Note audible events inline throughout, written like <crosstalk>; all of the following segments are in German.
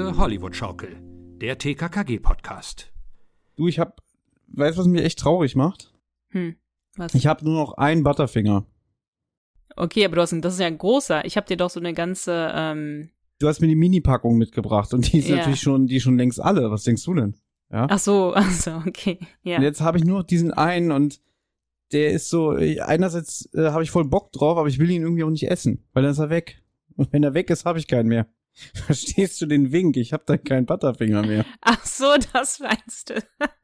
Tosende Hollywood-Schaukel, der TKKG-Podcast. Du, ich hab, weißt du, was mich echt traurig macht? Hm, was? Ich habe nur noch einen Butterfinger. Okay, aber du hast, das ist ja ein großer. Ich habe dir doch so eine ganze, ähm, Du hast mir die Mini-Packung mitgebracht und die ist Ja. natürlich schon, die schon längst alle. Was denkst du denn? Ja. ach so, <laughs> ach so, okay, ja. Und jetzt habe ich nur noch diesen einen und der ist so, einerseits äh, habe ich voll Bock drauf, aber ich will ihn irgendwie auch nicht essen, weil dann ist er weg. Und wenn er weg ist, habe ich keinen mehr. <laughs> Verstehst du den Wink? Ich habe dann keinen Butterfinger mehr. <laughs> Ach so, das meinst du. <laughs>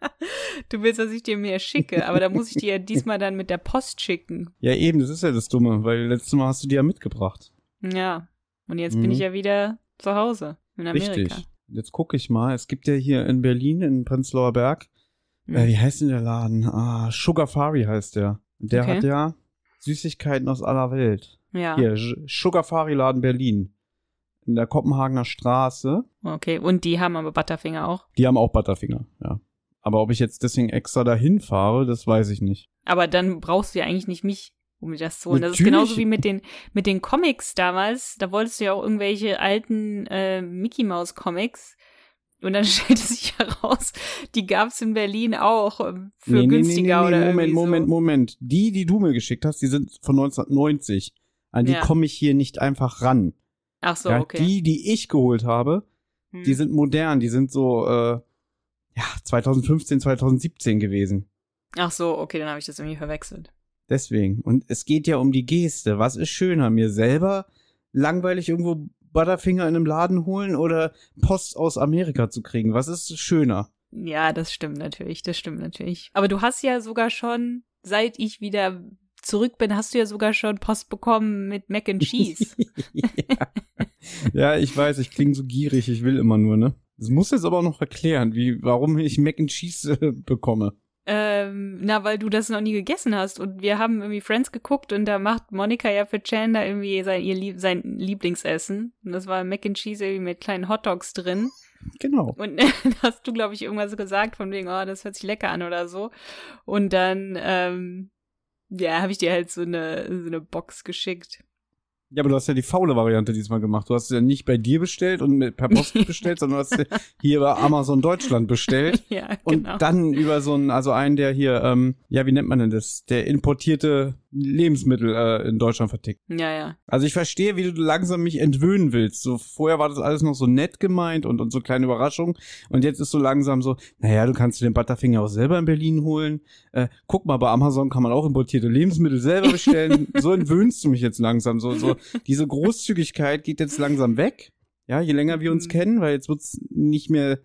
Du willst, dass ich dir mehr schicke, aber da muss ich dir ja diesmal dann mit der Post schicken. Ja, eben, das ist ja das Dumme, weil letztes Mal hast du die ja mitgebracht. Ja. Und jetzt Mhm. bin ich ja wieder zu Hause in Amerika. Richtig. Jetzt gucke ich mal. Es gibt ja hier in Berlin, in Prenzlauer Berg, Hm. äh, wie heißt denn der Laden? Ah, Sugarfari heißt der. Der Okay. hat ja Süßigkeiten aus aller Welt. Ja. Hier, Sugarfari Laden Berlin. In der Kopenhagener Straße. Okay. Und die haben aber Butterfinger auch. Die haben auch Butterfinger, ja. Aber ob ich jetzt deswegen extra dahin fahre, das weiß ich nicht. Aber dann brauchst du ja eigentlich nicht mich, um mir das zu holen. Das ist Natürlich. genauso wie mit den, mit den Comics damals. Da wolltest du ja auch irgendwelche alten äh, Mickey Mouse Comics. Und dann <laughs> stellte sich heraus, die gab's in Berlin auch ähm, für günstiger oder Moment, Moment, so. Moment. Die, die du mir geschickt hast, die sind von 1990. An die Ja. komme ich hier nicht einfach ran. Ach so, ja, okay. Die, die ich geholt habe, Hm. die sind modern, die sind so, äh, ja, 2015, 2017 gewesen. Ach so, okay, dann habe ich das irgendwie verwechselt. Deswegen. Und es geht ja um die Geste. Was ist schöner? Mir selber langweilig irgendwo Butterfinger in einem Laden holen oder Post aus Amerika zu kriegen? Was ist schöner? Ja, das stimmt natürlich, das stimmt natürlich. Aber du hast ja sogar schon, seit ich wieder zurück bin, hast du ja sogar schon Post bekommen mit Mac and Cheese. <laughs> ja. ja, ich weiß, ich klinge so gierig, ich will immer nur, ne? Das muss jetzt aber auch noch erklären, wie, warum ich Mac and Cheese äh, bekomme. ähm, na, weil du das noch nie gegessen hast. Und wir haben irgendwie Friends geguckt und da macht Monika ja für Chandler irgendwie sein, ihr Lieb sein Lieblingsessen. Und das war Mac and Cheese irgendwie mit kleinen Hotdogs drin. Genau. Und <laughs> hast du, glaube ich, irgendwas gesagt von wegen, oh, das hört sich lecker an oder so. Und dann, ähm, ja, habe ich dir halt so eine, so eine Box geschickt. Ja, aber du hast ja die faule Variante diesmal gemacht. Du hast es ja nicht bei dir bestellt und mit, per Post <laughs> bestellt, sondern du hast hier bei Amazon Deutschland bestellt. <laughs> Ja, Und genau. dann über so einen, also einen, der hier, ähm, ja, wie nennt man denn das? Der importierte Lebensmittel äh, in Deutschland vertickt. ja, ja. Also ich verstehe, wie du langsam mich entwöhnen willst. So vorher war das alles noch so nett gemeint und, und so kleine Überraschungen. Und jetzt ist so langsam so, naja, du kannst dir den Butterfinger auch selber in Berlin holen. Äh, guck mal, bei Amazon kann man auch importierte Lebensmittel selber bestellen. <laughs> so entwöhnst du mich jetzt langsam. So, so diese Großzügigkeit geht jetzt langsam weg. Ja, je länger wir uns Mhm. kennen, weil jetzt wird's nicht mehr,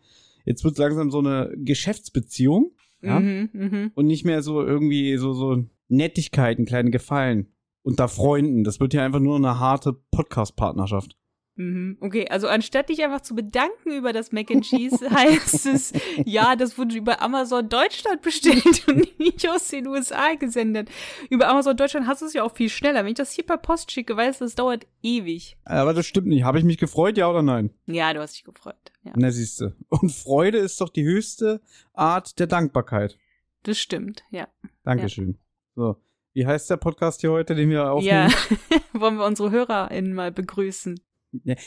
jetzt wird's langsam so eine Geschäftsbeziehung. Ja? Mhm, mhm. und nicht mehr so irgendwie so, so Nettigkeiten, kleine Gefallen unter Freunden. Das wird ja einfach nur eine harte Podcast-Partnerschaft. Mhm. Okay, also anstatt dich einfach zu bedanken über das Mac and Cheese, <laughs> heißt es, ja, das wurde über Amazon Deutschland bestellt und nicht aus den USA gesendet. Über Amazon Deutschland hast du es ja auch viel schneller. Wenn ich das hier per Post schicke, weißt du, das dauert ewig. Aber das stimmt nicht. Habe ich mich gefreut, ja oder nein? Ja, du hast dich gefreut. Ja, Na, siehste. Und Freude ist doch die höchste Art der Dankbarkeit. das stimmt, ja. Dankeschön. So. Wie heißt der Podcast hier heute, den wir Ja, aufnehmen? <laughs> wollen wir unsere HörerInnen mal begrüßen.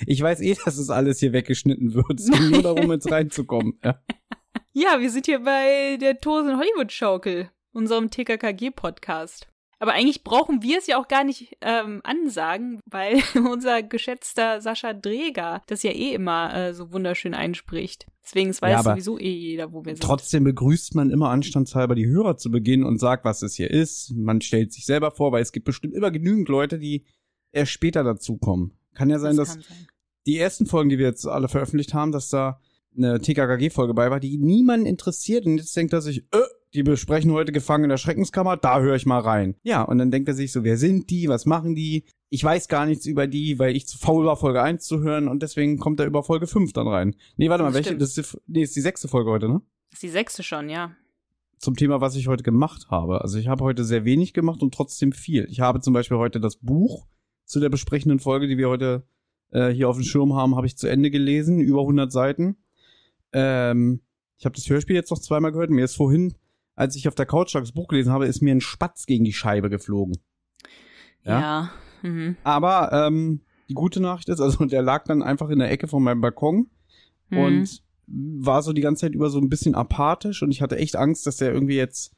Ich weiß eh, dass es alles hier weggeschnitten wird. Es geht nur darum, jetzt reinzukommen. Ja. <laughs> Ja, wir sind hier bei der Tosen Hollywood Schaukel, unserem TKKG-Podcast. Aber eigentlich brauchen wir es ja auch gar nicht ähm, ansagen, weil <laughs> unser geschätzter Sascha Dreger das ja eh immer äh, so wunderschön einspricht. Deswegen es weiß Ja, sowieso eh jeder, wo wir sind. Trotzdem begrüßt man immer anstandshalber die Hörer zu Beginn und sagt, was es hier ist. Man stellt sich selber vor, weil es gibt bestimmt immer genügend Leute, die erst später dazukommen. Kann ja sein, das dass sein. die ersten Folgen, die wir jetzt alle veröffentlicht haben, dass da eine TKKG-Folge bei war, die niemanden interessiert und jetzt denkt er sich, äh, die besprechen heute Gefangen in der Schreckenskammer, da höre ich mal rein. Ja, und dann denkt er sich so, wer sind die, was machen die? Ich weiß gar nichts über die, weil ich zu faul war, Folge 1 zu hören und deswegen kommt er über Folge 5 dann rein. Nee, warte mal, Das welche? stimmt. Das ist, die, nee, ist die sechste Folge heute, ne? Das ist die sechste schon, ja. Zum Thema, was ich heute gemacht habe. Also ich habe heute sehr wenig gemacht und trotzdem viel. Ich habe zum Beispiel heute das Buch zu der besprechenden Folge, die wir heute äh, hier auf dem Schirm haben, habe ich zu Ende gelesen, über 100 Seiten. Ähm, ich habe das Hörspiel jetzt noch zweimal gehört. Mir ist vorhin, als ich auf der Couch das Buch gelesen habe, ist mir ein Spatz gegen die Scheibe geflogen. Ja. Ja. Mhm. Aber ähm, die gute Nachricht ist, also der lag dann einfach in der Ecke von meinem Balkon. Mhm. und war so die ganze Zeit über so ein bisschen apathisch und ich hatte echt Angst, dass der irgendwie jetzt.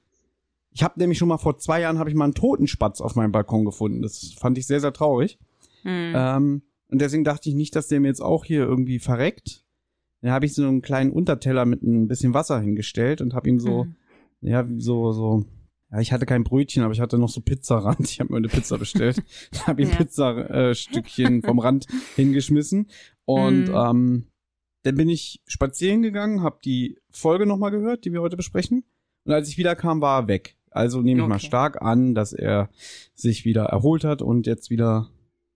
Ich habe nämlich schon mal vor zwei Jahren habe ich mal einen Totenspatz auf meinem Balkon gefunden. Das fand ich sehr sehr traurig. Mhm. Ähm, und deswegen dachte ich nicht, dass der mir jetzt auch hier irgendwie verreckt. Dann habe ich so einen kleinen Unterteller mit ein bisschen Wasser hingestellt und habe ihm so, Mhm. ja, so, so, ja, ich hatte kein Brötchen, aber ich hatte noch so Pizzarand. <laughs> Ich habe mir eine Pizza bestellt. <laughs> habe ihm Ja. Pizzastückchen äh, vom Rand <laughs> hingeschmissen. Und Mhm. ähm, dann bin ich spazieren gegangen, habe die Folge nochmal gehört, die wir heute besprechen. Und als ich wiederkam, war er weg. Also nehme ich mal Okay. stark an, dass er sich wieder erholt hat und jetzt wieder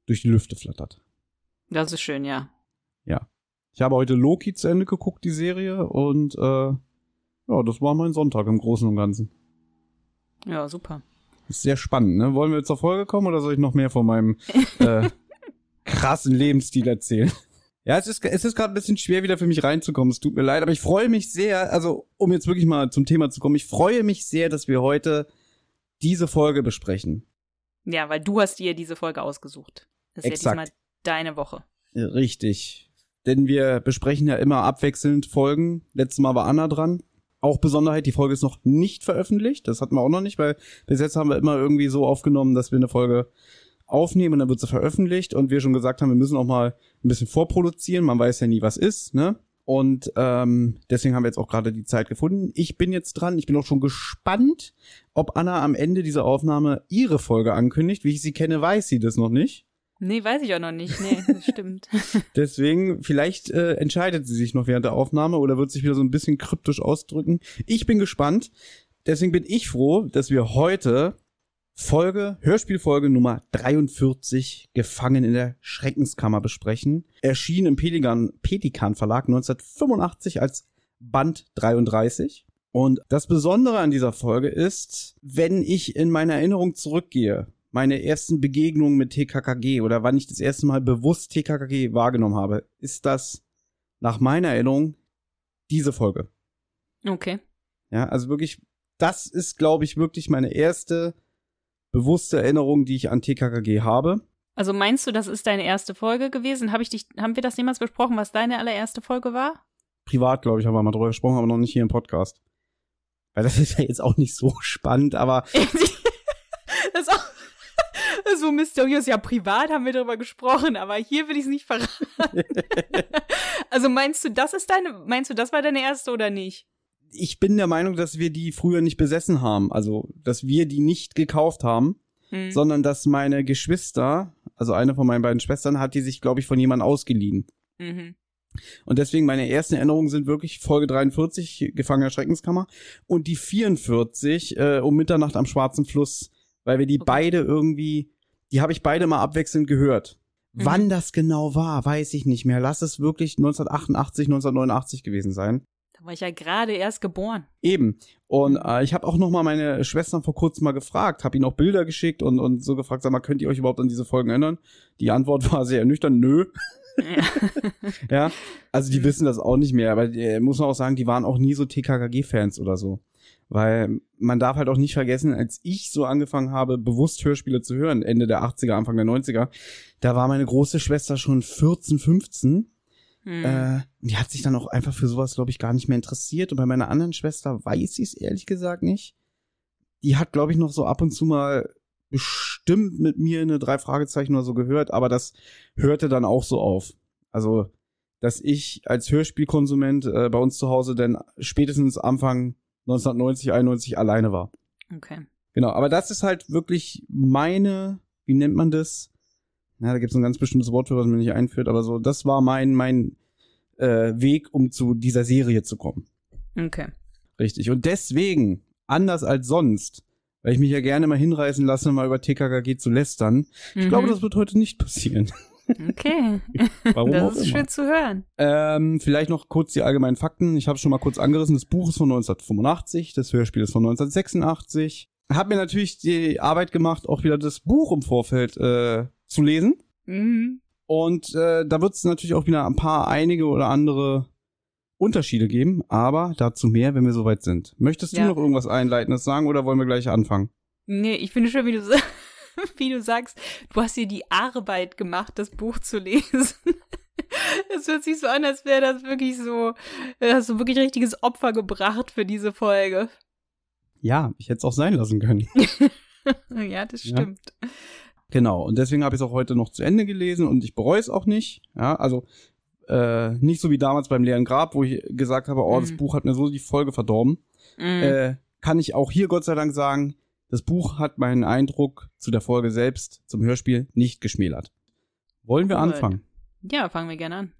durch die Lüfte flattert. Das ist schön, ja. Ich habe heute Loki zu Ende geguckt, die Serie, und äh, ja, das war mein Sonntag im Großen und Ganzen. Ja, super. Ist sehr spannend, ne? Wollen wir zur Folge kommen oder soll ich noch mehr von meinem äh, <laughs> krassen Lebensstil erzählen? Ja, es ist, es ist gerade ein bisschen schwer, wieder für mich reinzukommen. Es tut mir leid, aber ich freue mich sehr, also um jetzt wirklich mal zum Thema zu kommen, ich freue mich sehr, dass wir heute diese Folge besprechen. Ja, weil du hast dir diese Folge ausgesucht. Das ist Exakt. ja diesmal deine Woche. Richtig. Denn wir besprechen ja immer abwechselnd Folgen. Letztes Mal war Anna dran. Auch Besonderheit, die Folge ist noch nicht veröffentlicht. Das hatten wir auch noch nicht, weil bis jetzt haben wir immer irgendwie so aufgenommen, dass wir eine Folge aufnehmen und dann wird sie veröffentlicht und wir schon gesagt haben, wir müssen auch mal ein bisschen vorproduzieren. Man weiß ja nie, was ist, ne? Und ähm, deswegen haben wir jetzt auch gerade die Zeit gefunden. Ich bin jetzt dran. Ich bin auch schon gespannt, ob Anna am Ende dieser Aufnahme ihre Folge ankündigt. Wie ich sie kenne, weiß sie das noch nicht. Nee, weiß ich auch noch nicht. Nee, das stimmt. <laughs> Deswegen, vielleicht äh, entscheidet sie sich noch während der Aufnahme oder wird sich wieder so ein bisschen kryptisch ausdrücken. Ich bin gespannt. Deswegen bin ich froh, dass wir heute Folge, Hörspielfolge Nummer 43, Gefangen in der Schreckenskammer besprechen. Erschien im Pelikan, Pelikan Verlag 1985 als Band 33. Und das Besondere an dieser Folge ist, wenn ich in meine Erinnerung zurückgehe, meine ersten Begegnungen mit TKKG oder wann ich das erste Mal bewusst TKKG wahrgenommen habe, ist das nach meiner Erinnerung diese Folge. Okay. Ja, also wirklich, das ist, glaube ich, wirklich meine erste bewusste Erinnerung, die ich an TKKG habe. Also meinst du, das ist deine erste Folge gewesen? Hab ich dich, haben wir das jemals besprochen, was deine allererste Folge war? Privat, glaube ich, haben wir mal drüber gesprochen, aber noch nicht hier im Podcast. Weil das ist ja jetzt auch nicht so spannend, aber <laughs> das ist auch so mysteriös. Ja, privat haben wir darüber gesprochen, aber hier will ich es nicht verraten. <laughs> also meinst du, das ist deine, meinst du, das war deine erste oder nicht? Ich bin der Meinung, dass wir die früher nicht besessen haben. Also, dass wir die nicht gekauft haben, Hm. sondern dass meine Geschwister, also eine von meinen beiden Schwestern, hat die sich, glaube ich, von jemandem ausgeliehen. Mhm. Und deswegen meine ersten Erinnerungen sind wirklich Folge 43, Gefangener Schreckenskammer, und die 44, äh, um Mitternacht am Schwarzen Fluss, weil wir die Okay. beide irgendwie, die habe ich beide mal abwechselnd gehört. Mhm. Wann das genau war, weiß ich nicht mehr. Lass es wirklich 1988, 1989 gewesen sein. Da war ich ja gerade erst geboren. Eben. Und äh, ich habe auch noch mal meine Schwestern vor kurzem mal gefragt, habe ihnen auch Bilder geschickt und, und so gefragt, sag mal, könnt ihr euch überhaupt an diese Folgen erinnern? Die Antwort <laughs> war sehr ernüchternd, nö. Ja. <laughs> Ja, also die wissen das auch nicht mehr, aber äh, muss man auch sagen, die waren auch nie so TKKG-Fans oder so. Weil man darf halt auch nicht vergessen, als ich so angefangen habe, bewusst Hörspiele zu hören, Ende der 80er, Anfang der 90er, da war meine große Schwester schon 14, 15 Hm. äh, die hat sich dann auch einfach für sowas, glaube ich, gar nicht mehr interessiert. Und bei meiner anderen Schwester weiß ich es ehrlich gesagt nicht. Die hat, glaube ich, noch so ab und zu mal bestimmt mit mir eine drei Fragezeichen oder so gehört, aber das hörte dann auch so auf. Also, dass ich als Hörspielkonsument äh, bei uns zu Hause dann spätestens Anfang 1990, 91 alleine war. okay. Genau, aber das ist halt wirklich meine, wie nennt man das? Na, da gibt es ein ganz bestimmtes Wort für, was mir nicht einführt, aber so, das war mein, mein äh, Weg, um zu dieser Serie zu kommen. Okay. Richtig. Und deswegen, anders als sonst, weil ich mich ja gerne mal hinreißen lasse, mal über TKKG zu lästern, ich glaube, das wird heute nicht passieren. Okay. <laughs> Warum auch das ist immer. schön zu hören. Ähm, vielleicht noch kurz die allgemeinen Fakten. Ich habe schon mal kurz angerissen. Das Buch ist von 1985, das Hörspiel ist von 1986. Hab mir natürlich die Arbeit gemacht, auch wieder das Buch im Vorfeld äh, zu lesen. Mhm. Und äh, da wird es natürlich auch wieder ein paar einige oder andere Unterschiede geben, aber dazu mehr, wenn wir soweit sind. Möchtest du Ja. noch irgendwas Einleitendes sagen oder wollen wir gleich anfangen? Nee, ich finde schön, wie du, <laughs> wie du sagst, du hast dir die Arbeit gemacht, das Buch zu lesen. <laughs> Es hört sich so an, als wäre das wirklich so, hast du wirklich richtiges Opfer gebracht für diese Folge. Ja, ich hätte es auch sein lassen können. <laughs> ja, das stimmt. Ja. Genau, und deswegen habe ich es auch heute noch zu Ende gelesen und ich bereue es auch nicht. Ja, also äh, nicht so wie damals beim leeren Grab, wo ich gesagt habe, oh, mhm. das Buch hat mir so die Folge verdorben. Mhm. Äh, kann ich auch hier Gott sei Dank sagen, das Buch hat meinen Eindruck zu der Folge selbst, zum Hörspiel, nicht geschmälert. Wollen wir Gut. anfangen? Ja, fangen wir gerne an.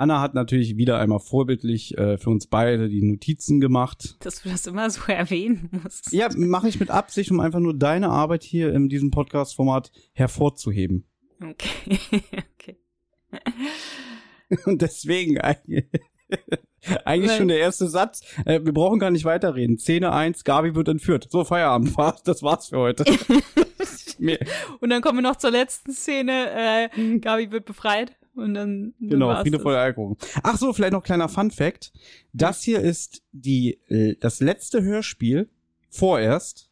Anna hat natürlich wieder einmal vorbildlich äh, für uns beide die Notizen gemacht. Dass du das immer so <laughs> erwähnen musst. Ja, mache ich mit Absicht, um einfach nur deine Arbeit hier in diesem Podcast-Format hervorzuheben. Okay, <laughs> okay. <laughs> Und deswegen eigentlich, eigentlich schon der erste Satz. Äh, wir brauchen gar nicht weiterreden. Szene 1, Gabi wird entführt. So, Feierabend. Das war's für heute. Und dann kommen wir noch zur letzten Szene. Äh, mhm. Gabi wird befreit. Und dann, genau, Friede vor der Alkohol. Ach so, vielleicht noch kleiner Fun Fact. Das hier ist die, äh, das letzte Hörspiel vorerst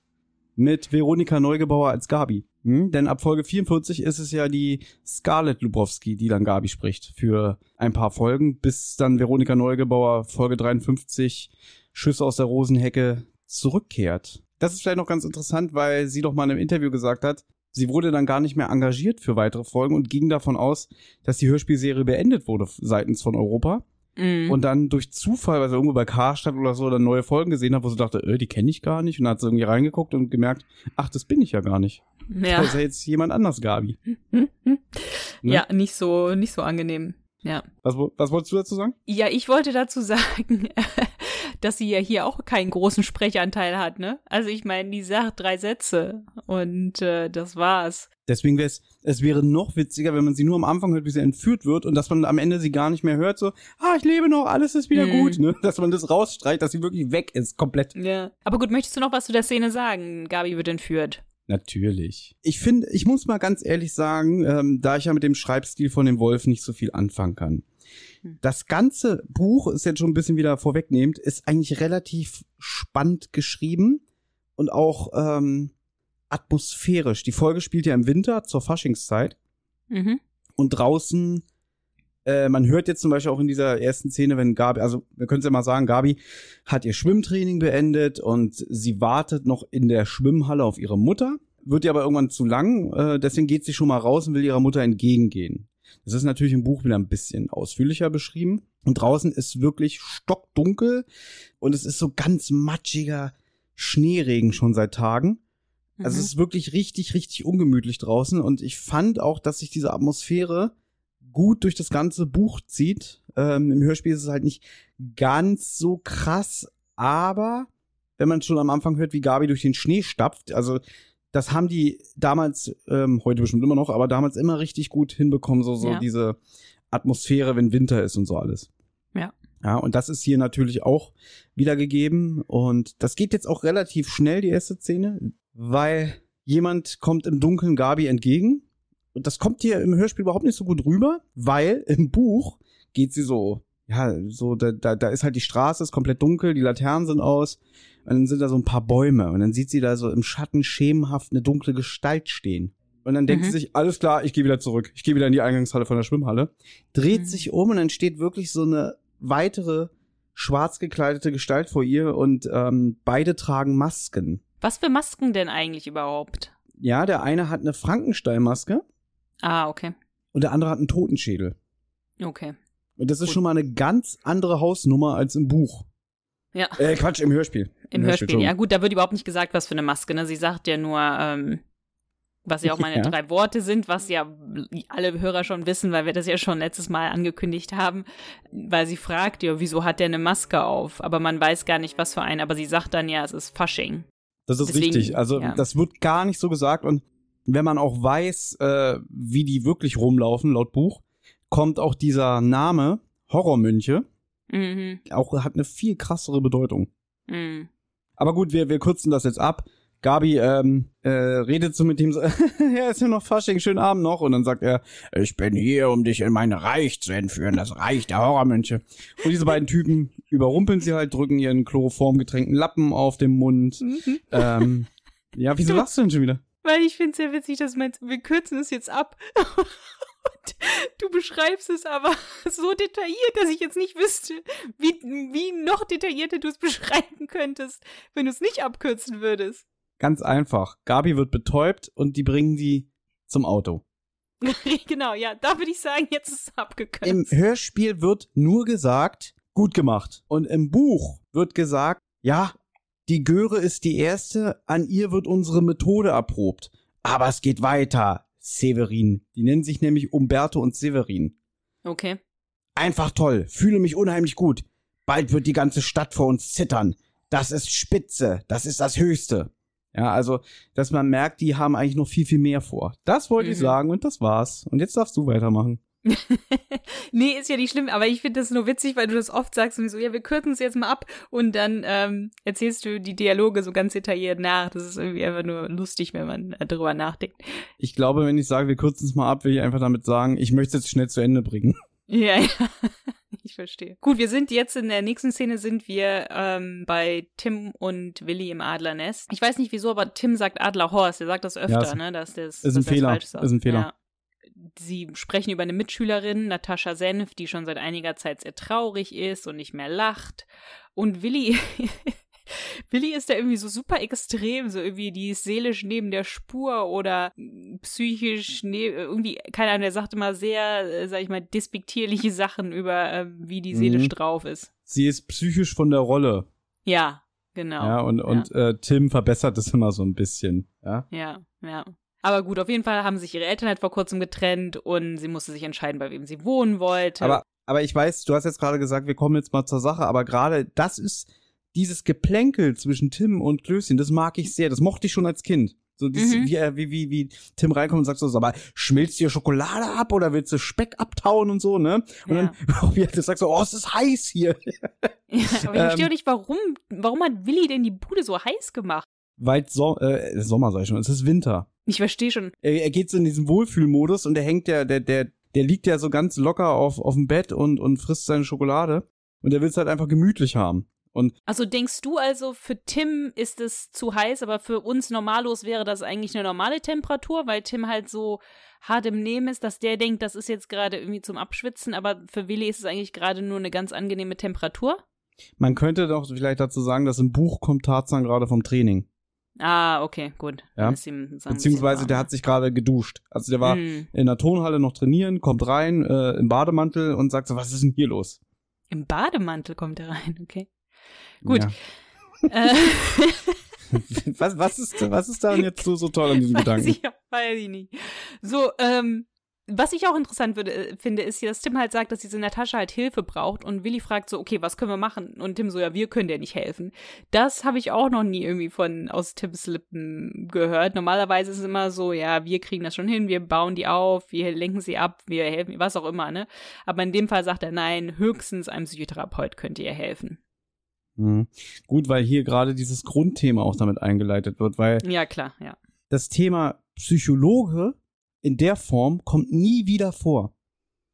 mit Veronika Neugebauer als Gabi. Hm? Denn ab Folge 44 ist es ja die Scarlett Lubowski, die dann Gabi spricht für ein paar Folgen, bis dann Veronika Neugebauer Folge 53 Schüsse aus der Rosenhecke zurückkehrt. Das ist vielleicht noch ganz interessant, weil sie doch mal in einem Interview gesagt hat, sie wurde dann gar nicht mehr engagiert für weitere Folgen und ging davon aus, dass die Hörspielserie beendet wurde seitens von Europa. Mm. Und dann durch Zufall, weil sie irgendwo bei Karstadt oder so dann neue Folgen gesehen hat, wo sie dachte, äh, die kenne ich gar nicht. Und dann hat sie irgendwie reingeguckt und gemerkt, ach, das bin ich ja gar nicht. Ja. Das ist ja jetzt jemand anders, Gabi. <laughs> ne? Ja, nicht so, nicht so angenehm. Ja. Was, was wolltest du dazu sagen? Ja, ich wollte dazu sagen, <laughs> dass sie ja hier auch keinen großen Sprechanteil hat, ne? Also ich meine, die sagt drei Sätze und äh, das war's. Deswegen wäre es, es wäre noch witziger, wenn man sie nur am Anfang hört, wie sie entführt wird und dass man am Ende sie gar nicht mehr hört, so, ah, ich lebe noch, alles ist wieder mm. gut, ne? <laughs> Dass man das rausstreicht, dass sie wirklich weg ist, komplett. Ja. Aber gut, möchtest du noch was zu der Szene sagen? Gabi wird entführt. Natürlich. Ich finde, ich muss mal ganz ehrlich sagen, ähm, da ich ja mit dem Schreibstil von dem Wolf nicht so viel anfangen kann. Hm. Das ganze Buch, ist jetzt schon ein bisschen wieder vorwegnehmend, ist eigentlich relativ spannend geschrieben und auch ähm, atmosphärisch. Die Folge spielt ja im Winter zur Faschingszeit. Mhm. Und draußen, äh, man hört jetzt zum Beispiel auch in dieser ersten Szene, wenn Gabi, also wir können es ja mal sagen, Gabi hat ihr Schwimmtraining beendet und sie wartet noch in der Schwimmhalle auf ihre Mutter. Wird ihr aber irgendwann zu lang, äh, deswegen geht sie schon mal raus und will ihrer Mutter entgegengehen. Das ist natürlich im Buch wieder ein bisschen ausführlicher beschrieben. Und draußen ist wirklich stockdunkel und es ist so ganz matschiger Schneeregen schon seit Tagen. Also mhm. es ist wirklich richtig, richtig ungemütlich draußen und ich fand auch, dass sich diese Atmosphäre gut durch das ganze Buch zieht. Ähm, Im Hörspiel ist es halt nicht ganz so krass, aber wenn man schon am Anfang hört, wie Gabi durch den Schnee stapft, also das haben die damals, ähm, heute bestimmt immer noch, aber damals immer richtig gut hinbekommen, so, so ja. diese Atmosphäre, wenn Winter ist und so alles. Ja. Ja, und das ist hier natürlich auch wiedergegeben. Und das geht jetzt auch relativ schnell, die erste Szene, weil jemand kommt im Dunkeln Gabi entgegen. Und das kommt hier im Hörspiel überhaupt nicht so gut rüber, weil im Buch geht sie so, ja, so, da, da, da ist halt die Straße, ist komplett dunkel, die Laternen sind aus. Und dann sind da so ein paar Bäume. Und dann sieht sie da so im Schatten schemenhaft eine dunkle Gestalt stehen. Und dann denkt mhm. sie sich, alles klar, ich gehe wieder zurück. Ich gehe wieder in die Eingangshalle von der Schwimmhalle. Dreht mhm. sich um und dann steht wirklich so eine weitere schwarz gekleidete Gestalt vor ihr und ähm, beide tragen Masken. Was für Masken denn eigentlich überhaupt? Ja, der eine hat eine Frankenstein-Maske. Ah, okay. Und der andere hat einen Totenschädel. Okay. Und das ist schon mal eine ganz andere Hausnummer als im Buch. Ja. Äh, Quatsch, im Hörspiel. Im, Im Hörspiel, Hörspiel ja gut, da wird überhaupt nicht gesagt, was für eine Maske, ne? Sie sagt ja nur, ähm, was ja auch meine <laughs> ja. drei Worte sind, was ja alle Hörer schon wissen, weil wir das ja schon letztes Mal angekündigt haben, weil sie fragt ja, wieso hat der eine Maske auf? Aber man weiß gar nicht, was für einen, aber sie sagt dann ja, es ist Fasching. Das ist Deswegen, richtig. Also ja. das wird gar nicht so gesagt und wenn man auch weiß, äh, wie die wirklich rumlaufen, laut Buch, kommt auch dieser Name Horrormönche. Mhm. Auch hat eine viel krassere Bedeutung. Mhm. Aber gut, wir, wir kürzen das jetzt ab. Gabi ähm, äh, redet so mit ihm so, <laughs> ja, ist ja noch Fasching, schönen Abend noch. Und dann sagt er, ich bin hier, um dich in mein Reich zu entführen, das Reich der Horrormönche. Und diese beiden Typen überrumpeln sie halt, drücken ihren chloroformgetränkten Lappen auf den Mund. Mhm. Ähm, ja, wieso lachst du denn schon wieder? Weil ich finde es sehr witzig, dass du meinst, wir kürzen es jetzt ab. <laughs> Du beschreibst es aber <laughs> so detailliert, dass ich jetzt nicht wüsste, wie, wie noch detaillierter du es <laughs> beschreiben könntest, wenn du es nicht abkürzen würdest. Ganz einfach. Gabi wird betäubt und die bringen die zum Auto. <laughs> genau, ja, da würde ich sagen, jetzt ist es abgekürzt. Im Hörspiel wird nur gesagt, gut gemacht. Und im Buch wird gesagt, ja, die Göre ist die erste, an ihr wird unsere Methode erprobt. Aber es geht weiter. Severin. Die nennen sich nämlich Umberto und Severin. Okay. Einfach toll. Fühle mich unheimlich gut. Bald wird die ganze Stadt vor uns zittern. Das ist Spitze. Das ist das Höchste. Ja, also, dass man merkt, die haben eigentlich noch viel, viel mehr vor. Das wollte Mhm. ich sagen und das war's. Und jetzt darfst du weitermachen. <laughs> nee, ist ja nicht schlimm, aber ich finde das nur witzig, weil du das oft sagst und so, ja, wir kürzen es jetzt mal ab und dann ähm, erzählst du die Dialoge so ganz detailliert nach. Das ist irgendwie einfach nur lustig, wenn man äh, drüber nachdenkt. Ich glaube, wenn ich sage, wir kürzen es mal ab, will ich einfach damit sagen, ich möchte es jetzt schnell zu Ende bringen. <laughs> Ja, ja. <laughs> Ich verstehe. Gut, wir sind jetzt in der nächsten Szene sind wir ähm, bei Tim und Willi im Adlernest. Ich weiß nicht wieso, aber Tim sagt Adlerhorst. Er sagt das öfter, Ja, ist- ne? Dass das, ist ein dass er Fehler. falsch sagt. Ist ein Fehler. Ja. Sie sprechen über eine Mitschülerin, Natascha Senf, die schon seit einiger Zeit sehr traurig ist und nicht mehr lacht. Und Willi, <laughs> Willi ist da irgendwie so super extrem, so irgendwie die ist seelisch neben der Spur oder psychisch ne irgendwie, keine Ahnung, der sagt immer sehr, äh, sag ich mal, despektierliche Sachen über, äh, wie die seelisch Mhm. drauf ist. Sie ist psychisch von der Rolle. Ja, genau. Ja, und, und Äh, Tim verbessert es immer so ein bisschen. Ja. Ja, ja. Aber gut, auf jeden Fall haben sich ihre Eltern halt vor kurzem getrennt und sie musste sich entscheiden, bei wem sie wohnen wollte. Aber, aber ich weiß, du hast jetzt gerade gesagt, wir kommen jetzt mal zur Sache, aber gerade das ist dieses Geplänkel zwischen Tim und Klößchen, das mag ich sehr. Das mochte ich schon als Kind. So dieses, Mhm. wie, er- wie, wie, wie Tim reinkommt und sagt so, sag mal, schmilzt dir Schokolade ab oder willst du Speck abtauen und so, ne? Und Ja. dann, wie er sagt so, oh, es ist heiß hier. <laughs> Ja, aber ich verstehe Ähm. auch nicht, warum, warum hat Willi denn die Bude so heiß gemacht? Weil so äh, Sommer sag ich schon, es ist Winter. Ich verstehe schon. Er, er geht so in diesen Wohlfühlmodus und der hängt der, der, der, der liegt ja so ganz locker auf, auf dem Bett und, und frisst seine Schokolade. Und der will es halt einfach gemütlich haben. Und Also denkst du also, für Tim ist es zu heiß, aber für uns normallos wäre das eigentlich eine normale Temperatur, weil Tim halt so hart im Nehmen ist, dass der denkt, das ist jetzt gerade irgendwie zum Abschwitzen, aber für Willi ist es eigentlich gerade nur eine ganz angenehme Temperatur? man könnte doch vielleicht dazu sagen, dass im Buch kommt Tarzan gerade vom Training. Ah, okay, gut. Ja. Beziehungsweise der hat sich gerade geduscht. Also der war Hm. in der Turnhalle noch trainieren, kommt rein äh, im Bademantel und sagt so, was ist denn hier los? Im Bademantel kommt er rein, okay. Gut. Ja. Äh, <laughs> Was, was, ist, was ist daran jetzt so, so toll an diesem <laughs> weiß, Gedanken? ich, weiß ich nicht. So, ähm, was ich auch interessant würde, äh, finde, ist hier, dass Tim halt sagt, dass diese Natascha halt Hilfe braucht und Willi fragt so, okay, was können wir machen? Und Tim so, ja, wir können dir nicht helfen. Das habe ich auch noch nie irgendwie von aus Tims Lippen gehört. Normalerweise ist es immer so, ja, wir kriegen das schon hin, wir bauen die auf, wir lenken sie ab, wir helfen, was auch immer, ne? Aber in dem Fall sagt er, nein, höchstens einem Psychotherapeut könnt ihr helfen. Mhm. Gut, weil hier gerade dieses Grundthema auch damit eingeleitet wird, weil Ja, klar, ja. das Thema Psychologe in der Form kommt nie wieder vor.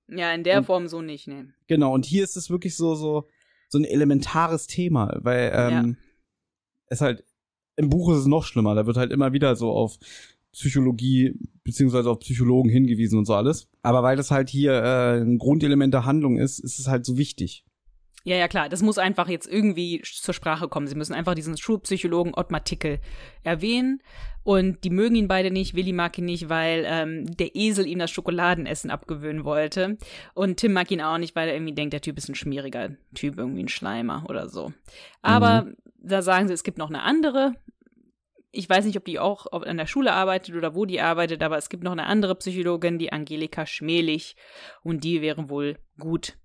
Ja, in der Und- Form so nicht, ne. Genau, und hier ist es wirklich so, so, so ein elementares Thema, weil ähm, es halt, im Buch ist es noch schlimmer, da wird halt immer wieder so auf Psychologie beziehungsweise auf Psychologen hingewiesen und so alles. Aber weil das halt hier äh, ein Grundelement der Handlung ist, ist es halt so wichtig. Ja, ja, klar. Das muss einfach jetzt irgendwie zur Sprache kommen. Sie müssen einfach diesen Schulpsychologen Ottmar Tickel erwähnen. Und die mögen ihn beide nicht. Willi mag ihn nicht, weil ähm, der Esel ihm das Schokoladenessen abgewöhnen wollte. Und Tim mag ihn auch nicht, weil er irgendwie denkt, der Typ ist ein schmieriger Typ, irgendwie ein Schleimer oder so. Aber da sagen sie, es gibt noch eine andere. Ich weiß nicht, ob die auch an der Schule arbeitet oder wo die arbeitet, aber es gibt noch eine andere Psychologin, die Angelika Schmelig. Und die wäre wohl gut.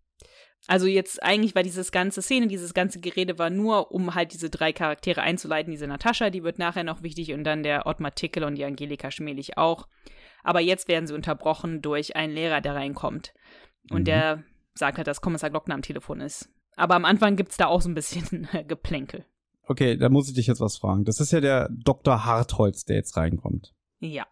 Also jetzt eigentlich war dieses ganze Szene, dieses ganze Gerede war nur, um halt diese drei Charaktere einzuleiten. Diese Natascha, die wird nachher noch wichtig und dann der Ottmar Tickel und die Angelika Schmelig auch. Aber jetzt werden sie unterbrochen durch einen Lehrer, der reinkommt. Und Mhm. der sagt halt, dass Kommissar Glockner am Telefon ist. Aber am Anfang gibt's da auch so ein bisschen <laughs> Geplänkel. Okay, da muss ich dich jetzt was fragen. Das ist ja der Dr. Hartholz, der jetzt reinkommt. Ja.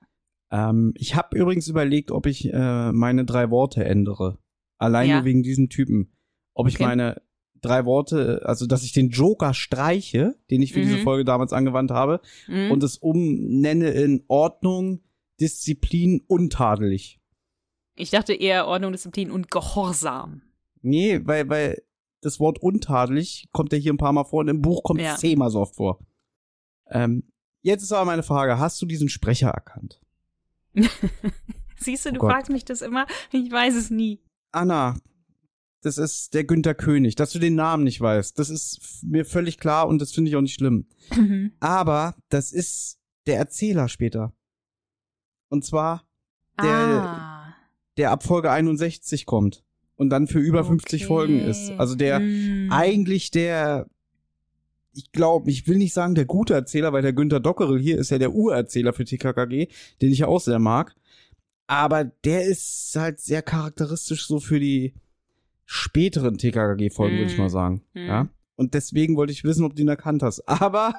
Ähm, ich habe übrigens überlegt, ob ich äh, meine drei Worte ändere. Alleine Ja. wegen diesem Typen. Ob ich Okay. meine drei Worte, also dass ich den Joker streiche, den ich für diese Mhm. Folge damals angewandt habe, Mhm. und es umnenne in Ordnung, Disziplin, untadelig. Ich dachte eher Ordnung, Disziplin und Gehorsam. Nee, weil, weil das Wort untadelig kommt ja hier ein paar Mal vor und im Buch kommt es Ja. zehnmal so oft vor. Ähm, jetzt ist aber meine Frage, hast du diesen Sprecher erkannt? <laughs> Siehst du, Oh du Gott. fragst mich das immer. Ich weiß es nie. Anna, das ist der Günther König. Dass du den Namen nicht weißt, das ist mir völlig klar und das finde ich auch nicht schlimm. Aber das ist der Erzähler später. Und zwar der, ah, der ab Folge 61 kommt und dann für über 50 okay. Folgen ist. Also der Hm. eigentlich der, ich glaube, ich will nicht sagen der gute Erzähler, weil der Günther Dockerel hier ist ja der Urerzähler für TKKG, den ich ja auch sehr mag. Aber der ist halt sehr charakteristisch so für die späteren TKKG-Folgen, würde ich Mhm. mal sagen. Mhm. Ja. Und deswegen wollte ich wissen, ob du ihn erkannt hast. <laughs> Aber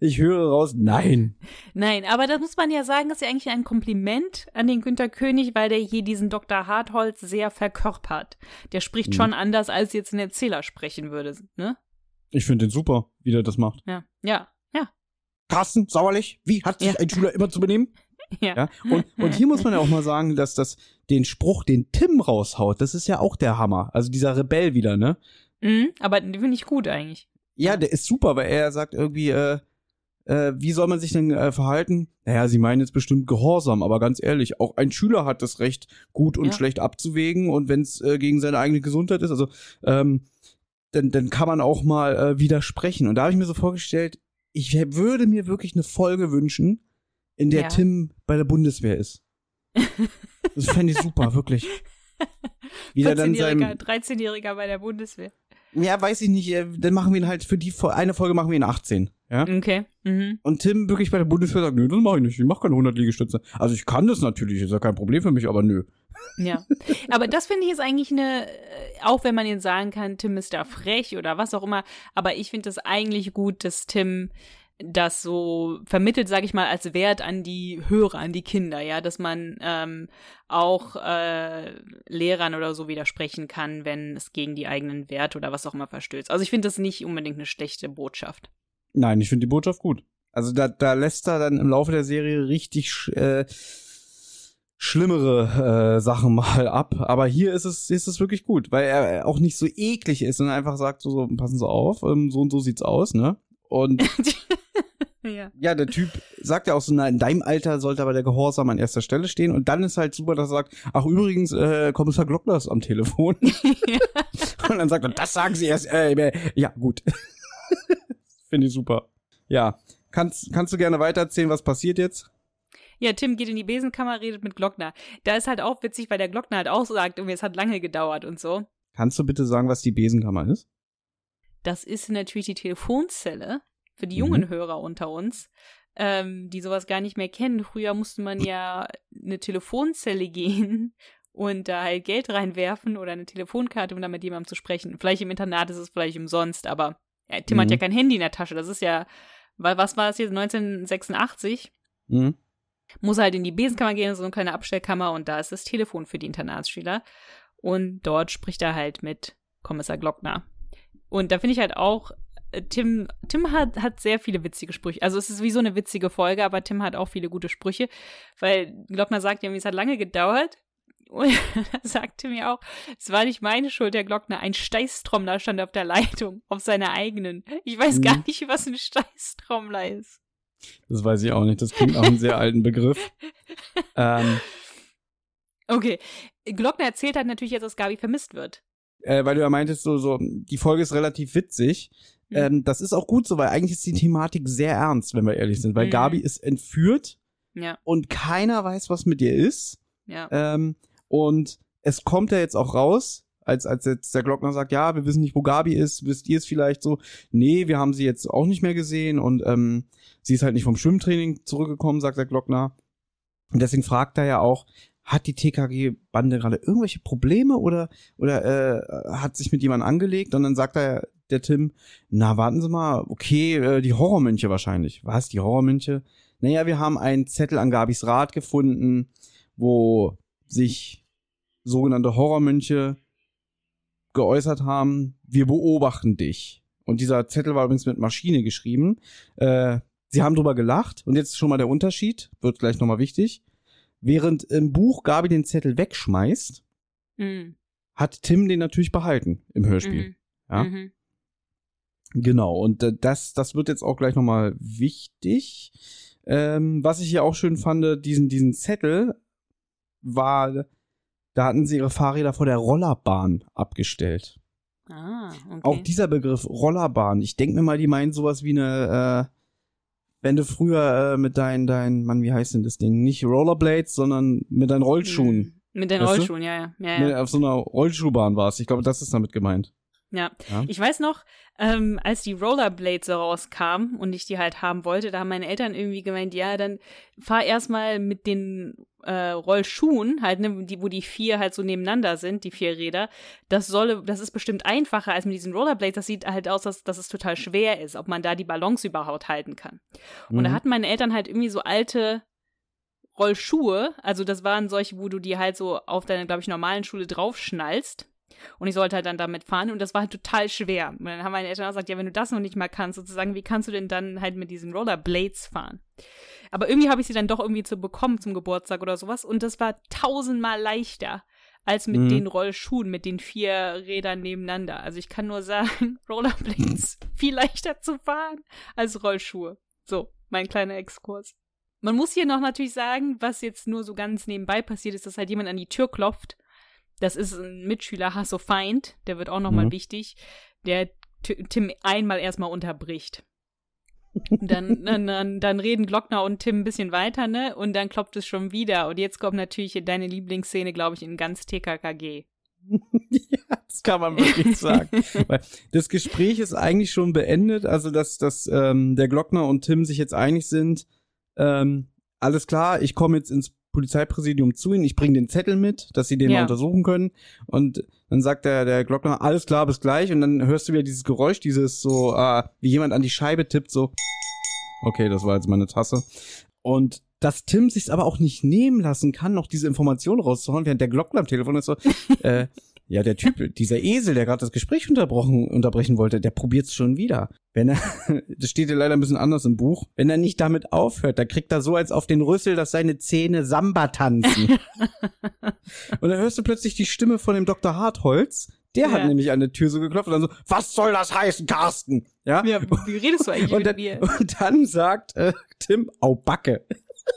ich höre raus, nein. Nein, aber das muss man ja sagen, ist ja eigentlich ein Kompliment an den Günter König, weil der hier diesen Dr. Hartholz sehr verkörpert. Der spricht Mhm. schon anders, als jetzt ein Erzähler sprechen würde, ne? Ich finde den super, wie der das macht. Ja, ja, ja, Carsten, sauerlich, wie hat sich Ja. ein Schüler immer zu benehmen? <laughs> ja. Ja, und, und hier muss man ja auch mal sagen, dass das den Spruch, den Tim raushaut, das ist ja auch der Hammer. Also dieser Rebell wieder, ne? Mhm, aber den finde ich gut eigentlich. Ja, der ist super, weil er sagt irgendwie, äh, äh, wie soll man sich denn äh, verhalten? Naja, sie meinen jetzt bestimmt Gehorsam, aber ganz ehrlich, auch ein Schüler hat das Recht, gut und Ja. schlecht abzuwägen und wenn es äh, gegen seine eigene Gesundheit ist, also ähm, dann, dann kann man auch mal äh, widersprechen. Und da habe ich mir so vorgestellt, ich würde mir wirklich eine Folge wünschen, in der Ja. Tim bei der Bundeswehr ist. <laughs> Das fände ich super, wirklich. Wie der dann 14-Jähriger, seinem, 13-Jähriger bei der Bundeswehr. ja, weiß ich nicht, äh, dann machen wir ihn halt für die eine Folge machen wir ihn 18, ja? Okay. Mhm. Und Tim wirklich bei der Bundeswehr sagt, nö, das mache ich nicht, ich mache keine 100 Liegestütze. Also ich kann das natürlich, ist ja kein Problem für mich, aber nö. Ja. Aber das finde ich ist eigentlich eine, äh, auch wenn man jetzt sagen kann, Tim ist da frech oder was auch immer, aber ich finde es eigentlich gut, dass Tim das so vermittelt, sage ich mal, als Wert an die Hörer, an die Kinder, ja, dass man ähm, auch äh, Lehrern oder so widersprechen kann, wenn es gegen die eigenen Werte oder was auch immer verstößt. Also ich finde das nicht unbedingt eine schlechte Botschaft. Nein, ich finde die Botschaft gut. Also da, da lässt er dann im Laufe der Serie richtig äh, schlimmere äh, Sachen <laughs> mal ab. Aber hier ist es, ist es wirklich gut, weil er auch nicht so eklig ist, sondern einfach sagt so, so passen Sie auf, ähm, so und so sieht's aus, ne? Und <laughs> ja. ja, der Typ sagt ja auch so, na, in deinem Alter sollte aber der Gehorsam an erster Stelle stehen. Und dann ist halt super, dass er sagt, ach übrigens, äh, Kommissar Glockner ist am Telefon. <laughs> <laughs> Und dann sagt er, das sagen sie erst. Äh, äh, ja, gut. Finde ich super. Ja. Kannst, kannst du gerne weitererzählen, was passiert jetzt? Ja, Tim geht in die Besenkammer, redet mit Glockner. Da ist halt auch witzig, weil der Glockner halt auch sagt, irgendwie, es hat lange gedauert und so. Kannst du bitte sagen, was die Besenkammer ist? Das ist natürlich die Telefonzelle für die Mhm. jungen Hörer unter uns, ähm, die sowas gar nicht mehr kennen. Früher musste man ja eine Telefonzelle gehen <laughs> und da halt Geld reinwerfen oder eine Telefonkarte, um da mit jemandem zu sprechen. Vielleicht im Internat ist es vielleicht umsonst, aber ja, Tim hat Mhm. ja kein Handy in der Tasche. Das ist ja, weil was war es jetzt, 1986? Mhm. muss halt in die Besenkammer gehen, so eine kleine Abstellkammer und da ist das Telefon für die Internatsschüler. Und dort spricht er halt mit Kommissar Glockner. Und da finde ich halt auch, äh, Tim, Tim hat, hat sehr viele witzige Sprüche. Also es ist wie so eine witzige Folge, aber Tim hat auch viele gute Sprüche, weil Glockner sagt ja, es hat lange gedauert. Und da sagt Tim ja auch, es war nicht meine Schuld, der Glockner. Ein Steißtrommler stand auf der Leitung, auf seiner eigenen. Ich weiß gar Mhm. nicht, was ein Steißtrommler ist. Das weiß ich auch nicht. Das klingt nach einem sehr alten Begriff. <laughs> Ähm, Okay. Glockner erzählt halt natürlich jetzt, dass Gabi vermisst wird. Äh, weil du ja meintest, so, so, die Folge ist relativ witzig. Mhm. Ähm, das ist auch gut so, weil eigentlich ist die Thematik sehr ernst, wenn wir ehrlich sind. Weil Mhm. Gabi ist entführt Ja, und keiner weiß, was mit ihr ist. ja. Ähm, und es kommt ja jetzt auch raus, als, als jetzt der Glockner sagt, ja, wir wissen nicht, wo Gabi ist, wisst ihr es vielleicht so? Nee, wir haben sie jetzt auch nicht mehr gesehen und ähm, sie ist halt nicht vom Schwimmtraining zurückgekommen, sagt der Glockner. Und deswegen fragt er ja auch, hat die TKG-Bande gerade irgendwelche Probleme oder, oder äh, hat sich mit jemandem angelegt? Und dann sagt er, der Tim, na, warten Sie mal, okay, äh, die Horrormönche wahrscheinlich. Was, die Horrormönche? Naja, wir haben einen Zettel an Gabis Rad gefunden, wo sich sogenannte Horrormönche geäußert haben, wir beobachten dich. Und dieser Zettel war übrigens mit Maschine geschrieben. Äh, sie haben drüber gelacht und jetzt schon mal der Unterschied, wird gleich nochmal wichtig. Während im Buch Gabi den Zettel wegschmeißt, Mhm. hat Tim den natürlich behalten im Hörspiel. Mhm. Ja? Mhm. Genau, und äh, das, das wird jetzt auch gleich nochmal wichtig. Ähm, was ich hier auch schön fand, diesen, diesen Zettel war, da hatten sie ihre Fahrräder vor der Rollerbahn abgestellt. Ah, okay. Auch dieser Begriff Rollerbahn, ich denke mir mal, die meinen sowas wie eine, äh, wenn du früher äh, mit deinen, dein, Mann, wie heißt denn das Ding? Nicht Rollerblades, sondern mit deinen Rollschuhen. Mhm. Mit den du? Rollschuhen, ja, ja. ja, Mit, ja. auf so einer Rollschuhbahn warst. Ich glaube, das ist damit gemeint. ja. Ja? Ich weiß noch, ähm, als die Rollerblades so rauskamen und ich die halt haben wollte, da haben meine Eltern irgendwie gemeint, ja, dann fahr erstmal mit den äh, Rollschuhen, halt, ne, die, wo die vier halt so nebeneinander sind, die vier Räder. Das solle, das ist bestimmt einfacher als mit diesen Rollerblades. Das sieht halt aus, dass, dass es total schwer ist, ob man da die Balance überhaupt halten kann. Und da Mhm. hatten meine Eltern halt irgendwie so alte Rollschuhe. Also das waren solche, wo du die halt so auf deine, glaube ich, normalen Schule draufschnallst. Und ich sollte halt dann damit fahren und das war halt total schwer. Und dann haben meine Eltern auch gesagt, ja, wenn du das noch nicht mal kannst, sozusagen, wie kannst du denn dann halt mit diesen Rollerblades fahren? Aber irgendwie habe ich sie dann doch irgendwie zu bekommen zum Geburtstag oder sowas und das war tausendmal leichter als mit Mhm. den Rollschuhen, mit den vier Rädern nebeneinander. Also ich kann nur sagen, <laughs> Rollerblades viel leichter zu fahren als Rollschuhe. So, mein kleiner Exkurs. Man muss hier noch natürlich sagen, was jetzt nur so ganz nebenbei passiert ist, dass halt jemand an die Tür klopft. Das ist ein Mitschüler Hasso Feind, der wird auch nochmal Mhm. wichtig, der Tim einmal erstmal unterbricht. <laughs> Dann, dann, dann, reden Glockner und Tim ein bisschen weiter, ne? Und dann klopft es schon wieder. Und jetzt kommt natürlich deine Lieblingsszene, glaube ich, in ganz TKKG. <laughs> ja, das kann man wirklich <laughs> sagen. Das Gespräch ist eigentlich schon beendet, also dass, dass ähm, der Glockner und Tim sich jetzt einig sind. Ähm, alles klar, ich komme jetzt ins Polizeipräsidium zu ihnen, ich bringe den Zettel mit, dass sie den Ja. mal untersuchen können. Und dann sagt der, der Glockner, alles klar, bis gleich. Und dann hörst du wieder dieses Geräusch, dieses so, äh, wie jemand an die Scheibe tippt, so. Okay, das war jetzt meine Tasse. Und dass Tim sich's aber auch nicht nehmen lassen kann, noch diese Information rauszuhauen, während der Glockner am Telefon ist so, <laughs> äh, ja, der Typ, dieser Esel, der gerade das Gespräch unterbrochen, unterbrechen wollte, der probiert's schon wieder. Wenn er, <laughs> das steht ja leider ein bisschen anders im Buch, wenn er nicht damit aufhört, dann kriegt er so als auf den Rüssel, dass seine Zähne Samba tanzen. <laughs> und dann hörst du plötzlich die Stimme von dem Dr. Hartholz, der hat Ja. nämlich an der Tür so geklopft und dann so, was soll das heißen, Carsten? Ja, Ja, wie redest du eigentlich und mit dann, mir? und dann sagt äh, Tim, au Backe.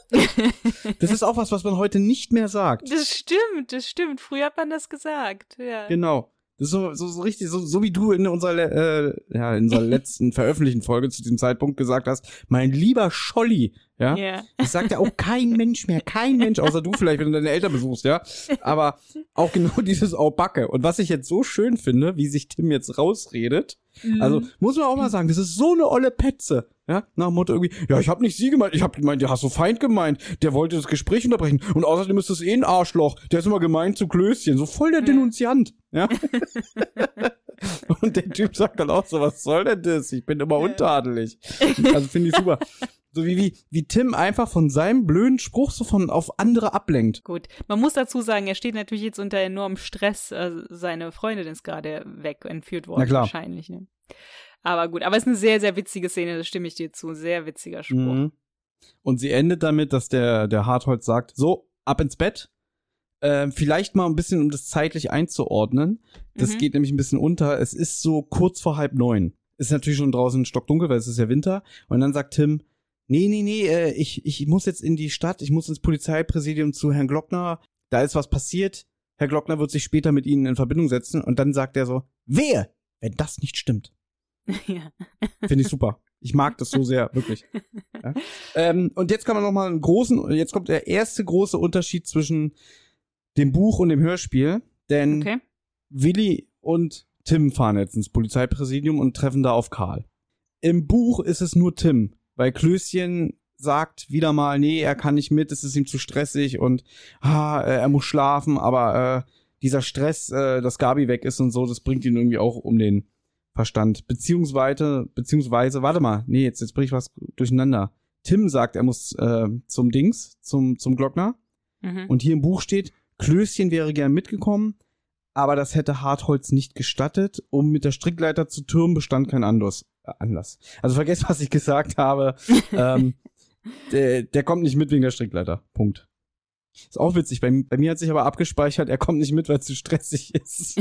<laughs> das ist auch was, was man heute nicht mehr sagt. Das stimmt, das stimmt. Früher hat man das gesagt. Ja. Genau. Das ist so, so, so richtig, so, so wie du in unserer, äh, ja, in unserer <laughs> letzten veröffentlichten Folge zu diesem Zeitpunkt gesagt hast, mein lieber Scholli, ja. Ja. Das sagt ja auch kein Mensch mehr, kein Mensch, außer du vielleicht, wenn du deine Eltern besuchst, ja. Aber auch genau <laughs> dieses Au Backe. Und was ich jetzt so schön finde, wie sich Tim jetzt rausredet, also Mhm. muss man auch mal sagen, das ist so eine olle Petze. Ja, nach Motto irgendwie, ja, ich habe nicht sie gemeint, ich habe gemeint, der hast du Feind gemeint, der wollte das Gespräch unterbrechen und außerdem ist das eh ein Arschloch, der ist immer gemeint zu Klößchen, so voll der. Denunziant, ja. <laughs> und der Typ sagt dann auch so, was soll denn das? Ich bin immer untadelig. Also finde ich super. So wie, wie, wie Tim einfach von seinem blöden Spruch so von auf andere ablenkt. Gut, man muss dazu sagen, er steht natürlich jetzt unter enormem Stress. Äh, seine Freundin ist gerade weg, entführt worden, Na klar. wahrscheinlich. Ne? Aber gut, aber es ist eine sehr, sehr witzige Szene, das stimme ich dir zu. Sehr witziger Spruch. Mhm. Und sie endet damit, dass der, der Hartholz sagt, so, ab ins Bett. Ähm, vielleicht mal ein bisschen, um das zeitlich einzuordnen. Das Mhm. geht nämlich ein bisschen unter. Es ist so kurz vor halb neun. Ist natürlich schon draußen stockdunkel, weil es ist ja Winter. Und dann sagt Tim, nee, nee, nee, äh, ich, ich muss jetzt in die Stadt, ich muss ins Polizeipräsidium zu Herrn Glockner. Da ist was passiert. Herr Glockner wird sich später mit Ihnen in Verbindung setzen. Und dann sagt er so, wehe, wenn das nicht stimmt. <laughs> ja. Finde ich super. Ich mag das so sehr, wirklich. Ja. Ähm, und jetzt kann man noch mal einen großen, jetzt kommt der erste große Unterschied zwischen dem Buch und dem Hörspiel, denn Okay. Willi und Tim fahren jetzt ins Polizeipräsidium und treffen da auf Karl. Im Buch ist es nur Tim, weil Klößchen sagt wieder mal, nee, er kann nicht mit, es ist ihm zu stressig und ah, er muss schlafen, aber äh, dieser Stress, äh, dass Gabi weg ist und so, das bringt ihn irgendwie auch um den Verstand. Beziehungsweise, beziehungsweise, warte mal, nee, jetzt, jetzt bring ich was durcheinander. Tim sagt, er muss äh, zum Dings, zum, zum Glockner. Mhm. Und hier im Buch steht, Klößchen wäre gern mitgekommen, aber das hätte Hartholz nicht gestattet. Um mit der Strickleiter zu türmen, bestand kein Anlass. Äh, Anlass. Also vergesst, was ich gesagt habe. <laughs> ähm, der, der kommt nicht mit wegen der Strickleiter. Punkt. Ist auch witzig. Bei, bei mir hat sich aber abgespeichert, er kommt nicht mit, weil es zu stressig ist.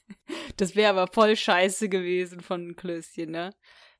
<laughs> das wäre aber voll scheiße gewesen von Klößchen, ne?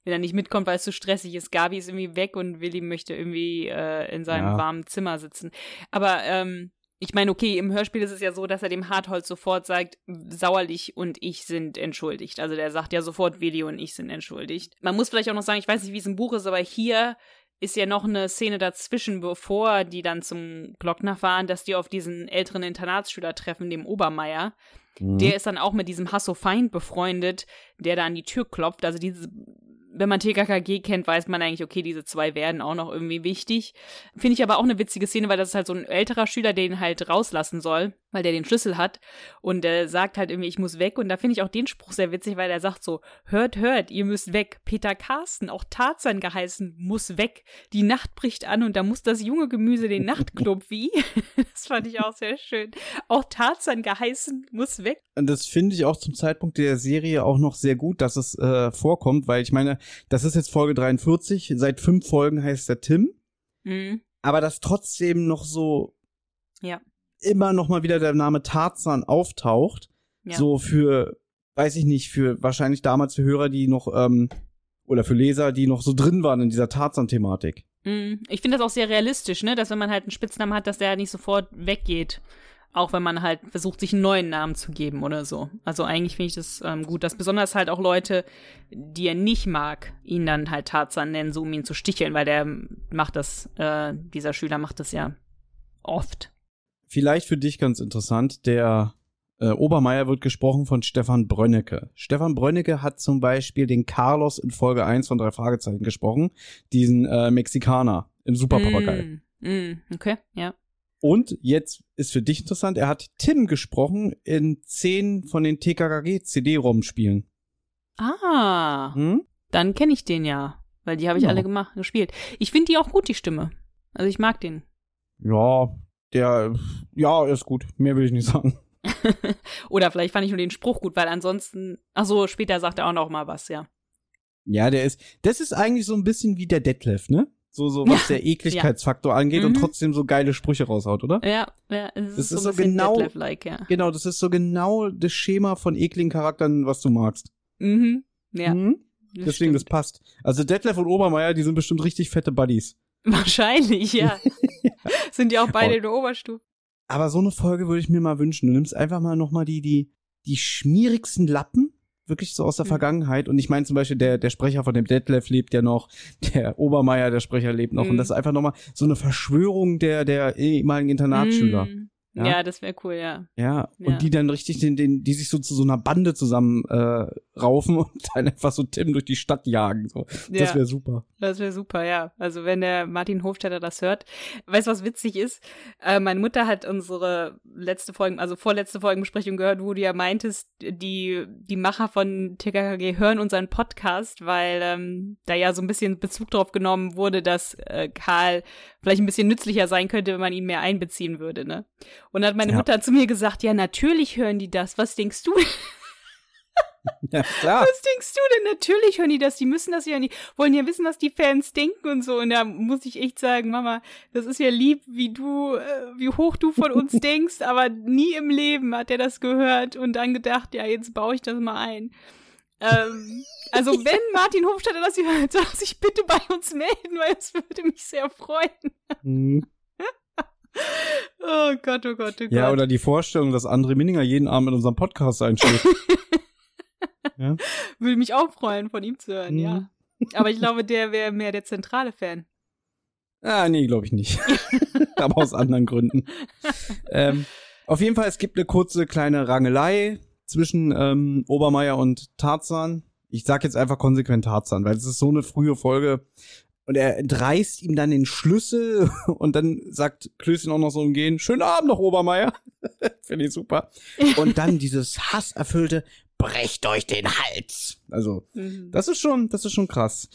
Wenn er nicht mitkommt, weil es zu stressig ist. Gabi ist irgendwie weg und Willi möchte irgendwie äh, in seinem Ja. warmen Zimmer sitzen. Aber ähm, ich meine, okay, im Hörspiel ist es ja so, dass er dem Hartholz sofort sagt, Sauerlich und ich sind entschuldigt. Also der sagt ja sofort, Willi und ich sind entschuldigt. Man muss vielleicht auch noch sagen, ich weiß nicht, wie es im Buch ist, aber hier ist ja noch eine Szene dazwischen, bevor die dann zum Glockner fahren, dass die auf diesen älteren Internatsschüler treffen, dem Obermeier. Mhm. Der ist dann auch mit diesem Hasso-Feind befreundet, der da an die Tür klopft. Also diese, wenn man TKKG kennt, weiß man eigentlich, okay, diese zwei werden auch noch irgendwie wichtig. Finde ich aber auch eine witzige Szene, weil das ist halt so ein älterer Schüler, der ihn halt rauslassen soll, weil der den Schlüssel hat. Und der sagt halt irgendwie, ich muss weg. Und da finde ich auch den Spruch sehr witzig, weil er sagt so, hört, hört, ihr müsst weg. Peter Carsten, auch Tarzan geheißen, muss weg. Die Nacht bricht an und da muss das junge Gemüse den Nachtclub wie. <laughs> das fand ich auch sehr schön. Auch Tarzan geheißen, muss weg. Und das finde ich auch zum Zeitpunkt der Serie auch noch sehr gut, dass es äh, vorkommt, weil ich meine, das ist jetzt Folge 43, seit fünf Folgen heißt er Tim, Mhm. aber dass trotzdem noch so Ja. immer noch mal wieder der Name Tarzan auftaucht, Ja. so für, weiß ich nicht, für wahrscheinlich damals für Hörer, die noch, ähm, oder für Leser, die noch so drin waren in dieser Tarzan-Thematik. Mhm. Ich finde das auch sehr realistisch, ne, dass wenn man halt einen Spitznamen hat, dass der nicht sofort weggeht. Auch wenn man halt versucht, sich einen neuen Namen zu geben oder so. Also eigentlich finde ich das ähm, gut, dass besonders halt auch Leute, die er nicht mag, ihn dann halt Tarzan nennen, so um ihn zu sticheln, weil der macht das, äh, dieser Schüler macht das ja oft. Vielleicht für dich ganz interessant, der äh, Obermeier wird gesprochen von Stefan Brönnecke. Stefan Brönnecke hat zum Beispiel den Carlos in Folge 1 von drei Fragezeichen gesprochen, diesen äh, Mexikaner im Superpapagei. Mm, mm, okay, ja. Und jetzt ist für dich interessant, er hat Tim gesprochen in 10 von den TKKG CD-ROM-Spielen. Ah, Hm? dann kenne ich den ja, weil die habe ich Ja. alle gemacht, gespielt. Ich finde die auch gut, die Stimme. Also ich mag den. Ja, der, ja, ist gut. Mehr will ich nicht sagen. <laughs> <laughs> Oder vielleicht fand ich nur den Spruch gut, weil ansonsten, ach so, später sagt er auch noch mal was, ja. Ja, der ist, das ist eigentlich so ein bisschen wie der Detlef, ne? So, so was Ja, der Ekligkeitsfaktor angeht und Mhm. trotzdem so geile Sprüche raushaut, oder? Ja, ja, es ist, Das so, ist so genau- Detlef-like, ja. Genau, das ist so genau das Schema von ekligen Charakteren, was du magst. Mhm. Ja, Mhm. das Deswegen, das stimmt. passt. Also Detlef und Obermeier, die sind bestimmt richtig fette Buddies. <laughs> Wahrscheinlich, ja. <laughs> <laughs> Sind ja auch beide Oh. in der Oberstufe. Aber so eine Folge würde ich mir mal wünschen. Du nimmst einfach mal nochmal die, die, die schmierigsten Lappen, wirklich so aus der Mhm. Vergangenheit. Und ich meine zum Beispiel, der, der Sprecher von dem Detlef lebt ja noch, <laughs> der Obermeier, der Sprecher lebt noch. Und Mhm. das ist einfach nochmal so eine Verschwörung der, der ehemaligen Internatsschüler. Mm. Ja. Ja. das wäre cool, ja. Ja, Ja. und die dann richtig, den, den, die sich so zu so einer Bande zusammen äh, raufen und <laughs> dann einfach so Tim durch die Stadt jagen. So. Das ja. wäre super. Das wäre super, ja. Also wenn der Martin Hofstetter das hört. Weißt du, was witzig ist? Äh, meine Mutter hat unsere letzte Folgen, also vorletzte Folgenbesprechung gehört, wo du ja meintest, die, die Macher von TKKG hören unseren Podcast, weil ähm, da ja so ein bisschen Bezug drauf genommen wurde, dass äh, Karl vielleicht ein bisschen nützlicher sein könnte, wenn man ihn mehr einbeziehen würde, ne? Und dann hat meine Ja. Mutter zu mir gesagt, ja, natürlich hören die das. Was denkst du <laughs> Ja, klar. was denkst du denn? Natürlich hören die das. Die müssen das ja nicht, wollen ja wissen, was die Fans denken und so. Und da muss ich echt sagen, Mama, das ist ja lieb, wie du, äh, wie hoch du von uns <laughs> denkst, aber nie im Leben hat er das gehört und dann gedacht, ja, jetzt baue ich das mal ein. Ähm, also wenn <laughs> Martin Hofstadter das hört, soll er sich bitte bei uns melden, weil es würde mich sehr freuen. Mhm. Oh Gott, oh Gott, oh Gott. Ja, oder die Vorstellung, dass André Minninger jeden Abend in unserem Podcast einschläft. <laughs> ja. Würde mich auch freuen, von ihm zu hören, Mhm. ja. Aber ich glaube, der wäre mehr der zentrale Fan. Ah, nee, glaube ich nicht. <laughs> Aber aus anderen Gründen. ähm, auf jeden Fall, es gibt eine kurze kleine Rangelei zwischen ähm, Obermeier und Tarzan. Ich sag jetzt einfach konsequent Tarzan, weil es ist so eine frühe Folge. Und er entreißt ihm dann den Schlüssel <laughs> und dann sagt Klößchen auch noch so im Gehen, schönen Abend noch, Obermeier. <laughs> Finde ich super. <laughs> Und dann dieses hasserfüllte, brecht euch den Hals. Also, Mhm. das ist schon, das ist schon krass.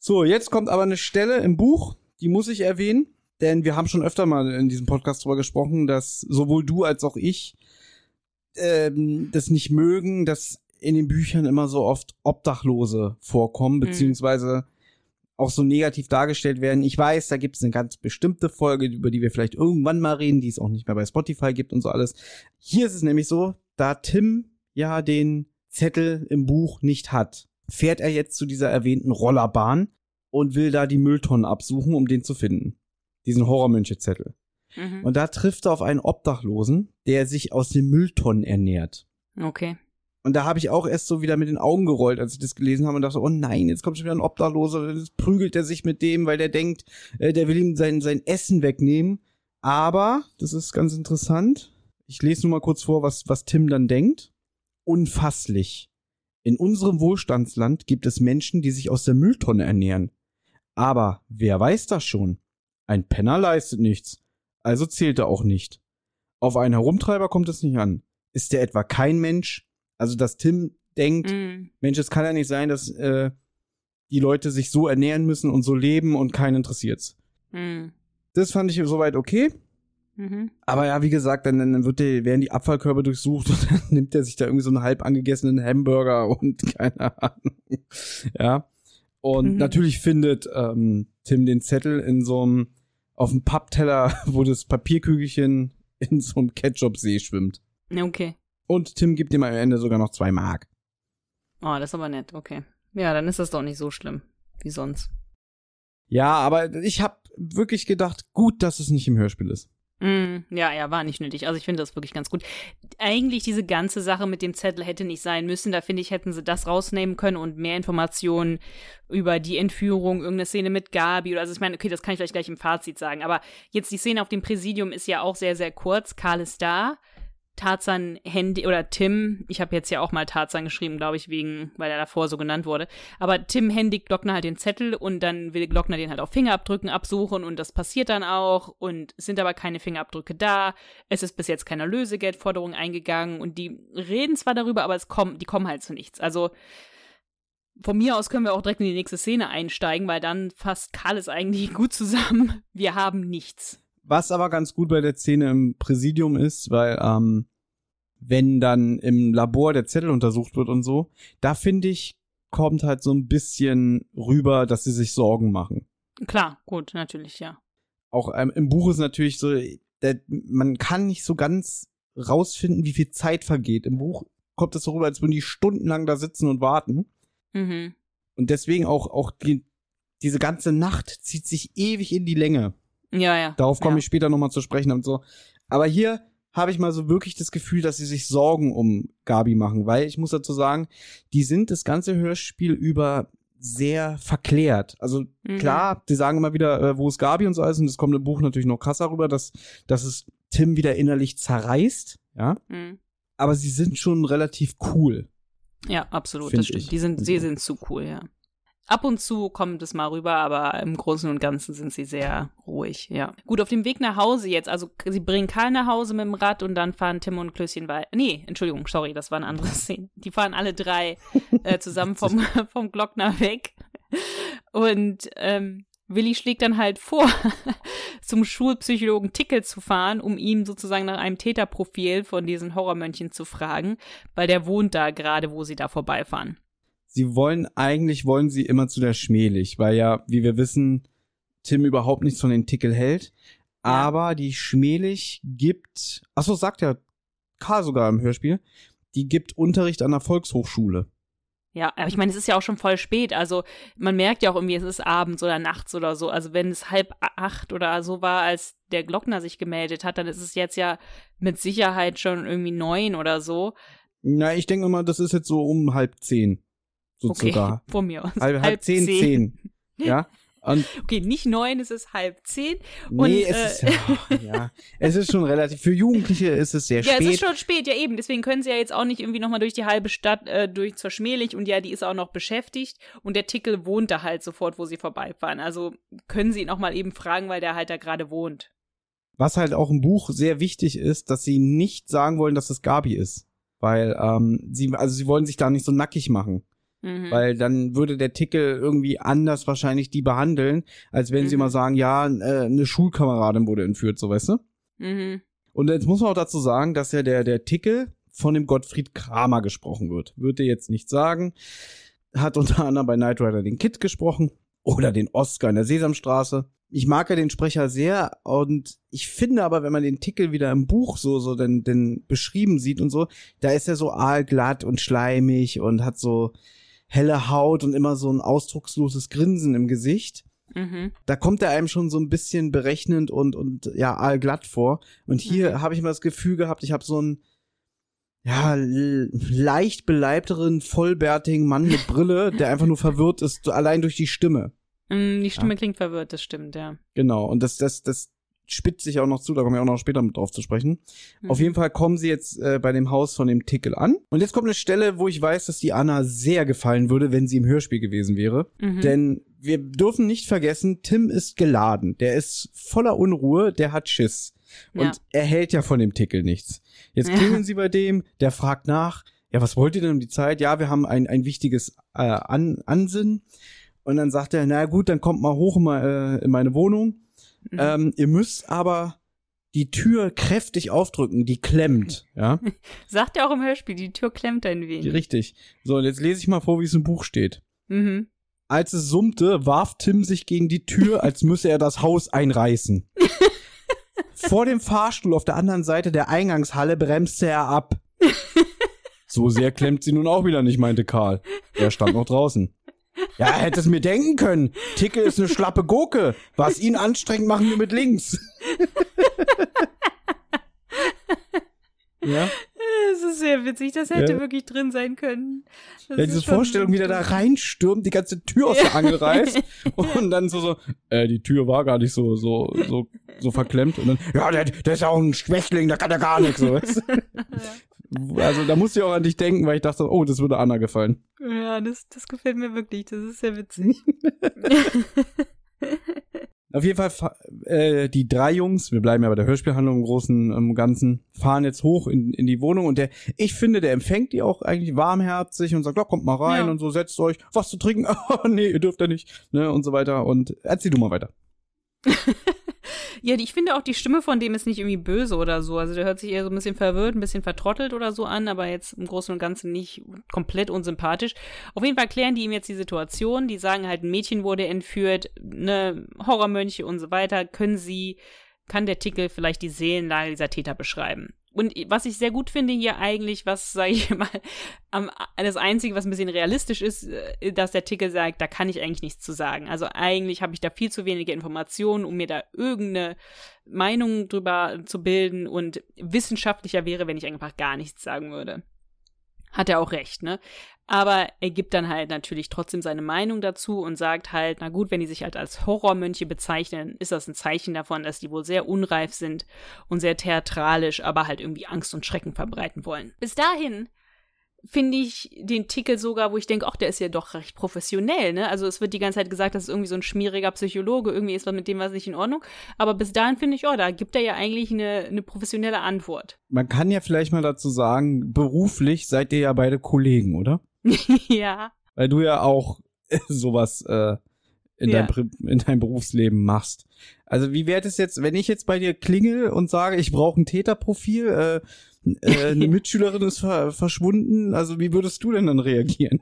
So, jetzt kommt aber eine Stelle im Buch, die muss ich erwähnen, denn wir haben schon öfter mal in diesem Podcast drüber gesprochen, dass sowohl du als auch ich ähm, das nicht mögen, dass in den Büchern immer so oft Obdachlose vorkommen, Mhm. beziehungsweise auch so negativ dargestellt werden. Ich weiß, da gibt es eine ganz bestimmte Folge, über die wir vielleicht irgendwann mal reden, die es auch nicht mehr bei Spotify gibt und so alles. Hier ist es nämlich so, da Tim ja den Zettel im Buch nicht hat, fährt er jetzt zu dieser erwähnten Rollerbahn und will da die Mülltonnen absuchen, um den zu finden. Diesen Horrormönche-Zettel. Mhm. Und da trifft er auf einen Obdachlosen, der sich aus den Mülltonnen ernährt. Okay. Und da habe ich auch erst so wieder mit den Augen gerollt, als ich das gelesen habe und dachte, oh nein, jetzt kommt schon wieder ein Obdachloser, jetzt prügelt er sich mit dem, weil der denkt, äh, der will ihm sein, sein Essen wegnehmen. Aber, das ist ganz interessant, ich lese nur mal kurz vor, was, was Tim dann denkt. Unfasslich. In unserem Wohlstandsland gibt es Menschen, die sich aus der Mülltonne ernähren. Aber wer weiß das schon? Ein Penner leistet nichts. Also zählt er auch nicht. Auf einen Herumtreiber kommt es nicht an. Ist der etwa kein Mensch? Also, dass Tim denkt, Mhm. Mensch, es kann ja nicht sein, dass äh, die Leute sich so ernähren müssen und so leben und keinen interessiert's. Mhm. Das fand ich soweit okay. Mhm. Aber ja, wie gesagt, dann, dann wird die, werden die Abfallkörbe durchsucht <laughs> und dann nimmt er sich da irgendwie so einen halb angegessenen Hamburger <laughs> und keine Ahnung. Ja. Und Mhm. natürlich findet ähm, Tim den Zettel in so einem, auf dem Pappteller, <laughs> wo das Papierkügelchen in so einem Ketchup-See schwimmt. Okay. Und Tim gibt ihm am Ende sogar noch zwei Mark. Oh, das ist aber nett, okay. Ja, dann ist das doch nicht so schlimm wie sonst. Ja, aber ich habe wirklich gedacht, gut, dass es nicht im Hörspiel ist. Mm, ja, ja, war nicht nötig. Also ich finde das wirklich ganz gut. Eigentlich diese ganze Sache mit dem Zettel hätte nicht sein müssen. Da finde ich, hätten sie das rausnehmen können und mehr Informationen über die Entführung, irgendeine Szene mit Gabi oder also ich meine, okay, das kann ich vielleicht gleich im Fazit sagen. Aber jetzt die Szene auf dem Präsidium ist ja auch sehr, sehr kurz. Karl ist da. Tarzan Handy oder Tim, ich habe jetzt ja auch mal Tarzan geschrieben, glaube ich, wegen, weil er davor so genannt wurde. Aber Tim händigt Glockner halt den Zettel und dann will Glockner den halt auf Fingerabdrücken absuchen und das passiert dann auch und sind aber keine Fingerabdrücke da. Es ist bis jetzt keine Lösegeldforderung eingegangen und die reden zwar darüber, aber es kommen, die kommen halt zu nichts. Also von mir aus können wir auch direkt in die nächste Szene einsteigen, weil dann fasst Karl es eigentlich <laughs> gut zusammen. Wir haben nichts. Was aber ganz gut bei der Szene im Präsidium ist, weil ähm, wenn dann im Labor der Zettel untersucht wird und so, da finde ich, kommt halt so ein bisschen rüber, dass sie sich Sorgen machen. Klar, gut, natürlich, ja. Auch ähm, im Buch ist natürlich so, der, man kann nicht so ganz rausfinden, wie viel Zeit vergeht. Im Buch kommt es so rüber, als würden die stundenlang da sitzen und warten. Mhm. Und deswegen auch, auch die, diese ganze Nacht zieht sich ewig in die Länge. Ja, ja. Darauf komme ja. ich später nochmal zu sprechen und so. Aber hier habe ich mal so wirklich das Gefühl, dass sie sich Sorgen um Gabi machen, weil ich muss dazu sagen, die sind das ganze Hörspiel über sehr verklärt. Also Mhm. klar, die sagen immer wieder, äh, wo ist Gabi und so alles, und das kommt im Buch natürlich noch krasser rüber, dass, dass es Tim wieder innerlich zerreißt, ja. Mhm. Aber sie sind schon relativ cool. Ja, absolut, das stimmt. ich. Die sind, Also- sie sind zu cool, ja. Ab und zu kommt es mal rüber, aber im Großen und Ganzen sind sie sehr ruhig, ja. Gut, auf dem Weg nach Hause jetzt, also sie bringen Karl nach Hause mit dem Rad und dann fahren Tim und Klößchen weiter. Nee, Entschuldigung, sorry, das war eine andere Szene. <laughs> Die fahren alle drei äh, <laughs> zusammen vom, <laughs> vom Glockner weg. Und ähm, Willi schlägt dann halt vor, zum Schulpsychologen Tickel zu fahren, um ihm sozusagen nach einem Täterprofil von diesen Horrormönchen zu fragen, weil der wohnt da gerade, wo sie da vorbeifahren. Sie wollen, eigentlich wollen sie immer zu der Schmelig, weil ja, wie wir wissen, Tim überhaupt nichts von den Tickel hält. Aber die Schmelig gibt, ach so, sagt ja Karl sogar im Hörspiel, die gibt Unterricht an der Volkshochschule. Ja, aber ich meine, es ist ja auch schon voll spät. Also man merkt ja auch irgendwie, es ist abends oder nachts oder so. Also wenn es halb acht oder so war, als der Glockner sich gemeldet hat, dann ist es jetzt ja mit Sicherheit schon irgendwie neun oder so. Na, ich denke immer, das ist jetzt so um halb zehn. So Okay, <laughs> von mir aus. Halb, halb zehn, zehn. <laughs> Ja. Und Okay, nicht neun, es ist halb zehn. Und, nee, äh, es ist ja, <laughs> ja, es ist schon relativ. Für Jugendliche ist es sehr Ja, spät. es ist schon spät, ja eben. Deswegen können sie ja jetzt auch nicht irgendwie nochmal durch die halbe Stadt äh, durch zur Schmelig und ja, die ist auch noch beschäftigt und der Tickel wohnt da halt sofort, wo sie vorbeifahren. Also können sie ihn auch mal eben fragen, weil der halt da gerade wohnt. Was halt auch im Buch sehr wichtig ist, dass sie nicht sagen wollen, dass es Gabi ist. Weil ähm, sie, also sie wollen sich da nicht so nackig machen. Mhm. Weil dann würde der Tickel irgendwie anders wahrscheinlich die behandeln, als wenn sie Mhm. mal sagen, ja, äh, eine Schulkameradin wurde entführt, so weißt du? mhm. Und jetzt muss man auch dazu sagen, dass ja der, der Tickel von dem Gottfried Kramer gesprochen wird. Würde jetzt nicht sagen. Hat unter anderem bei Knight Rider den Kid gesprochen. oder den Oscar in der Sesamstraße. Ich mag ja den Sprecher sehr und ich finde aber, wenn man den Tickel wieder im Buch so, so denn, denn beschrieben sieht und so, da ist er so aalglatt und schleimig und hat so helle Haut und immer so ein ausdrucksloses Grinsen im Gesicht. Mhm. Da kommt er einem schon so ein bisschen berechnend und, und ja, aalglatt vor. Und hier Mhm. habe ich mal das Gefühl gehabt, ich habe so einen ja, leicht beleibteren, vollbärtigen Mann mit Brille, der einfach nur verwirrt ist, allein durch die Stimme. Mm, Die Stimme klingt verwirrt, das stimmt, ja. Genau, und das, das, das spitzt sich auch noch zu, da kommen wir auch noch später mit drauf zu sprechen. Mhm. Auf jeden Fall kommen sie jetzt äh, bei dem Haus von dem Tickel an. Und jetzt kommt eine Stelle, wo ich weiß, dass die Anna sehr gefallen würde, wenn sie im Hörspiel gewesen wäre. Mhm. Denn wir dürfen nicht vergessen, Tim ist geladen. Der ist voller Unruhe, der hat Schiss. Und Ja. er hält ja von dem Tickel nichts. Jetzt Ja. klingeln sie bei dem, der fragt nach, ja, was wollt ihr denn um die Zeit? Ja, wir haben ein, ein wichtiges äh, An Ansinnen. Und dann sagt er, na gut, dann kommt mal hoch in, äh, in meine Wohnung. Mhm. Ähm, ihr müsst aber die Tür kräftig aufdrücken, die klemmt, <laughs> ja? Sagt er auch im Hörspiel, die Tür klemmt ein wenig. Richtig. So, und jetzt lese ich mal vor, wie es im Buch steht. Mhm. Als es summte, warf Tim sich gegen die Tür, <laughs> als müsse er das Haus einreißen. <laughs> Vor dem Fahrstuhl auf der anderen Seite der Eingangshalle bremste er ab. So sehr klemmt sie nun auch wieder nicht, meinte Karl. Er stand noch draußen. Ja, er hätte es mir denken können. Ticke ist eine schlappe Gurke. Was ihn anstrengt, machen wir mit links. ja, Es ist sehr witzig, das hätte Ja. wirklich drin sein können. Das ja diese Vorstellung, wie der da reinstürmt, die ganze Tür aus der Angel reißt <laughs> und dann so, so, äh, die Tür war gar nicht so, so, so, so verklemmt und dann, ja, der, der ist ja auch ein Schwächling, der kann ja gar nichts, so, weißt? <laughs> Also, da musste ich auch an dich denken, weil ich dachte, oh, das würde Anna gefallen. Ja, das, das gefällt mir wirklich. Das ist sehr witzig. <laughs> Auf jeden Fall, fa- äh, die drei Jungs, wir bleiben ja bei der Hörspielhandlung im Großen im Ganzen, fahren jetzt hoch in, in die Wohnung und der, ich finde, der empfängt die auch eigentlich warmherzig und sagt, ja, kommt mal rein Ja. und so, setzt euch, was zu trinken, <laughs> oh, nee, ihr dürft ja nicht, ne, und so weiter und erzähl du mal weiter. <laughs> ja, ich finde auch, die Stimme von dem ist nicht irgendwie böse oder so. Also der hört sich eher so ein bisschen verwirrt, ein bisschen vertrottelt oder so an, aber jetzt im Großen und Ganzen nicht komplett unsympathisch. Auf jeden Fall klären die ihm jetzt die Situation. Die sagen halt, ein Mädchen wurde entführt, ne, Horrormönche und so weiter. Können sie, kann der Tickel vielleicht die Seelenlage dieser Täter beschreiben? Und was ich sehr gut finde hier eigentlich, was, sage ich <laughs> mal, am, das Einzige, was ein bisschen realistisch ist, äh, dass der Tickel sagt, da kann ich eigentlich nichts zu sagen. Also eigentlich habe ich da viel zu wenige Informationen, um mir da irgendeine Meinung drüber zu bilden und wissenschaftlicher wäre, wenn ich einfach gar nichts sagen würde. Hat er auch recht, ne? Aber er gibt dann halt natürlich trotzdem seine Meinung dazu und sagt halt, na gut, wenn die sich halt als Horrormönche bezeichnen, ist das ein Zeichen davon, dass die wohl sehr unreif sind und sehr theatralisch, aber halt irgendwie Angst und Schrecken verbreiten wollen. Bis dahin finde ich den Tickel sogar, wo ich denke, ach, der ist ja doch recht professionell, ne? Also es wird die ganze Zeit gesagt, das ist irgendwie so ein schmieriger Psychologe, irgendwie ist was mit dem was nicht in Ordnung. Aber bis dahin finde ich, oh, da gibt er ja eigentlich eine, eine professionelle Antwort. Man kann ja vielleicht mal dazu sagen, beruflich seid ihr ja beide Kollegen, oder? <laughs> ja. Weil du ja auch sowas äh, in, Ja. deinem, Pri- in deinem Berufsleben machst. Also wie wäre es jetzt, wenn ich jetzt bei dir klingel und sage, ich brauche ein Täterprofil, äh, äh, <laughs> eine Mitschülerin ist ver verschwunden, also wie würdest du denn dann reagieren?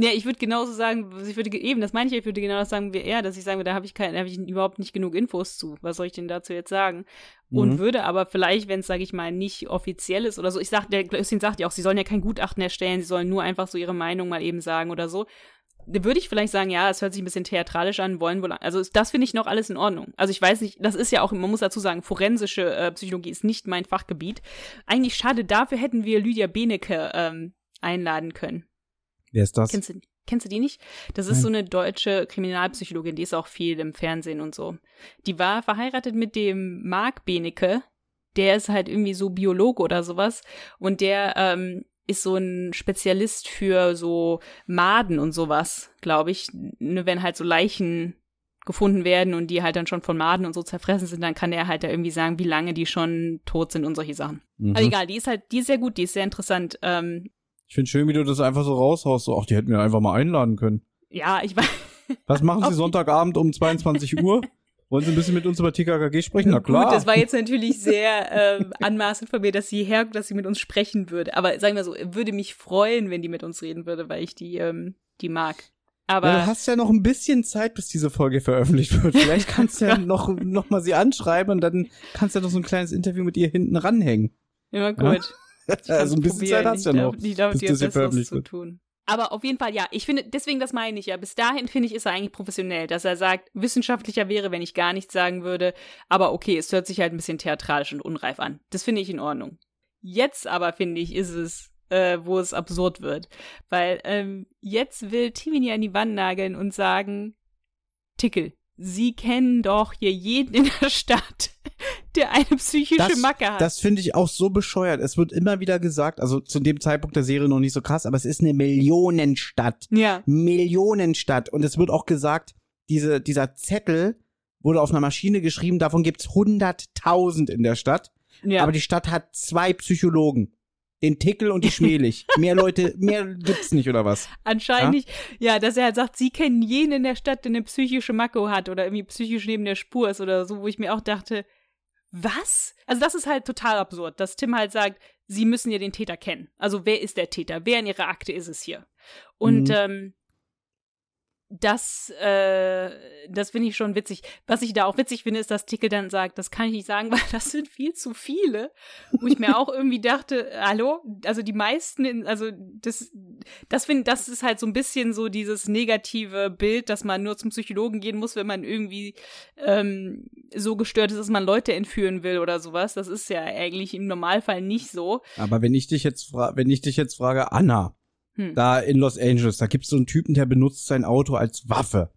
Ja, ich würde genauso sagen, ich würde eben, das meine ich, ich würde genau das sagen wie er, dass ich sagen würde, da habe ich kein, da habe ich überhaupt nicht genug Infos zu. Was soll ich denn dazu jetzt sagen? Und Mhm. würde aber vielleicht, wenn es, sage ich mal, nicht offiziell ist oder so, ich sag, der Christine sagt ja auch, sie sollen ja kein Gutachten erstellen, sie sollen nur einfach so ihre Meinung mal eben sagen oder so. Würde ich vielleicht sagen, ja, es hört sich ein bisschen theatralisch an, wollen wohl, also das finde ich noch alles in Ordnung. Also ich weiß nicht, das ist ja auch, man muss dazu sagen, forensische äh, Psychologie ist nicht mein Fachgebiet. Eigentlich schade, dafür hätten wir Lydia Benecke ähm, einladen können. Wer ist das? Kennst du, kennst du die nicht? Das ist Nein. so eine deutsche Kriminalpsychologin, die ist auch viel im Fernsehen und so. Die war verheiratet mit dem Marc Benecke. Der ist halt irgendwie so Biologe oder sowas. Und der ähm, ist so ein Spezialist für so Maden und sowas, glaube ich. Ne, Wenn halt so Leichen gefunden werden und die halt dann schon von Maden und so zerfressen sind, dann kann der halt da irgendwie sagen, wie lange die schon tot sind und solche Sachen. Mhm. Also egal, die ist halt, die ist sehr gut, die ist sehr interessant. Ähm, Ich finde schön, wie du das einfach so raushaust. So, ach, die hätten wir einfach mal einladen können. ja, ich weiß. Was machen <laughs> Sie Sonntagabend um 22 Uhr? Wollen Sie ein bisschen mit uns über TKKG sprechen? Na klar. Gut, das war jetzt natürlich sehr ähm, <laughs> anmaßend von mir, dass sie her, dass sie mit uns sprechen würde. Aber sagen wir so, würde mich freuen, wenn die mit uns reden würde, weil ich die, ähm, die mag. Aber ja, du hast ja noch ein bisschen Zeit, bis diese Folge veröffentlicht wird. Vielleicht <laughs> kannst du ja noch, noch mal sie anschreiben und dann kannst du ja noch so ein kleines Interview mit ihr hinten ranhängen. immer gut. <laughs> Ich Also ein bisschen Zeit hast du ja noch, bis das hier veröffentlicht wird. tun. Aber auf jeden Fall, ja, ich finde, deswegen, das meine ich ja. Bis dahin, finde ich, ist er eigentlich professionell, dass er sagt, wissenschaftlicher wäre, wenn ich gar nichts sagen würde. Aber okay, es hört sich halt ein bisschen theatralisch und unreif an. Das finde ich in Ordnung. Jetzt aber, finde ich, ist es, äh, wo es absurd wird. Weil ähm, jetzt will Timini an die Wand nageln und sagen, Tickel, Sie kennen doch hier jeden in der Stadt, der eine psychische Das, Macke hat. das finde ich auch so bescheuert. Es wird immer wieder gesagt, also zu dem Zeitpunkt der Serie noch nicht so krass, aber es ist eine Millionenstadt. ja, Millionenstadt. Und es wird auch gesagt, diese, dieser Zettel wurde auf einer Maschine geschrieben, davon gibt's 100.000 in der Stadt. ja. Aber die Stadt hat zwei Psychologen. Den Tickel und die Schmelig. <laughs> mehr Leute, mehr gibt's nicht, oder was? Anscheinend nicht. Ja, dass er halt sagt, sie kennen jeden in der Stadt, der eine psychische Makro hat oder irgendwie psychisch neben der Spur ist oder so, wo ich mir auch dachte, was? Also das ist halt total absurd, dass Tim halt sagt, sie müssen ja den Täter kennen. Also wer ist der Täter? Wer in ihrer Akte ist es hier? Und Mhm. ähm, das, äh, das finde ich schon witzig. Was ich da auch witzig finde, ist, dass Tickel dann sagt, das kann ich nicht sagen, <laughs> weil das sind viel zu viele. Wo ich mir auch irgendwie dachte, hallo, also die meisten, in, also das, das finde, das ist halt so ein bisschen so dieses negative Bild, dass man nur zum Psychologen gehen muss, wenn man irgendwie ähm, so gestört ist, dass man Leute entführen will oder sowas. Das ist ja eigentlich im Normalfall nicht so. Aber wenn ich dich jetzt fra wenn ich dich jetzt frage, Anna, Hm. da in Los Angeles, da gibt's so einen Typen, der benutzt sein Auto als Waffe.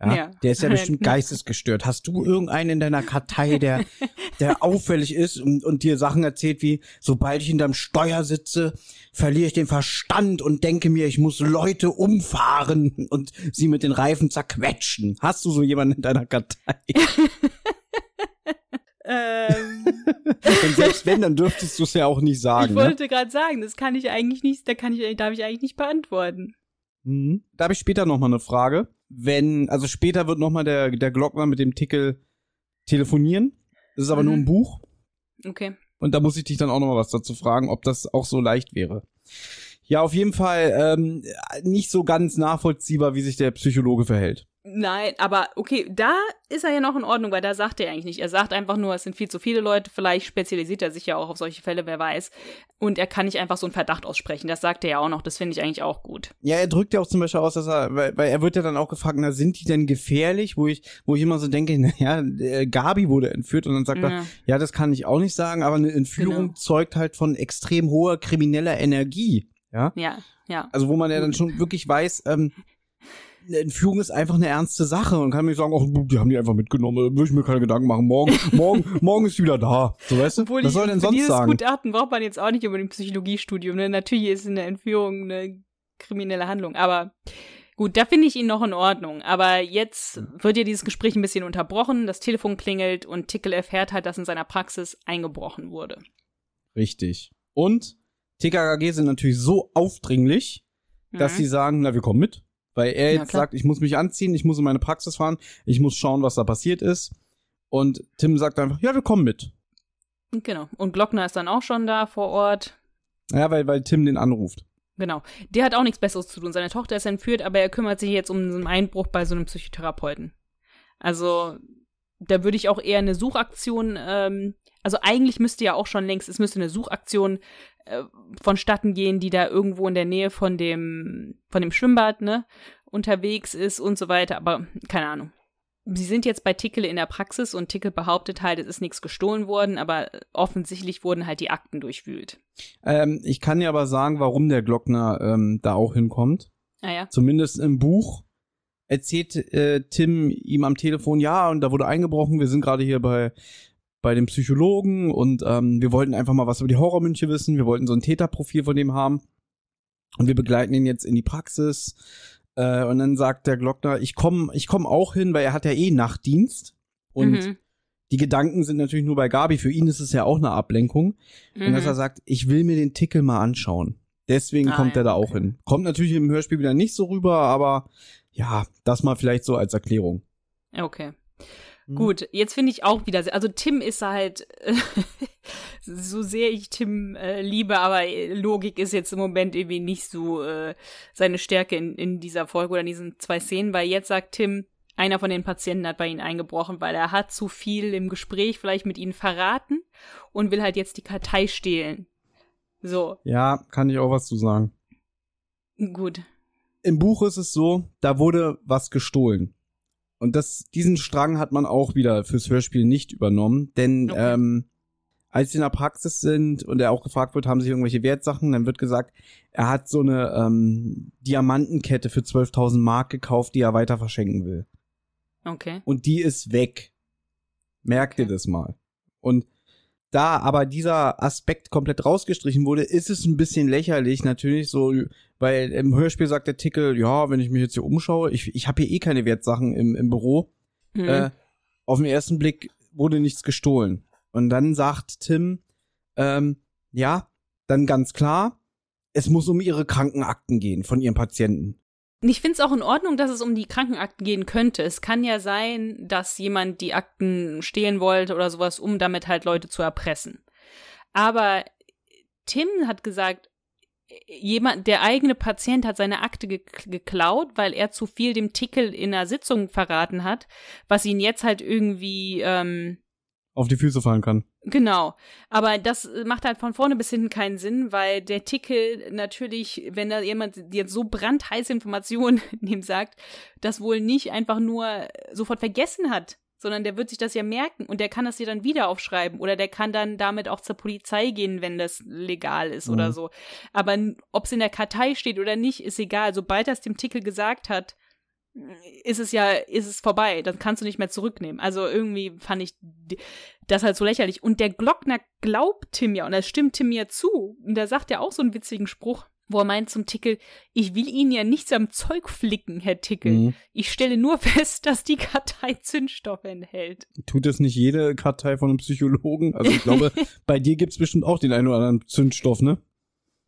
Ja, Ja. Der ist ja <laughs> bestimmt geistesgestört. Hast du irgendeinen in deiner Kartei, der, <laughs> der auffällig ist und, und dir Sachen erzählt wie, sobald ich hinterm Steuer sitze, verliere ich den Verstand und denke mir, ich muss Leute umfahren und sie mit den Reifen zerquetschen. Hast du so jemanden in deiner Kartei? <laughs> Ähm, <laughs> und selbst wenn, dann dürftest du es ja auch nicht sagen. ich ne? wollte gerade sagen, das kann ich eigentlich nicht, da kann ich, darf ich eigentlich nicht beantworten. Mhm. Da habe ich später noch mal eine Frage. Wenn, also später wird noch mal der, der Glockner mit dem Tickel telefonieren. Das ist aber Mhm. nur ein Buch. Okay. Und da muss ich dich dann auch noch mal was dazu fragen, ob das auch so leicht wäre. Ja, auf jeden Fall ähm, nicht so ganz nachvollziehbar, wie sich der Psychologe verhält. Nein, aber okay, da ist er ja noch in Ordnung, weil da sagt er eigentlich nicht. Er sagt einfach nur, es sind viel zu viele Leute, vielleicht spezialisiert er sich ja auch auf solche Fälle, wer weiß. Und er kann nicht einfach so einen Verdacht aussprechen. Das sagt er ja auch noch, das finde ich eigentlich auch gut. Ja, er drückt ja auch zum Beispiel aus, dass er, weil, weil er wird ja dann auch gefragt, na, sind die denn gefährlich? Wo ich, wo ich immer so denke, <laughs> naja, äh, Gabi wurde entführt und dann sagt er, Ja. ja, das kann ich auch nicht sagen, aber eine Entführung Genau. zeugt halt von extrem hoher krimineller Energie. Ja. Ja, ja. Also wo man ja dann schon wirklich weiß, ähm, eine Entführung ist einfach eine ernste Sache und kann mir sagen, ach, die haben die einfach mitgenommen, will ich mir keine Gedanken machen. Morgen, <laughs> morgen, morgen ist sie wieder da. So weißt du? Obwohl Was ich, soll denn sonst dieses sagen? Gutachten braucht man jetzt auch nicht über ein Psychologiestudium. Ne? Natürlich ist eine Entführung eine kriminelle Handlung, aber gut, da finde ich ihn noch in Ordnung. Aber jetzt wird ja dieses Gespräch ein bisschen unterbrochen, das Telefon klingelt und Tickel erfährt halt, dass in seiner Praxis eingebrochen wurde. Richtig. Und TKKG sind natürlich so aufdringlich, dass Mhm. sie sagen, na, wir kommen mit. Weil er Ja, jetzt klar. sagt, ich muss mich anziehen, ich muss in meine Praxis fahren, ich muss schauen, was da passiert ist. Und Tim sagt einfach, ja, wir kommen mit. Genau. Und Glockner ist dann auch schon da vor Ort. Ja, weil, weil Tim den anruft. Genau. Der hat auch nichts Besseres zu tun. Seine Tochter ist entführt, aber er kümmert sich jetzt um einen Einbruch bei so einem Psychotherapeuten. Also, da würde ich auch eher eine Suchaktion, ähm, also eigentlich müsste ja auch schon längst, es müsste eine Suchaktion äh, vonstatten gehen, die da irgendwo in der Nähe von dem, von dem Schwimmbad, ne, unterwegs ist und so weiter, aber keine Ahnung. Sie sind jetzt bei Tickel in der Praxis und Tickel behauptet halt, es ist nichts gestohlen worden, aber offensichtlich wurden halt die Akten durchwühlt. Ähm, ich kann dir aber sagen, warum der Glockner ähm, da auch hinkommt. Naja. Zumindest im Buch erzählt äh, Tim ihm am Telefon, ja, und da wurde eingebrochen, wir sind gerade hier bei, bei dem Psychologen und ähm, wir wollten einfach mal was über die Horrormünche wissen, wir wollten so ein Täterprofil von dem haben und wir begleiten ihn jetzt in die Praxis äh, und dann sagt der Glockner, ich komme ich komm auch hin, weil er hat ja eh Nachtdienst und Mhm. die Gedanken sind natürlich nur bei Gabi, für ihn ist es ja auch eine Ablenkung und dass Mhm. er sagt, ich will mir den Tickel mal anschauen. Deswegen Ah, kommt ja, er da auch okay. hin. Kommt natürlich im Hörspiel wieder nicht so rüber, aber ja, das mal vielleicht so als Erklärung. Okay. Mhm. Gut, jetzt finde ich auch wieder, also Tim ist halt, <laughs> so sehr ich Tim äh, liebe, aber Logik ist jetzt im Moment irgendwie nicht so äh, seine Stärke in, in dieser Folge oder in diesen zwei Szenen, weil jetzt sagt Tim, einer von den Patienten hat bei ihnen eingebrochen, weil er hat zu viel im Gespräch vielleicht mit ihnen verraten und will halt jetzt die Kartei stehlen. So, Ja, kann ich auch was zu sagen. gut. Im Buch ist es so, da wurde was gestohlen. Und das, diesen Strang hat man auch wieder fürs Hörspiel nicht übernommen, denn Okay. ähm, als sie in der Praxis sind und er auch gefragt wird, haben sie irgendwelche Wertsachen, dann wird gesagt, er hat so eine ähm, Diamantenkette für 12.000 Mark gekauft, die er weiter verschenken will. Okay. und die ist weg. Merkt ihr Okay. das mal. Und da aber dieser Aspekt komplett rausgestrichen wurde, ist es ein bisschen lächerlich, natürlich so, weil im Hörspiel sagt der Tickel, ja, wenn ich mich jetzt hier umschaue, ich, ich habe hier eh keine Wertsachen im, im Büro. Mhm. Äh, auf den ersten Blick wurde nichts gestohlen. Und dann sagt Tim, ähm, ja, dann ganz klar, es muss um ihre Krankenakten gehen von ihren Patienten. Ich finde es auch in Ordnung, dass es um die Krankenakten gehen könnte. Es kann ja sein, dass jemand die Akten stehlen wollte oder sowas, um damit halt Leute zu erpressen. Aber Tim hat gesagt, jemand, der eigene Patient hat seine Akte ge geklaut, weil er zu viel dem Tickel in der Sitzung verraten hat, was ihn jetzt halt irgendwie ähm, Auf die Füße fallen kann. Genau. Aber das macht halt von vorne bis hinten keinen Sinn, weil der Tickel natürlich, wenn da jemand jetzt so brandheiße Informationen <laughs> ihm sagt, das wohl nicht einfach nur sofort vergessen hat, sondern der wird sich das ja merken und der kann das dir dann wieder aufschreiben oder der kann dann damit auch zur Polizei gehen, wenn das legal ist oder Mhm. so. Aber ob es in der Kartei steht oder nicht, ist egal. Sobald er es dem Tickel gesagt hat, ist es ja, ist es vorbei. Dann kannst du nicht mehr zurücknehmen. Also irgendwie fand ich das halt so lächerlich. Und der Glockner glaubt Tim ja und das stimmt Tim ja zu. Und da sagt er auch so einen witzigen Spruch, wo er meint zum Tickel, ich will Ihnen ja nichts am Zeug flicken, Herr Tickel. Mhm. Ich stelle nur <laughs> fest, dass die Kartei Zündstoff enthält. Tut das nicht jede Kartei von einem Psychologen? Also ich glaube, <laughs> bei dir gibt's bestimmt auch den einen oder anderen Zündstoff, ne?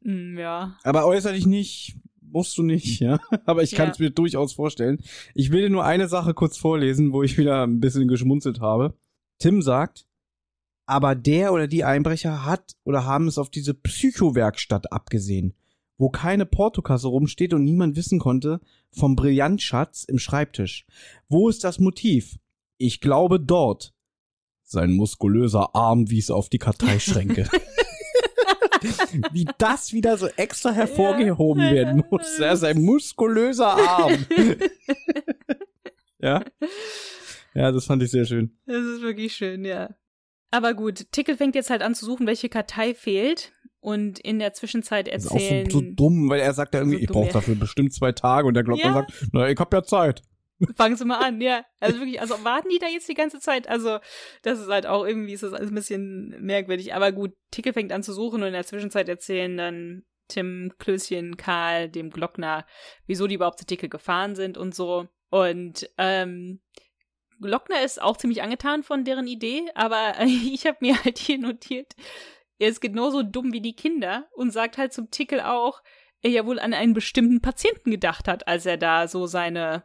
Hm, ja. Aber äußerlich nicht, musst du nicht, ja? <laughs> Aber ich kann es mir durchaus vorstellen. Ich will dir nur eine Sache kurz vorlesen, wo ich wieder ein bisschen geschmunzelt habe. Tim sagt, aber der oder die Einbrecher hat oder haben es auf diese Psychowerkstatt abgesehen, wo keine Portokasse rumsteht und niemand wissen konnte vom Brillantschatz im Schreibtisch. Wo ist das Motiv? Ich glaube dort. Sein muskulöser Arm wies auf die Karteischränke. <laughs> Wie das wieder so extra hervorgehoben Ja. werden muss. Ja, sein muskulöser Arm. <laughs> ja. Ja, das fand ich sehr schön. Das ist wirklich schön, ja. Aber gut, Tickel fängt jetzt halt an zu suchen, welche Kartei fehlt. Und in der Zwischenzeit Das ist auch erzählen. so, so dumm, weil er sagt ja irgendwie, So ich brauche dafür bestimmt zwei Tage und der Glockner Ja. sagt, na, ich hab ja Zeit. <laughs> Fangen Sie mal an, ja. Also wirklich, also warten die da jetzt die ganze Zeit? Also, das ist halt auch irgendwie, ist das alles ein bisschen merkwürdig. Aber gut, Tickel fängt an zu suchen und in der Zwischenzeit erzählen dann Tim, Klößchen, Karl, dem Glockner, wieso die überhaupt zu Tickel gefahren sind und so. Und ähm, Glockner ist auch ziemlich angetan von deren Idee, aber <laughs> ich habe mir halt hier notiert, er ist genauso dumm wie die Kinder und sagt halt zum Tickel auch, er ja wohl an einen bestimmten Patienten gedacht hat, als er da so seine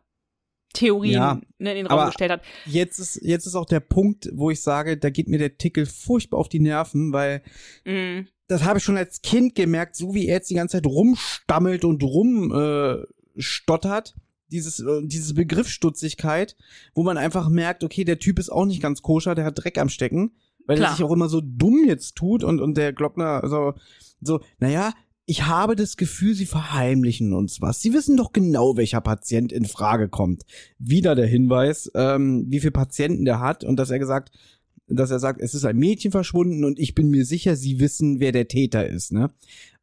Theorien Ja, ne, in den Raum gestellt hat. Jetzt ist, jetzt ist auch der Punkt, wo ich sage, da geht mir der Tickel furchtbar auf die Nerven, weil Mm, das habe ich schon als Kind gemerkt, so wie er jetzt die ganze Zeit rumstammelt und rumstottert, äh, dieses, äh, diese Begriffsstutzigkeit, wo man einfach merkt, okay, der Typ ist auch nicht ganz koscher, der hat Dreck am Stecken, weil Klar. er sich auch immer so dumm jetzt tut und, und der Glockner so, so, naja, ich habe das Gefühl, sie verheimlichen uns was. Sie wissen doch genau, welcher Patient in Frage kommt. Wieder der Hinweis, ähm, wie viele Patienten der hat und dass er gesagt, dass er sagt, es ist ein Mädchen verschwunden und ich bin mir sicher, sie wissen, wer der Täter ist, ne?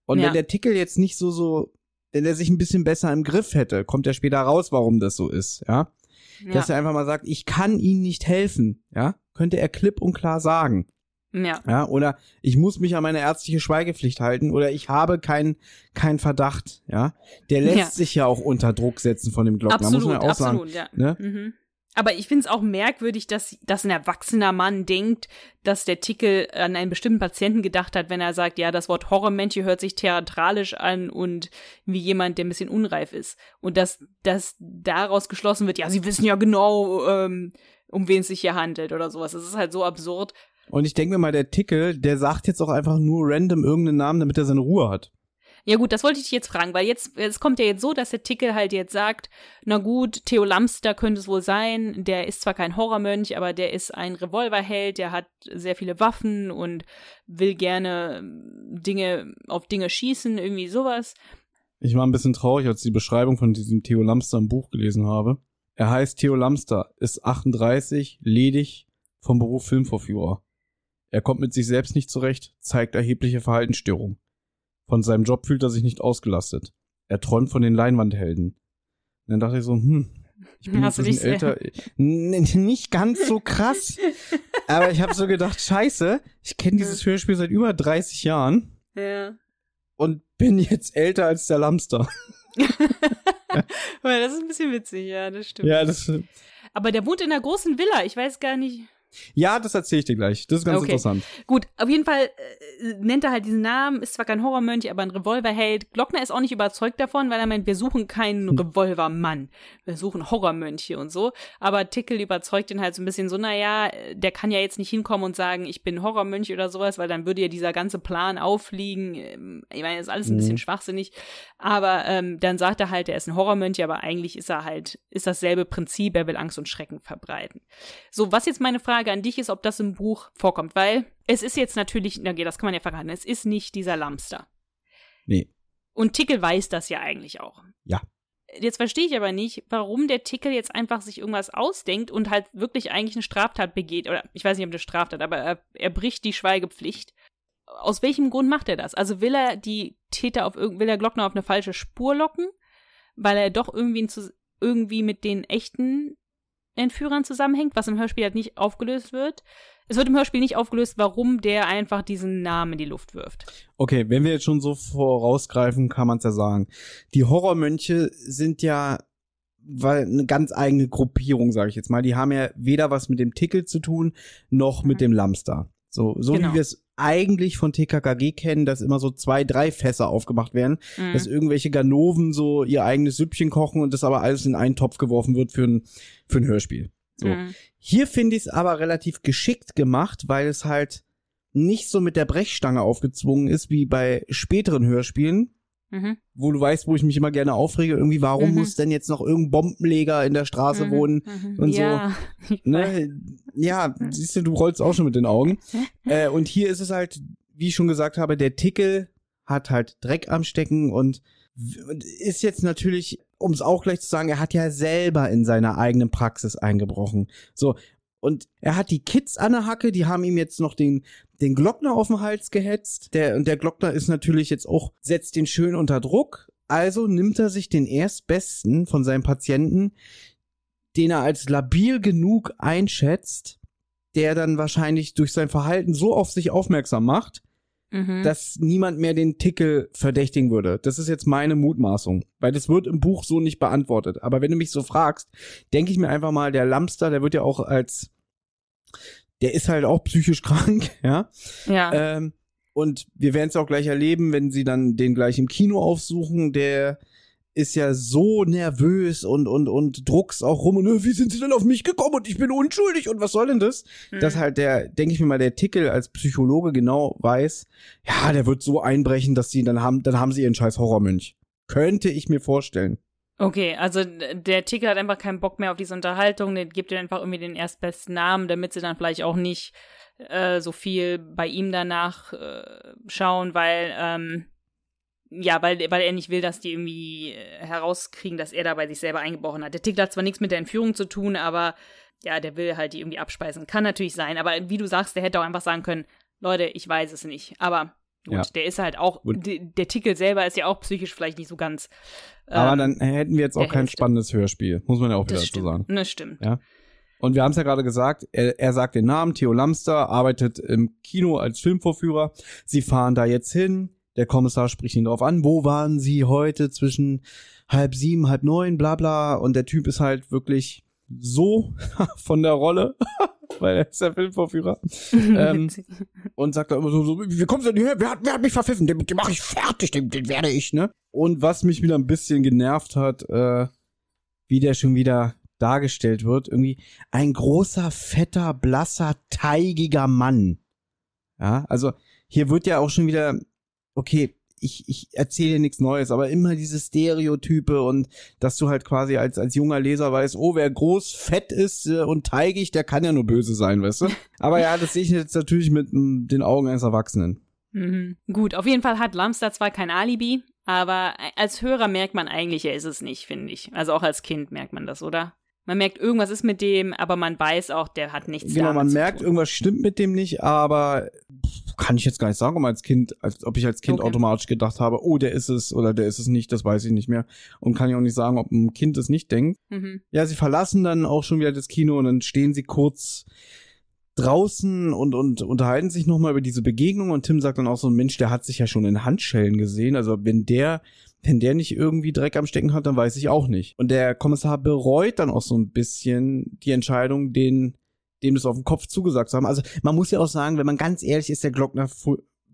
Und Ja. wenn der Tickel jetzt nicht so, so, wenn er sich ein bisschen besser im Griff hätte, kommt er später raus, warum das so ist, ja? ja, Dass er einfach mal sagt, ich kann Ihnen nicht helfen, ja? Könnte er klipp und klar sagen, ja, ja? Oder ich muss mich an meine ärztliche Schweigepflicht halten oder ich habe keinen keinen Verdacht, ja? Der lässt Ja. sich ja auch unter Druck setzen von dem Glockner, absolut, muss man ja auch sagen. absolut, ja. ne? Mhm. Aber ich finde es auch merkwürdig, dass, dass ein erwachsener Mann denkt, dass der Tickel an einen bestimmten Patienten gedacht hat, wenn er sagt, ja, das Wort Horrormönche hört sich theatralisch an und wie jemand, der ein bisschen unreif ist. Und dass, dass daraus geschlossen wird, ja, sie wissen ja genau, ähm, um wen es sich hier handelt oder sowas. Das ist halt so absurd. Und ich denke mir mal, der Tickel, der sagt jetzt auch einfach nur random irgendeinen Namen, damit er seine Ruhe hat. Ja gut, das wollte ich dich jetzt fragen, weil jetzt, es kommt ja jetzt so, dass der Tickel halt jetzt sagt, na gut, Theo Lamster könnte es wohl sein, der ist zwar kein Horrormönch, aber der ist ein Revolverheld, der hat sehr viele Waffen und will gerne ähm, Dinge, auf Dinge schießen, irgendwie sowas. Ich war ein bisschen traurig, als ich die Beschreibung von diesem Theo Lamster im Buch gelesen habe. Er heißt Theo Lamster, ist 38, ledig, vom Beruf Filmvorführer. Er kommt mit sich selbst nicht zurecht, zeigt erhebliche Verhaltensstörungen. Von seinem Job fühlt er sich nicht ausgelastet. Er träumt von den Leinwandhelden. Und dann dachte ich so, hm, ich bin Hast jetzt ein älter. Nicht ganz so krass. <laughs> aber ich habe so gedacht, scheiße, ich kenne dieses Hörspiel seit über 30 Jahren Ja. und bin jetzt älter als der Lamster. <laughs> Das ist ein bisschen witzig, ja, das stimmt. Ja, das, Aber der wohnt in einer großen Villa, ich weiß gar nicht. Ja, das erzähle ich dir gleich. Das ist ganz Okay. interessant. Gut, auf jeden Fall äh, nennt er halt diesen Namen, ist zwar kein Horrormönch, aber ein Revolverheld. Glockner ist auch nicht überzeugt davon, weil er meint, wir suchen keinen Hm. Revolvermann. Wir suchen Horrormönche und so. Aber Tickel überzeugt ihn halt so ein bisschen so, naja, der kann ja jetzt nicht hinkommen und sagen, ich bin Horrormönch oder sowas, weil dann würde ja dieser ganze Plan auffliegen. Ähm, Ich meine, das ist alles ein bisschen Mhm. schwachsinnig. Aber ähm, dann sagt er halt, er ist ein Horrormönch, aber eigentlich ist er halt, ist dasselbe Prinzip, er will Angst und Schrecken verbreiten. So, was jetzt meine Frage an dich ist, ob das im Buch vorkommt, weil es ist jetzt natürlich, na okay, das kann man ja verraten, es ist nicht dieser Lamster. Nee. Und Tickel weiß das ja eigentlich auch. Ja. Jetzt verstehe ich aber nicht, warum der Tickel jetzt einfach sich irgendwas ausdenkt und halt wirklich eigentlich eine Straftat begeht. Oder ich weiß nicht, ob eine Straftat, aber er, er bricht die Schweigepflicht. Aus welchem Grund macht er das? Also will er die Täter auf will er Glockner auf eine falsche Spur locken, weil er doch irgendwie, irgendwie mit den echten Entführern zusammenhängt, was im Hörspiel halt nicht aufgelöst wird. Es wird im Hörspiel nicht aufgelöst, warum der einfach diesen Namen in die Luft wirft. Okay, wenn wir jetzt schon so vorausgreifen, kann man es ja sagen. Die Horrormönche sind ja weil eine ganz eigene Gruppierung, sage ich jetzt mal. Die haben ja weder was mit dem Tickel zu tun, noch mit Mhm. dem Lamster. So, so Genau. wie wir es eigentlich von TKKG kennen, dass immer so zwei, drei Fässer aufgemacht werden, Mhm. dass irgendwelche Ganoven so ihr eigenes Süppchen kochen und das aber alles in einen Topf geworfen wird für ein, für ein Hörspiel. So. Mhm. Hier finde ich es aber relativ geschickt gemacht, weil es halt nicht so mit der Brechstange aufgezwungen ist wie bei späteren Hörspielen, Mhm. wo du weißt, wo ich mich immer gerne aufrege, irgendwie, warum Mhm. muss denn jetzt noch irgendein Bombenleger in der Straße Mhm. wohnen? Mhm. und so. ja. weiß. Ne? Ja, siehst du, du rollst auch schon mit den Augen. <laughs> äh, und hier ist es halt, wie ich schon gesagt habe, der Tickel hat halt Dreck am Stecken und ist jetzt natürlich, um es auch gleich zu sagen, er hat ja selber in seiner eigenen Praxis eingebrochen. So. Und er hat die Kids an der Hacke, die haben ihm jetzt noch den, den Glockner auf den Hals gehetzt. Der, und der Glockner ist natürlich jetzt auch, setzt den schön unter Druck. Also nimmt er sich den erstbesten von seinem Patienten, den er als labil genug einschätzt, der dann wahrscheinlich durch sein Verhalten so auf sich aufmerksam macht, Mhm. dass niemand mehr den Tickel verdächtigen würde. Das ist jetzt meine Mutmaßung, weil das wird im Buch so nicht beantwortet. Aber wenn du mich so fragst, denke ich mir einfach mal, der Lamster, der wird ja auch als, der ist halt auch psychisch <laughs> krank, ja. ja. Ähm, und wir werden es auch gleich erleben, wenn sie dann den gleich im Kino aufsuchen. Der ist ja so nervös und, und, und druckst auch rum und "Äh, wie sind sie denn auf mich gekommen und ich bin unschuldig und was soll denn das? Mhm. Dass halt der, denke ich mir mal, der Tickel als Psychologe genau weiß, ja, der wird so einbrechen, dass sie dann haben, dann haben sie ihren scheiß Horrormönch. Könnte ich mir vorstellen. Okay, also der Ticker hat einfach keinen Bock mehr auf diese Unterhaltung, der gibt ihr einfach irgendwie den erstbesten Namen, damit sie dann vielleicht auch nicht äh, so viel bei ihm danach äh, schauen, weil ähm, ja, weil, weil er nicht will, dass die irgendwie äh, herauskriegen, dass er da bei sich selber eingebrochen hat. Der Tickler hat zwar nichts mit der Entführung zu tun, aber ja, der will halt die irgendwie abspeisen. Kann natürlich sein, aber wie du sagst, der hätte auch einfach sagen können, Leute, ich weiß es nicht. Aber gut, Ja. der ist halt auch, der Tickel selber ist ja auch psychisch vielleicht nicht so ganz. Aber ähm, dann hätten wir jetzt auch kein Hälfte. spannendes Hörspiel, muss man ja auch wieder das dazu stimmt. sagen. Das stimmt. Ja. Und wir haben es ja gerade gesagt, er, er sagt den Namen, Theo Lamster, arbeitet im Kino als Filmvorführer. Sie fahren da jetzt hin. Der Kommissar spricht ihn darauf an, wo waren Sie heute zwischen halb sieben, halb neun, bla bla. Und der Typ ist halt wirklich so <laughs> von der Rolle, <laughs> weil er ist der Filmvorführer. <laughs> ähm, und sagt da immer so, so wie kommst du denn her? Wer hat, wer hat mich verpfiffen? Den, den mache ich fertig, den, den werde ich, ne? Und was mich wieder ein bisschen genervt hat, äh, wie der schon wieder dargestellt wird, irgendwie ein großer, fetter, blasser, teigiger Mann. Ja, also hier wird ja auch schon wieder, okay, ich, ich erzähle nichts Neues, aber immer diese Stereotype und dass du halt quasi als, als junger Leser weißt, oh, wer groß, fett ist äh, und teigig, der kann ja nur böse sein, weißt du? <laughs> Aber ja, das sehe ich jetzt natürlich mit den Augen eines Erwachsenen. Mhm. Gut, auf jeden Fall hat Lamster zwar kein Alibi, aber als Hörer merkt man eigentlich, er ist es nicht, finde ich. Also auch als Kind merkt man das, oder? Man merkt, irgendwas ist mit dem, aber man weiß auch, der hat nichts Genau, man merkt, irgendwas stimmt mit dem nicht, aber kann ich jetzt gar nicht sagen, ob, als kind, als, ob ich als Kind Okay. automatisch gedacht habe, oh, der ist es oder der ist es nicht, das weiß ich nicht mehr. Und kann ich auch nicht sagen, ob ein Kind es nicht denkt. Mhm. Ja, sie verlassen dann auch schon wieder das Kino und dann stehen sie kurz draußen und, und unterhalten sich nochmal über diese Begegnung und Tim sagt dann auch so, Mensch, der hat sich ja schon in Handschellen gesehen. Also wenn der, wenn der nicht irgendwie Dreck am Stecken hat, dann weiß ich auch nicht. Und der Kommissar bereut dann auch so ein bisschen die Entscheidung, den, dem das auf den Kopf zugesagt zu haben. Also man muss ja auch sagen, wenn man ganz ehrlich ist, der Glockner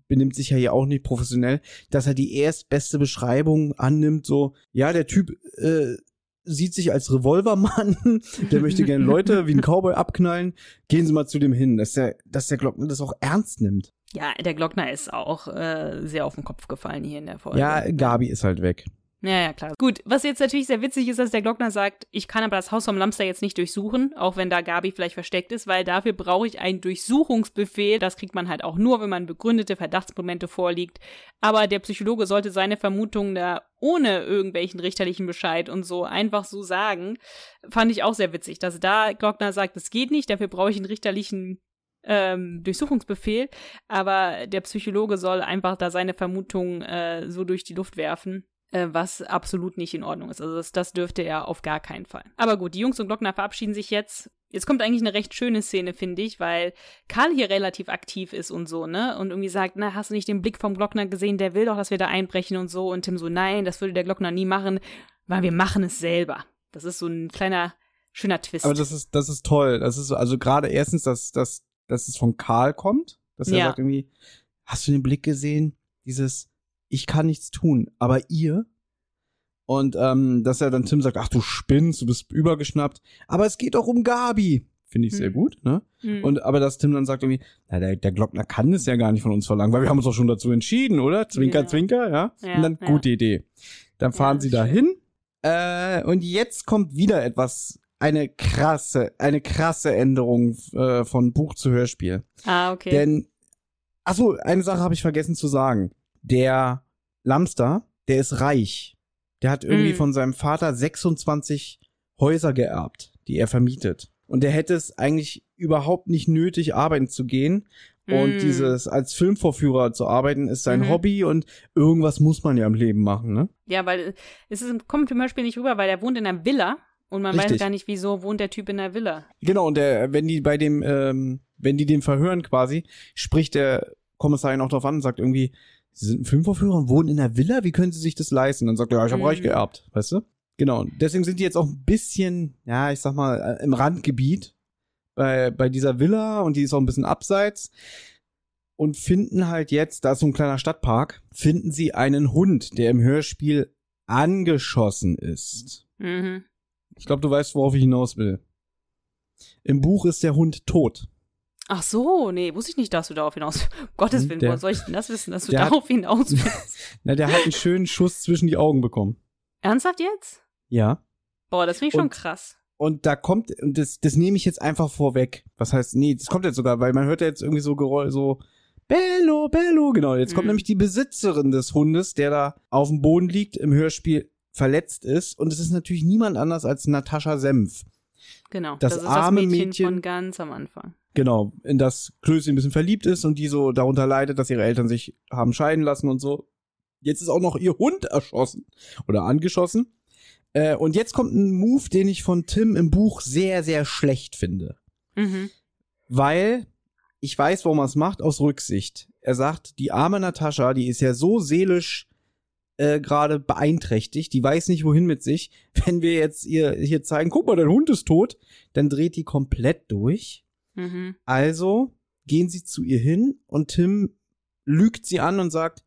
benimmt sich ja hier auch nicht professionell, dass er die erstbeste Beschreibung annimmt, so, ja, der Typ äh, sieht sich als Revolvermann, <laughs> der möchte gerne Leute wie ein Cowboy abknallen, gehen Sie mal zu dem hin, dass der, dass der Glockner das auch ernst nimmt. Ja, der Glockner ist auch äh, sehr auf den Kopf gefallen hier in der Folge. Ja, Gabi ist halt weg. Ja, ja, klar. Gut, was jetzt natürlich sehr witzig ist, dass der Glockner sagt, ich kann aber das Haus vom Lamster jetzt nicht durchsuchen, auch wenn da Gabi vielleicht versteckt ist, weil dafür brauche ich einen Durchsuchungsbefehl. Das kriegt man halt auch nur, wenn man begründete Verdachtsmomente vorliegt. Aber der Psychologe sollte seine Vermutungen da ohne irgendwelchen richterlichen Bescheid und so einfach so sagen. Fand ich auch sehr witzig, dass da Glockner sagt, das geht nicht, dafür brauche ich einen richterlichen ähm, Durchsuchungsbefehl, aber der Psychologe soll einfach da seine Vermutungen äh, so durch die Luft werfen äh, was absolut nicht in Ordnung ist. Also das, das dürfte er auf gar keinen Fall. Aber gut, die Jungs und Glockner verabschieden sich jetzt. Jetzt kommt eigentlich eine recht schöne Szene, finde ich, weil Karl hier relativ aktiv ist und so, ne? Und irgendwie sagt, na, hast du nicht den Blick vom Glockner gesehen? Der will doch, dass wir da einbrechen und so. Und Tim so, nein, das würde der Glockner nie machen, weil wir machen es selber. Das ist so ein kleiner, schöner Twist. Aber das ist, das ist toll. Das ist so- also gerade erstens, dass, dass, dass es von Karl kommt, dass er Ja. sagt irgendwie, hast du den Blick gesehen? Dieses, ich kann nichts tun, aber ihr? Und ähm, dass er dann Tim sagt, ach du spinnst, du bist übergeschnappt. Aber es geht doch um Gabi. Finde ich sehr Hm. gut, ne? Hm. Und aber dass Tim dann sagt irgendwie, na, der, der Glockner kann es ja gar nicht von uns verlangen, weil wir haben uns doch schon dazu entschieden, oder? Zwinker, Ja. zwinker, ja? Ja, und dann, ja. gute Idee. Dann fahren sie schön. dahin. Äh, und jetzt kommt wieder etwas, eine krasse, eine krasse Änderung äh, von Buch zu Hörspiel. ah, okay. Denn, ach so, eine Sache habe ich vergessen zu sagen. Der Lamster, der ist reich. Der hat irgendwie Mm. von seinem Vater 26 Häuser geerbt, die er vermietet. Und der hätte es eigentlich überhaupt nicht nötig, arbeiten zu gehen. Und Mm. dieses als Filmvorführer zu arbeiten, ist sein Mhm. Hobby und irgendwas muss man ja im Leben machen, ne? Ja, weil es ist, kommt zum Beispiel nicht rüber, weil er wohnt in einer Villa und man weiß Richtig. gar nicht, wieso wohnt der Typ in einer Villa. Genau, und der, wenn die bei dem, ähm, wenn die den verhören quasi, spricht der Kommissar ihn auch drauf an und sagt irgendwie, Sie sind ein Filmvorführer und wohnen in einer Villa, wie können Sie sich das leisten? Dann sagt er, ja, ich habe Mhm. reich geerbt, weißt du? Genau, und deswegen sind die jetzt auch ein bisschen, ja, ich sag mal, äh, im Randgebiet bei, bei dieser Villa und die ist auch ein bisschen abseits und finden halt jetzt, da ist so ein kleiner Stadtpark, finden sie einen Hund, der im Hörspiel angeschossen ist. Mhm. Ich glaube, du weißt, worauf ich hinaus will. Im Buch ist der Hund tot. Ach so, nee, wusste ich nicht, dass du darauf hinaus. <laughs> Gottes Hm, Willen, woher soll ich denn das wissen, dass du hat- darauf hinaus <laughs> willst? Na, der hat einen schönen Schuss zwischen die Augen bekommen. Ernsthaft jetzt? Ja. Boah, das finde ich schon Und- krass. Und da kommt, und das, das nehme ich jetzt einfach vorweg. Was heißt, nee, das kommt jetzt sogar, weil man hört ja jetzt irgendwie so Geräusch, so, Bello, Bello, genau. Jetzt kommt Mhm. nämlich die Besitzerin des Hundes, der da auf dem Boden liegt, im Hörspiel verletzt ist. Und es ist natürlich niemand anders als Natascha Senf. Genau. das ist arme das Mädchen, Mädchen- von ganz am Anfang. Genau, in das Klößchen ein bisschen verliebt ist und die so darunter leidet, dass ihre Eltern sich haben scheiden lassen und so. Jetzt ist auch noch ihr Hund erschossen oder angeschossen. Äh, und jetzt kommt ein Move, den ich von Tim im Buch sehr, sehr schlecht finde. Mhm. Weil ich weiß, warum er es macht, aus Rücksicht. Er sagt, die arme Natascha, die ist ja so seelisch äh, gerade beeinträchtigt. Die weiß nicht, wohin mit sich. <laughs> Wenn wir jetzt ihr hier zeigen, guck mal, dein Hund ist tot, dann dreht die komplett durch. Mhm. Also gehen sie zu ihr hin und Tim lügt sie an und sagt,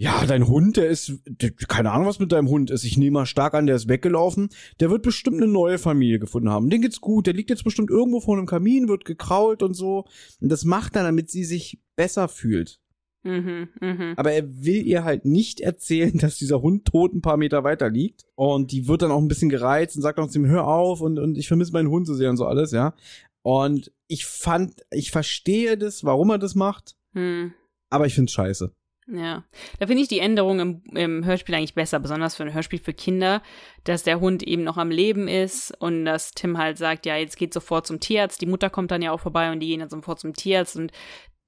ja, dein Hund, der ist, der, keine Ahnung, was mit deinem Hund ist. Ich nehme mal stark an, der ist weggelaufen. Der wird bestimmt eine neue Familie gefunden haben. Den geht's gut. Der liegt jetzt bestimmt irgendwo vor einem Kamin, wird gekrault und so. Und das macht er, damit sie sich besser fühlt. Mhm. Mhm. Aber er will ihr halt nicht erzählen, <laughs> dass dieser Hund tot ein paar Meter weiter liegt. Und die wird dann auch ein bisschen gereizt und sagt auch zu ihm, hör auf und, und ich vermisse meinen Hund so sehr und so alles, ja. Und ich fand, ich verstehe das, warum er das macht, Hm. aber ich find's scheiße. Ja, da finde ich die Änderung im, im Hörspiel eigentlich besser, besonders für ein Hörspiel für Kinder, dass der Hund eben noch am Leben ist und dass Tim halt sagt, ja, jetzt geht sofort zum Tierarzt. Die Mutter kommt dann ja auch vorbei und die gehen dann sofort zum Tierarzt und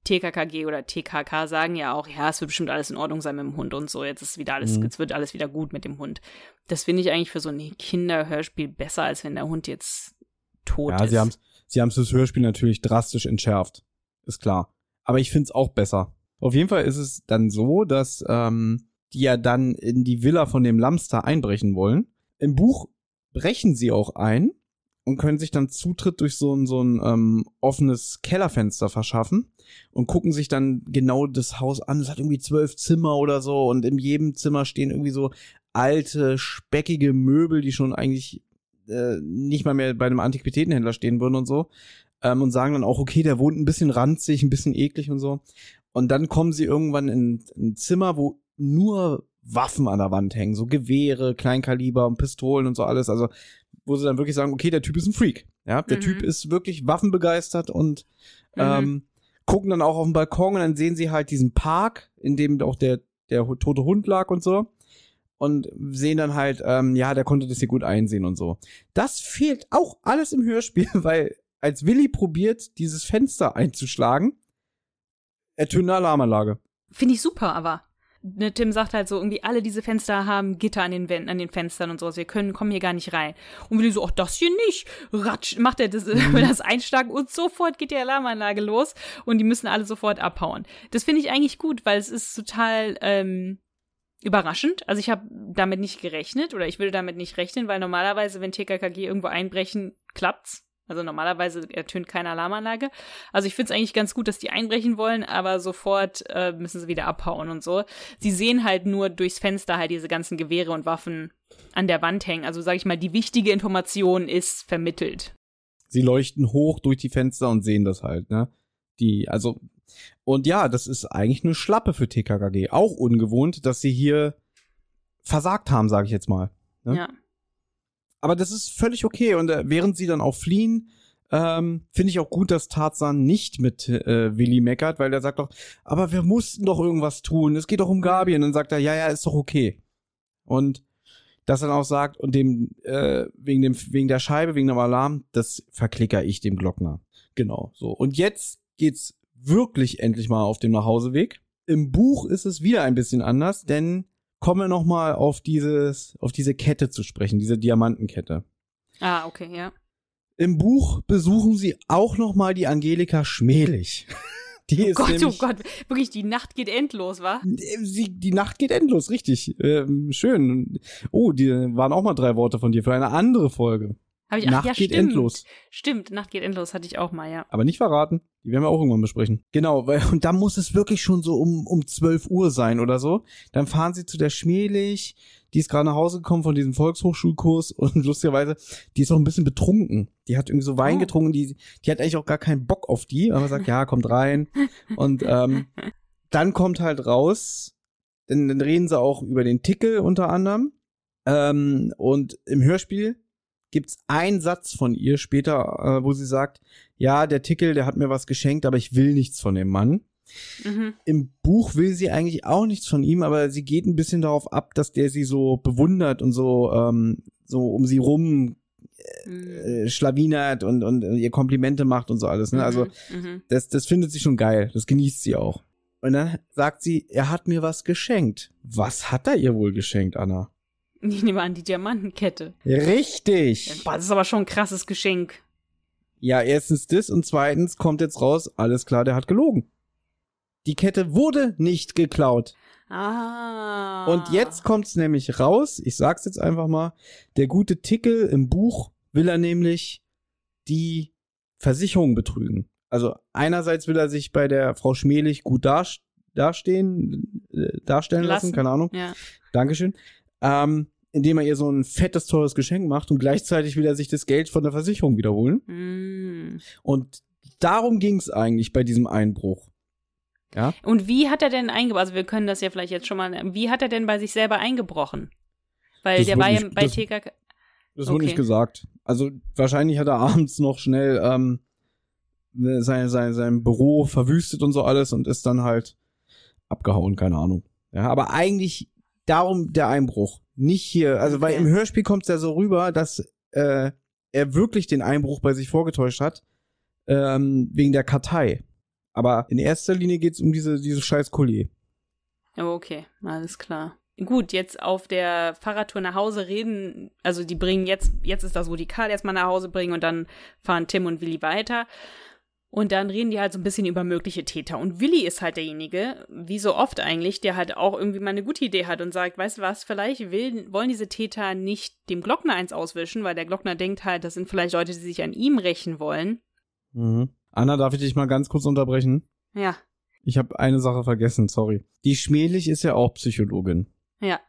TKKG oder TKK sagen ja auch, ja, es wird bestimmt alles in Ordnung sein mit dem Hund und so. Jetzt ist wieder alles, Mhm. jetzt wird alles wieder gut mit dem Hund. Das finde ich eigentlich für so ein Kinderhörspiel besser, als wenn der Hund jetzt tot Ja, ist. sie haben's, sie haben's das Hörspiel natürlich drastisch entschärft. Ist klar. Aber ich find's auch besser. Auf jeden Fall ist es dann so, dass ähm, die ja dann in die Villa von dem Lamster einbrechen wollen. Im Buch brechen sie auch ein und können sich dann Zutritt durch so ein, so ein ähm, offenes Kellerfenster verschaffen und gucken sich dann genau das Haus an. Es hat irgendwie zwölf Zimmer oder so und in jedem Zimmer stehen irgendwie so alte, speckige Möbel, die schon eigentlich äh, nicht mal mehr bei einem Antiquitätenhändler stehen würden und so. Ähm, und sagen dann auch, okay, der wohnt ein bisschen ranzig, ein bisschen eklig und so. Und dann kommen sie irgendwann in ein Zimmer, wo nur Waffen an der Wand hängen, so Gewehre, Kleinkaliber und Pistolen und so alles. Also, wo sie dann wirklich sagen, okay, der Typ ist ein Freak. Ja, der Mhm. Typ ist wirklich waffenbegeistert und Mhm. ähm, gucken dann auch auf den Balkon und dann sehen sie halt diesen Park, in dem auch der, der tote Hund lag und so. Und sehen dann halt, ähm, ja, der konnte das hier gut einsehen und so. Das fehlt auch alles im Hörspiel, <laughs> weil als Willi probiert, dieses Fenster einzuschlagen, ertönt eine Alarmanlage. Finde ich super, aber. Ne, Tim sagt halt so, irgendwie alle diese Fenster haben Gitter an den Wänden, an den Fenstern und sowas. Wir können, kommen hier gar nicht rein. Und Willi so, ach, das hier nicht. Ratsch, macht er das, <laughs> will das einschlagen und sofort geht die Alarmanlage los und die müssen alle sofort abhauen. Das finde ich eigentlich gut, weil es ist total, ähm, überraschend. Also ich habe damit nicht gerechnet oder ich würde damit nicht rechnen, weil normalerweise, wenn TKKG irgendwo einbrechen, klappt's. Also normalerweise ertönt keine Alarmanlage. Also ich finde es eigentlich ganz gut, dass die einbrechen wollen, aber sofort äh, müssen sie wieder abhauen und so. Sie sehen halt nur durchs Fenster halt diese ganzen Gewehre und Waffen an der Wand hängen. Also sage ich mal, die wichtige Information ist vermittelt. Sie leuchten hoch durch die Fenster und sehen das halt, ne? Die, also, und ja, das ist eigentlich eine Schlappe für TKKG. Auch ungewohnt, dass sie hier versagt haben, sage ich jetzt mal. Ne? Ja. Aber das ist völlig okay. Und äh, während sie dann auch fliehen, ähm, finde ich auch gut, dass Tarzan nicht mit äh, Willi meckert, weil der sagt doch, aber wir mussten doch irgendwas tun. Es geht doch um Gabi. Und dann sagt er, ja, ja, ist doch okay. Und dass er dann auch sagt, und dem, äh, wegen dem, wegen der Scheibe, wegen dem Alarm, das verklicker ich dem Glockner. Genau, so. Und jetzt geht's wirklich endlich mal auf dem Nachhauseweg. Im Buch ist es wieder ein bisschen anders, denn kommen wir noch mal auf dieses, auf diese Kette zu sprechen, diese Diamantenkette. Ah, okay, ja. Im Buch besuchen sie auch noch mal die Angelika Schmelig. <laughs> Die Oh ist Gott, oh nämlich, Gott, wirklich, die Nacht geht endlos, wa? Sie, die Nacht geht endlos, richtig. Ähm, schön. Oh, die waren auch mal drei Worte von dir für eine andere Folge. Hab ich, ach, Nacht ja, geht stimmt. endlos. Stimmt, Nacht geht endlos, hatte ich auch mal, ja. Aber nicht verraten. Die werden wir auch irgendwann besprechen. Genau, weil, <laughs> und da muss es wirklich schon so um, um 12 Uhr sein oder so. Dann fahren sie zu der Schmelig. Die ist gerade nach Hause gekommen von diesem Volkshochschulkurs <laughs> und lustigerweise, die ist auch ein bisschen betrunken. Die hat irgendwie so Wein Oh. getrunken, die, die hat eigentlich auch gar keinen Bock auf die, aber sagt, ja, kommt rein. Und ähm, <laughs> dann kommt halt raus, dann, dann reden sie auch über den Tickel unter anderem. Ähm, und im Hörspiel gibt's einen Satz von ihr später, äh, wo sie sagt, ja, der Tickel, der hat mir was geschenkt, aber ich will nichts von dem Mann. Mhm. Im Buch will sie eigentlich auch nichts von ihm, aber sie geht ein bisschen darauf ab, dass der sie so bewundert und so, ähm, so um sie rum Mhm. äh, schlawinert und, und ihr Komplimente macht und so alles. Ne? Also mhm. das, das findet sie schon geil. Das genießt sie auch. Und dann sagt sie, er hat mir was geschenkt. Was hat er ihr wohl geschenkt, Anna? Ich nehme an, die Diamantenkette. Richtig. Das ist aber schon ein krasses Geschenk. Ja, erstens das und zweitens kommt jetzt raus, alles klar, der hat gelogen. Die Kette wurde nicht geklaut. Ah. Und jetzt kommt's nämlich raus, ich sag's jetzt einfach mal, der gute Tickel im Buch will er nämlich die Versicherung betrügen. Also einerseits will er sich bei der Frau Schmelig gut darstellen dastehen, äh, darstellen lassen, Lassen. keine Ahnung. Ja. Dankeschön. Ähm, indem er ihr so ein fettes, teures Geschenk macht und gleichzeitig will er sich das Geld von der Versicherung wiederholen. Mm. Und darum ging's eigentlich bei diesem Einbruch. Ja. Und wie hat er denn eingebrochen? Also wir können das ja vielleicht jetzt schon mal. Wie hat er denn bei sich selber eingebrochen? Weil Das der war ja bei das- TKK. Das wurde Okay. nicht gesagt. Also wahrscheinlich hat er abends noch schnell ähm, sein, sein, sein Büro verwüstet und so alles und ist dann halt abgehauen, keine Ahnung. Ja, aber eigentlich darum der Einbruch. Nicht hier, also weil Okay. im Hörspiel kommt es ja so rüber, dass äh, er wirklich den Einbruch bei sich vorgetäuscht hat, ähm, wegen der Kartei. Aber in erster Linie geht's um diese, diese scheiß Collier. Okay, alles klar. Gut, jetzt auf der Fahrradtour nach Hause reden, also die bringen jetzt, jetzt ist das, wo die Karl erstmal nach Hause bringen und dann fahren Tim und Willi weiter. Und dann reden die halt so ein bisschen über mögliche Täter. Und Willi ist halt derjenige, wie so oft eigentlich, der halt auch irgendwie mal eine gute Idee hat und sagt, weißt du was, vielleicht will, wollen diese Täter nicht dem Glockner eins auswischen, weil der Glockner denkt halt, das sind vielleicht Leute, die sich an ihm rächen wollen. Mhm. Anna, darf ich dich mal ganz kurz unterbrechen? Ja, Ich habe eine Sache vergessen, sorry. Die Schmelig ist ja auch Psychologin. ja.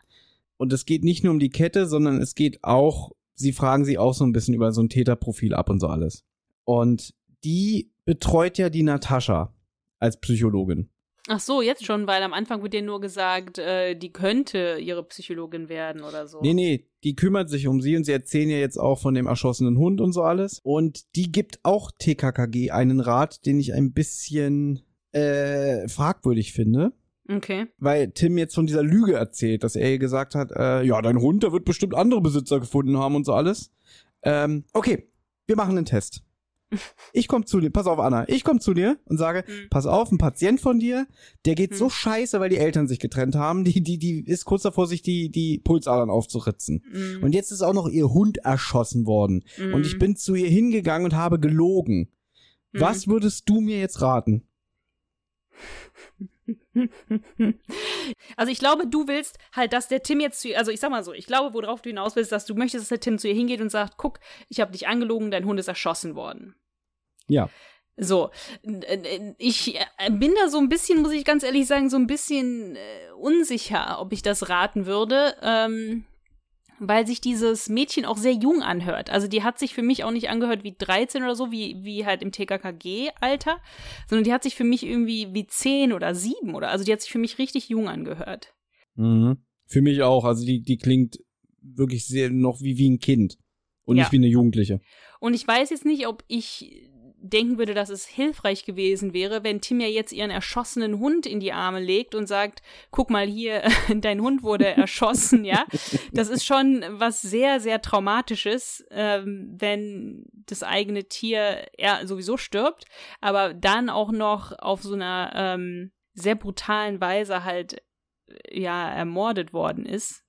Und es geht nicht nur um die Kette, sondern es geht auch, sie fragen sie auch so ein bisschen über so ein Täterprofil ab und so alles. Und die betreut ja die Natascha als Psychologin. Ach so, jetzt schon, weil am Anfang wird dir nur gesagt, äh, die könnte ihre Psychologin werden oder so. Nee, nee, die kümmert sich um sie und sie erzählen ja jetzt auch von dem erschossenen Hund und so alles. Und die gibt auch TKKG einen Rat, den ich ein bisschen äh, fragwürdig finde. Okay. weil Tim jetzt von dieser Lüge erzählt, dass er ihr gesagt hat, äh, ja, dein Hund, der wird bestimmt andere Besitzer gefunden haben und so alles. Ähm, okay, wir machen einen Test. Ich komm zu dir, pass auf, Anna, ich komm zu dir und sage, Hm. pass auf, ein Patient von dir, der geht Hm. so scheiße, weil die Eltern sich getrennt haben, die, die, die ist kurz davor, sich die, die Pulsadern aufzuritzen. Mm, Und jetzt ist auch noch ihr Hund erschossen worden. Und ich bin zu ihr hingegangen und habe gelogen. mm. Was würdest du mir jetzt raten? Also ich glaube, du willst halt, dass der Tim jetzt zu ihr, also ich sag mal so, ich glaube, worauf du hinaus willst, dass du möchtest, dass der Tim zu ihr hingeht und sagt, guck, ich habe dich angelogen, dein Hund ist erschossen worden. Ja. So, ich äh, bin da so ein bisschen, muss ich ganz ehrlich sagen, so ein bisschen äh, unsicher, ob ich das raten würde, ähm, weil sich dieses Mädchen auch sehr jung anhört. Also die hat sich für mich auch nicht angehört wie 13 oder so, wie, wie halt im TKKG-Alter, sondern die hat sich für mich irgendwie wie 10 oder 7 oder, also die hat sich für mich richtig jung angehört. Mhm. Für mich auch. Also die, die klingt wirklich sehr noch wie, wie ein Kind und Ja. nicht wie eine Jugendliche. Und ich weiß jetzt nicht, ob ich denken würde, dass es hilfreich gewesen wäre, wenn Tim ja jetzt ihren erschossenen Hund in die Arme legt und sagt, guck mal hier, <laughs> dein Hund wurde erschossen, ja. Das ist schon was sehr, sehr traumatisches, ähm, wenn das eigene Tier er sowieso stirbt, aber dann auch noch auf so einer ähm, sehr brutalen Weise halt äh, ja ermordet worden ist.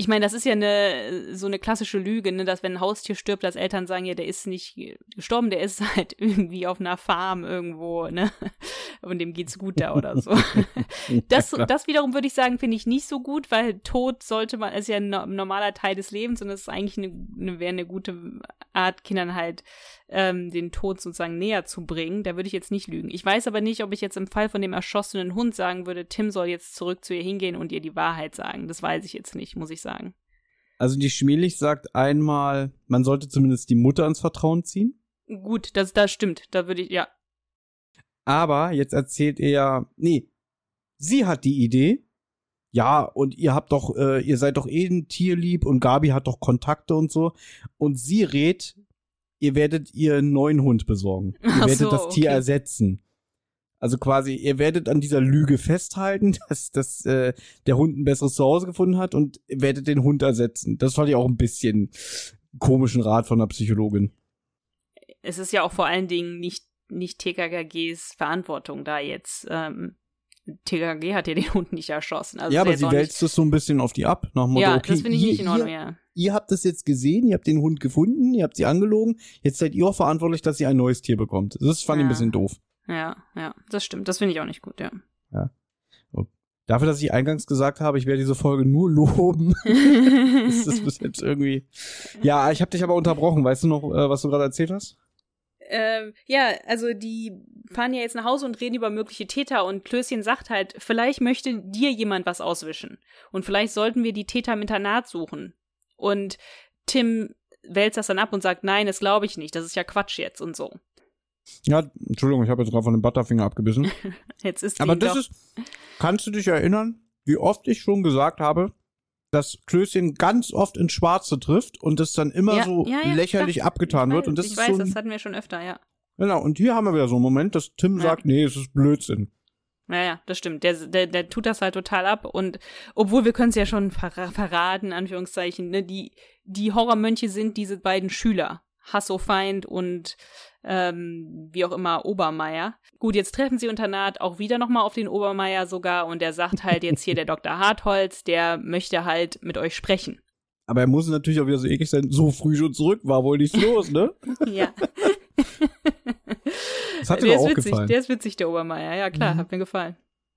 Ich meine, das ist ja eine so eine klassische Lüge, ne, dass wenn ein Haustier stirbt, dass Eltern sagen, ja, der ist nicht gestorben, der ist <laughs> halt irgendwie auf einer Farm irgendwo, ne? Und dem geht's gut da oder so. <laughs> Das, das wiederum würde ich sagen, finde ich nicht so gut, weil Tod sollte man, ist ja ein no- normaler Teil des Lebens und es ist eigentlich eine, eine wäre eine gute Art, Kindern halt ähm, den Tod sozusagen näher zu bringen. Da würde ich jetzt nicht lügen. Ich weiß aber nicht, ob ich jetzt im Fall von dem erschossenen Hund sagen würde, Tim soll jetzt zurück zu ihr hingehen und ihr die Wahrheit sagen. Das weiß ich jetzt nicht, muss ich sagen. Also die Schmielig sagt einmal, man sollte zumindest die Mutter ins Vertrauen ziehen. Gut, das, das stimmt. Da würde ich, ja. Aber jetzt erzählt er ja, nee, sie hat die Idee. Ja, und ihr habt doch, äh, ihr seid doch eh ein Tierlieb und Gabi hat doch Kontakte und so. Und sie rät, ihr werdet ihr einen neuen Hund besorgen. Ihr Ach werdet so, das Tier okay. ersetzen. Also quasi, ihr werdet an dieser Lüge festhalten, <laughs> dass, dass äh, der Hund ein besseres Zuhause gefunden hat und ihr werdet den Hund ersetzen. Das fand ich auch ein bisschen komischen Rat von der Psychologin. Es ist ja auch vor allen Dingen nicht, nicht TKKGs Verantwortung da jetzt. Ähm, TKKG hat ja den Hund nicht erschossen. Also ja, aber sie wälzt es so ein bisschen auf die ab. Nach Motto, Ja, okay, das finde ich ihr, nicht in Ordnung, ihr, ja. Ihr habt das jetzt gesehen, ihr habt den Hund gefunden, ihr habt sie angelogen, jetzt seid ihr auch verantwortlich, dass sie ein neues Tier bekommt. Das fand ich ein Ja. bisschen doof. Ja, ja, das stimmt. Das finde ich auch nicht gut, ja. Dafür, dass ich eingangs gesagt habe, ich werde diese Folge nur loben, <laughs> ist das bis jetzt irgendwie. Ja, ich habe dich aber unterbrochen. Weißt du noch, äh, was du gerade erzählt hast? Ähm, ja, also die fahren ja jetzt nach Hause und reden über mögliche Täter und Klößchen sagt halt, vielleicht möchte dir jemand was auswischen und vielleicht sollten wir die Täter im Internat suchen. Und Tim wälzt das dann ab und sagt, nein, das glaube ich nicht, das ist ja Quatsch jetzt und so. Ja, Entschuldigung, ich habe jetzt gerade von dem Butterfinger abgebissen. <laughs> Jetzt ist Aber das doch, ist, kannst du dich erinnern, wie oft ich schon gesagt habe, dass Klößchen ganz oft ins Schwarze trifft und das dann immer Ja, so ja, ja, lächerlich klar. abgetan ich wird. weiß, Und das ich ist weiß, so ein, das hatten wir schon öfter, ja. genau. Und hier haben wir wieder so einen Moment, dass Tim sagt, nee, es ist Blödsinn. Ja, ja, das stimmt. Der, der, der tut das halt total ab. Und obwohl wir können es ja schon verra verraten, Anführungszeichen, ne, die, die Horrormönche sind diese beiden Schüler. Hasso-Feind und ähm, wie auch immer Obermeier. Gut, jetzt treffen sie Internat auch wieder nochmal auf den Obermeier sogar und der sagt halt jetzt hier der <laughs> Dr. Hartholz, der möchte halt mit euch sprechen. Aber er muss natürlich auch wieder so eklig sein, so früh schon zurück, war wohl nichts los, ne? <laughs> Ja. <laughs> Das hat dir der doch ist auch witzig, gefallen. der ist witzig, der Obermeier. Ja, klar, Mhm. hat mir gefallen.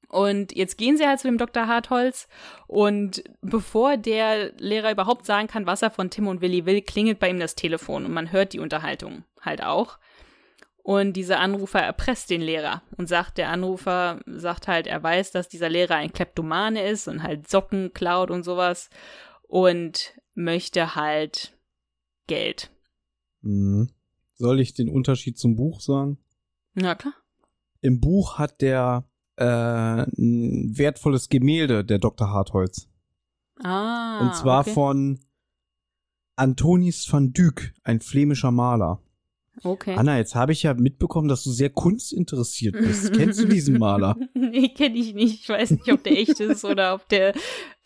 Und jetzt gehen sie halt zu dem Dr. Hartholz und bevor der Lehrer überhaupt sagen kann, was er von Tim und Willi will, klingelt bei ihm das Telefon und man hört die Unterhaltung halt auch. Und dieser Anrufer erpresst den Lehrer und sagt, der Anrufer sagt halt, er weiß, dass dieser Lehrer ein Kleptomane ist und halt Socken klaut und sowas und möchte halt Geld. Mhm. Soll ich den Unterschied zum Buch sagen? Na klar. Im Buch hat der äh, ein wertvolles Gemälde, der Dr. Hartholz. Ah. Und zwar okay. von Antonis van Dyck, ein flämischer Maler. Okay. Anna, jetzt habe ich ja mitbekommen, dass du sehr kunstinteressiert bist. Kennst du diesen Maler? <laughs> nee, kenne ich nicht. Ich weiß nicht, ob der echt ist oder ob der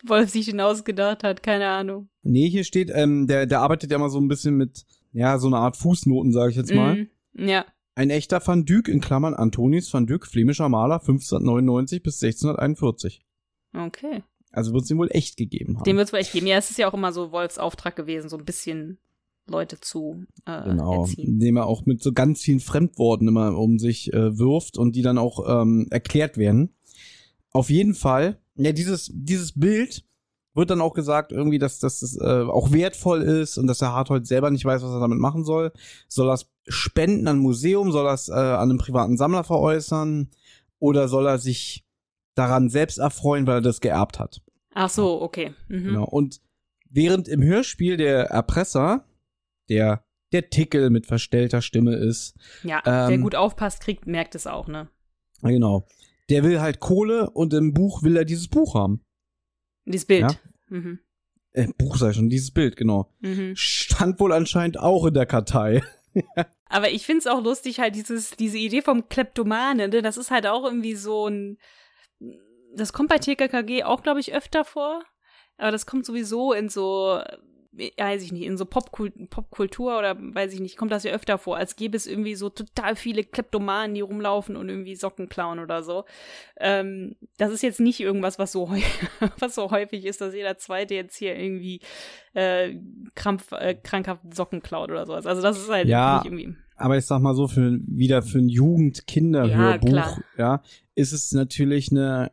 Wolf sich den ausgedacht hat. Keine Ahnung. Nee, hier steht, ähm, der, der arbeitet ja mal so ein bisschen mit, ja, so eine Art Fußnoten, sage ich jetzt mal. Mm, ja. Ein echter Van Dyck, in Klammern Antonis van Dyck, flämischer Maler, 1599 bis 1641. Okay. Also wird es ihn wohl echt gegeben haben. Den wird es wohl echt geben. Ja, es ist ja auch immer so Wolfs Auftrag gewesen, so ein bisschen Leute zu äh, Genau, erziehen. indem er auch mit so ganz vielen Fremdworten immer um sich äh, wirft und die dann auch ähm, erklärt werden. Auf jeden Fall, ja, dieses, dieses Bild wird dann auch gesagt, irgendwie, dass, dass das äh, auch wertvoll ist und dass der Harthold selber nicht weiß, was er damit machen soll. Soll es spenden an ein Museum, soll er es äh, an einen privaten Sammler veräußern oder soll er sich daran selbst erfreuen, weil er das geerbt hat? Ach so, okay. Mhm. Genau. Und während im Hörspiel der Erpresser, der der Tickel mit verstellter Stimme ist, Ja, wer Ähm, gut aufpasst, kriegt, merkt es auch, ne? genau, der will halt Kohle und im Buch will er dieses Buch haben. Dieses Bild. Ja. Mhm. Äh, Buch sei schon, dieses Bild, genau. Mhm. Stand wohl anscheinend auch in der Kartei. <laughs> Aber ich find's auch lustig, halt dieses, diese Idee vom Kleptomane, ne? Das ist halt auch irgendwie so ein. Das kommt bei TKKG auch, glaube ich, öfter vor. Aber das kommt sowieso in so, weiß ich nicht, in so Popkult Popkultur oder weiß ich nicht, kommt das ja öfter vor, als gäbe es irgendwie so total viele Kleptomanen, die rumlaufen und irgendwie Socken klauen oder so. Ähm, das ist jetzt nicht irgendwas, was so, häufig, <laughs> was so häufig ist, dass jeder Zweite jetzt hier irgendwie äh, krampf, äh, krankhaft Socken klaut oder sowas. Also das ist halt Ja. nicht irgendwie. Aber ich sag mal so, für, wieder für ein Ja, Jugend-Kinder-Hörbuch, klar. ja, ist es natürlich eine,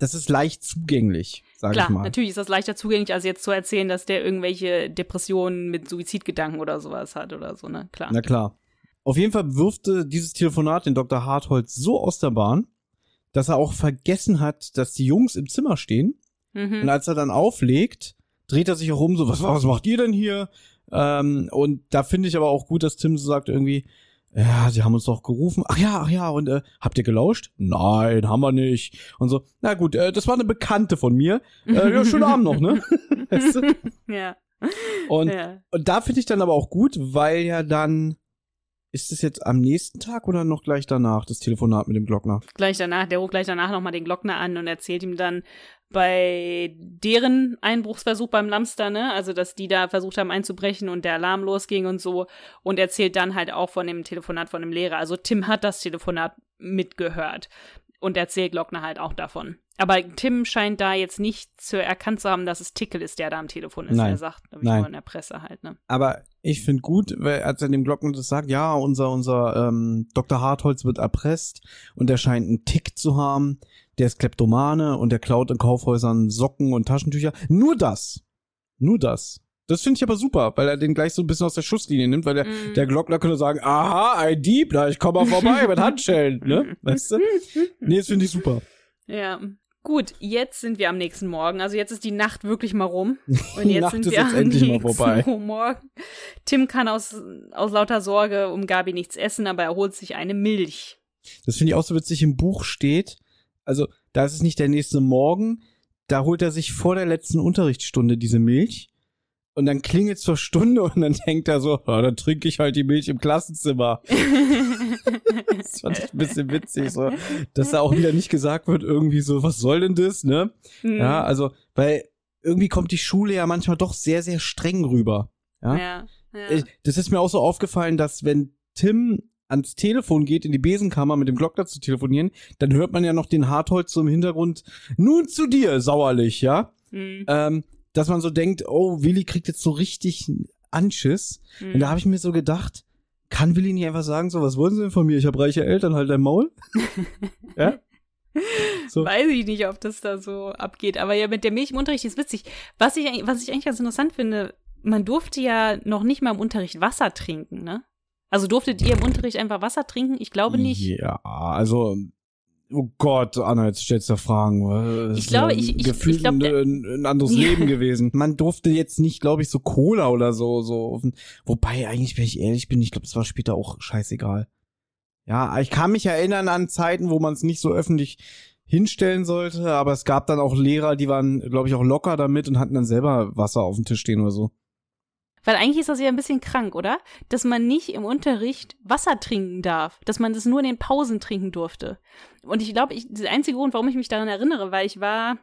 das ist leicht zugänglich, sag Klar, ich mal. natürlich ist das leichter zugänglich, als jetzt zu erzählen, dass der irgendwelche Depressionen mit Suizidgedanken oder sowas hat oder so, ne? Klar. Na klar. Auf jeden Fall wirfte dieses Telefonat den Dr. Hartholz so aus der Bahn, dass er auch vergessen hat, dass die Jungs im Zimmer stehen. Und Mhm. als er dann auflegt, dreht er sich auch um, so, was, was macht ihr denn hier? Ähm, und da finde ich aber auch gut, dass Tim so sagt irgendwie, ja, sie haben uns doch gerufen. Ach ja, ach ja, und äh, habt ihr gelauscht? Nein, haben wir nicht. Und so, na gut, äh, das war eine Bekannte von mir. Äh, ja, schönen Abend noch, ne? <laughs> Weißt du? ja. Und ja. und da finde ich dann aber auch gut, weil ja dann, ist es jetzt am nächsten Tag oder noch gleich danach, das Telefonat mit dem Glockner? Gleich danach, der ruft gleich danach nochmal den Glockner an und erzählt ihm dann bei deren Einbruchsversuch beim Lamster, ne? Also, dass die da versucht haben einzubrechen und der Alarm losging und so. Und erzählt dann halt auch von dem Telefonat von dem Lehrer. Also, Tim hat das Telefonat mitgehört. Und erzählt Glockner halt auch davon. Aber Tim scheint da jetzt nicht zu erkannt zu haben, dass es Tickel ist, der da am Telefon ist. Nein. Er sagt, wie Nein. nur in der Presse halt, ne? Aber ich finde gut, weil als er dem Glockner das sagt, ja, unser, unser ähm, Dr. Hartholz wird erpresst und er scheint einen Tick zu haben, der ist Kleptomane und der klaut in Kaufhäusern Socken und Taschentücher. Nur das. Nur das. Das finde ich aber super, weil er den gleich so ein bisschen aus der Schusslinie nimmt, weil der, Mhm. der Glockner könnte sagen, aha, ein Dieb, da ich komme mal vorbei mit Handschellen, ne? Weißt du? Nee, das finde ich super. Ja. Gut, jetzt sind wir am nächsten Morgen. Also jetzt ist die Nacht wirklich mal rum. <laughs> Und jetzt sind ist wir jetzt am endlich mal vorbei. Morgen. Tim kann aus, aus lauter Sorge um Gabi nichts essen, aber er holt sich eine Milch. Das finde ich auch so witzig, im Buch steht, also da ist es nicht der nächste Morgen, da holt er sich vor der letzten Unterrichtsstunde diese Milch und dann klingelt zur Stunde und dann denkt er so, ja, dann trinke ich halt die Milch im Klassenzimmer. <laughs> Das fand ich ein bisschen witzig, so, dass da auch wieder nicht gesagt wird, irgendwie so, was soll denn das, ne? Hm. Ja, also, weil irgendwie kommt die Schule ja manchmal doch sehr, sehr streng rüber. Ja. ja, ja. Das ist mir auch so aufgefallen, dass wenn Tim ans Telefon geht, in die Besenkammer mit dem Glockner zu telefonieren, dann hört man ja noch den Hartholz so im Hintergrund, nun zu dir, sauerlich, ja? Hm, Ähm, dass man so denkt, oh, Willi kriegt jetzt so richtig Anschiss. hm. Und da habe ich mir so gedacht, kann Willi nicht einfach sagen, so, was wollen Sie denn von mir? Ich habe reiche Eltern, halt dein Maul. <laughs> ja? So. Weiß ich nicht, ob das da so abgeht. Aber ja, mit der Milch im Unterricht ist witzig. Was ich, eigentlich- was ich eigentlich ganz interessant finde, man durfte ja noch nicht mal im Unterricht Wasser trinken, ne? Also durftet ihr im Unterricht einfach Wasser trinken? Ich glaube nicht. Ja, also, oh Gott, Anna, jetzt stellst du Fragen. Das Ich glaube, ich- ich- gefühlt ich glaub, ein, ein anderes Ja. Leben gewesen. Man durfte jetzt nicht, glaube ich, so Cola oder so, so. Wobei, eigentlich, wenn ich ehrlich bin, ich glaube, es war später auch scheißegal. Ja, ich kann mich erinnern an Zeiten, wo man es nicht so öffentlich hinstellen sollte, aber es gab dann auch Lehrer, die waren, glaube ich, auch locker damit und hatten dann selber Wasser auf dem Tisch stehen oder so. Weil eigentlich ist das ja ein bisschen krank, oder? Dass man nicht im Unterricht Wasser trinken darf. Dass man das nur in den Pausen trinken durfte. Und ich glaube, ich, der einzige Grund, warum ich mich daran erinnere, weil ich war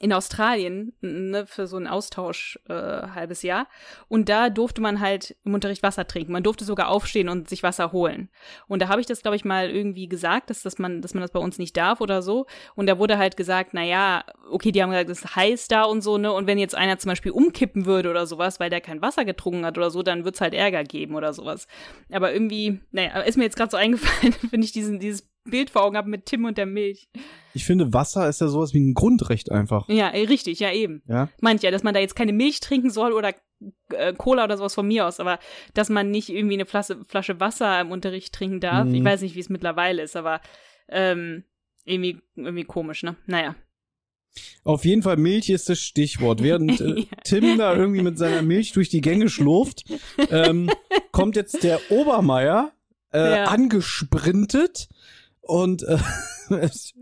in Australien ne, für so einen Austausch äh, halbes Jahr und da durfte man halt im Unterricht Wasser trinken. Man durfte sogar aufstehen und sich Wasser holen. Und da habe ich das, glaube ich, mal irgendwie gesagt, dass, dass, man, dass man das bei uns nicht darf oder so. Und da wurde halt gesagt, na ja, okay, die haben gesagt, es ist heiß da und so, ne? Und wenn jetzt einer zum Beispiel umkippen würde oder sowas, weil der kein Wasser getrunken hat oder so, dann wird's halt Ärger geben oder sowas. Aber irgendwie, naja, ist mir jetzt gerade so eingefallen, <laughs> wenn ich diesen, dieses Bild vor Augen habe mit Tim und der Milch. Ich finde, Wasser ist ja sowas wie ein Grundrecht einfach. Ja, eh, richtig, ja eben. Ja. Meint ja, dass man da jetzt keine Milch trinken soll oder äh, Cola oder sowas von mir aus, aber dass man nicht irgendwie eine Flasche, Flasche Wasser im Unterricht trinken darf. Mhm. Ich weiß nicht, wie es mittlerweile ist, aber ähm, irgendwie, irgendwie komisch, ne? Naja. Auf jeden Fall Milch ist das Stichwort. Während <laughs> äh. Tim da irgendwie mit seiner Milch durch die Gänge schlurft, ähm, <laughs> kommt jetzt der Obermeier äh, Ja. angesprintet und äh, <laughs> es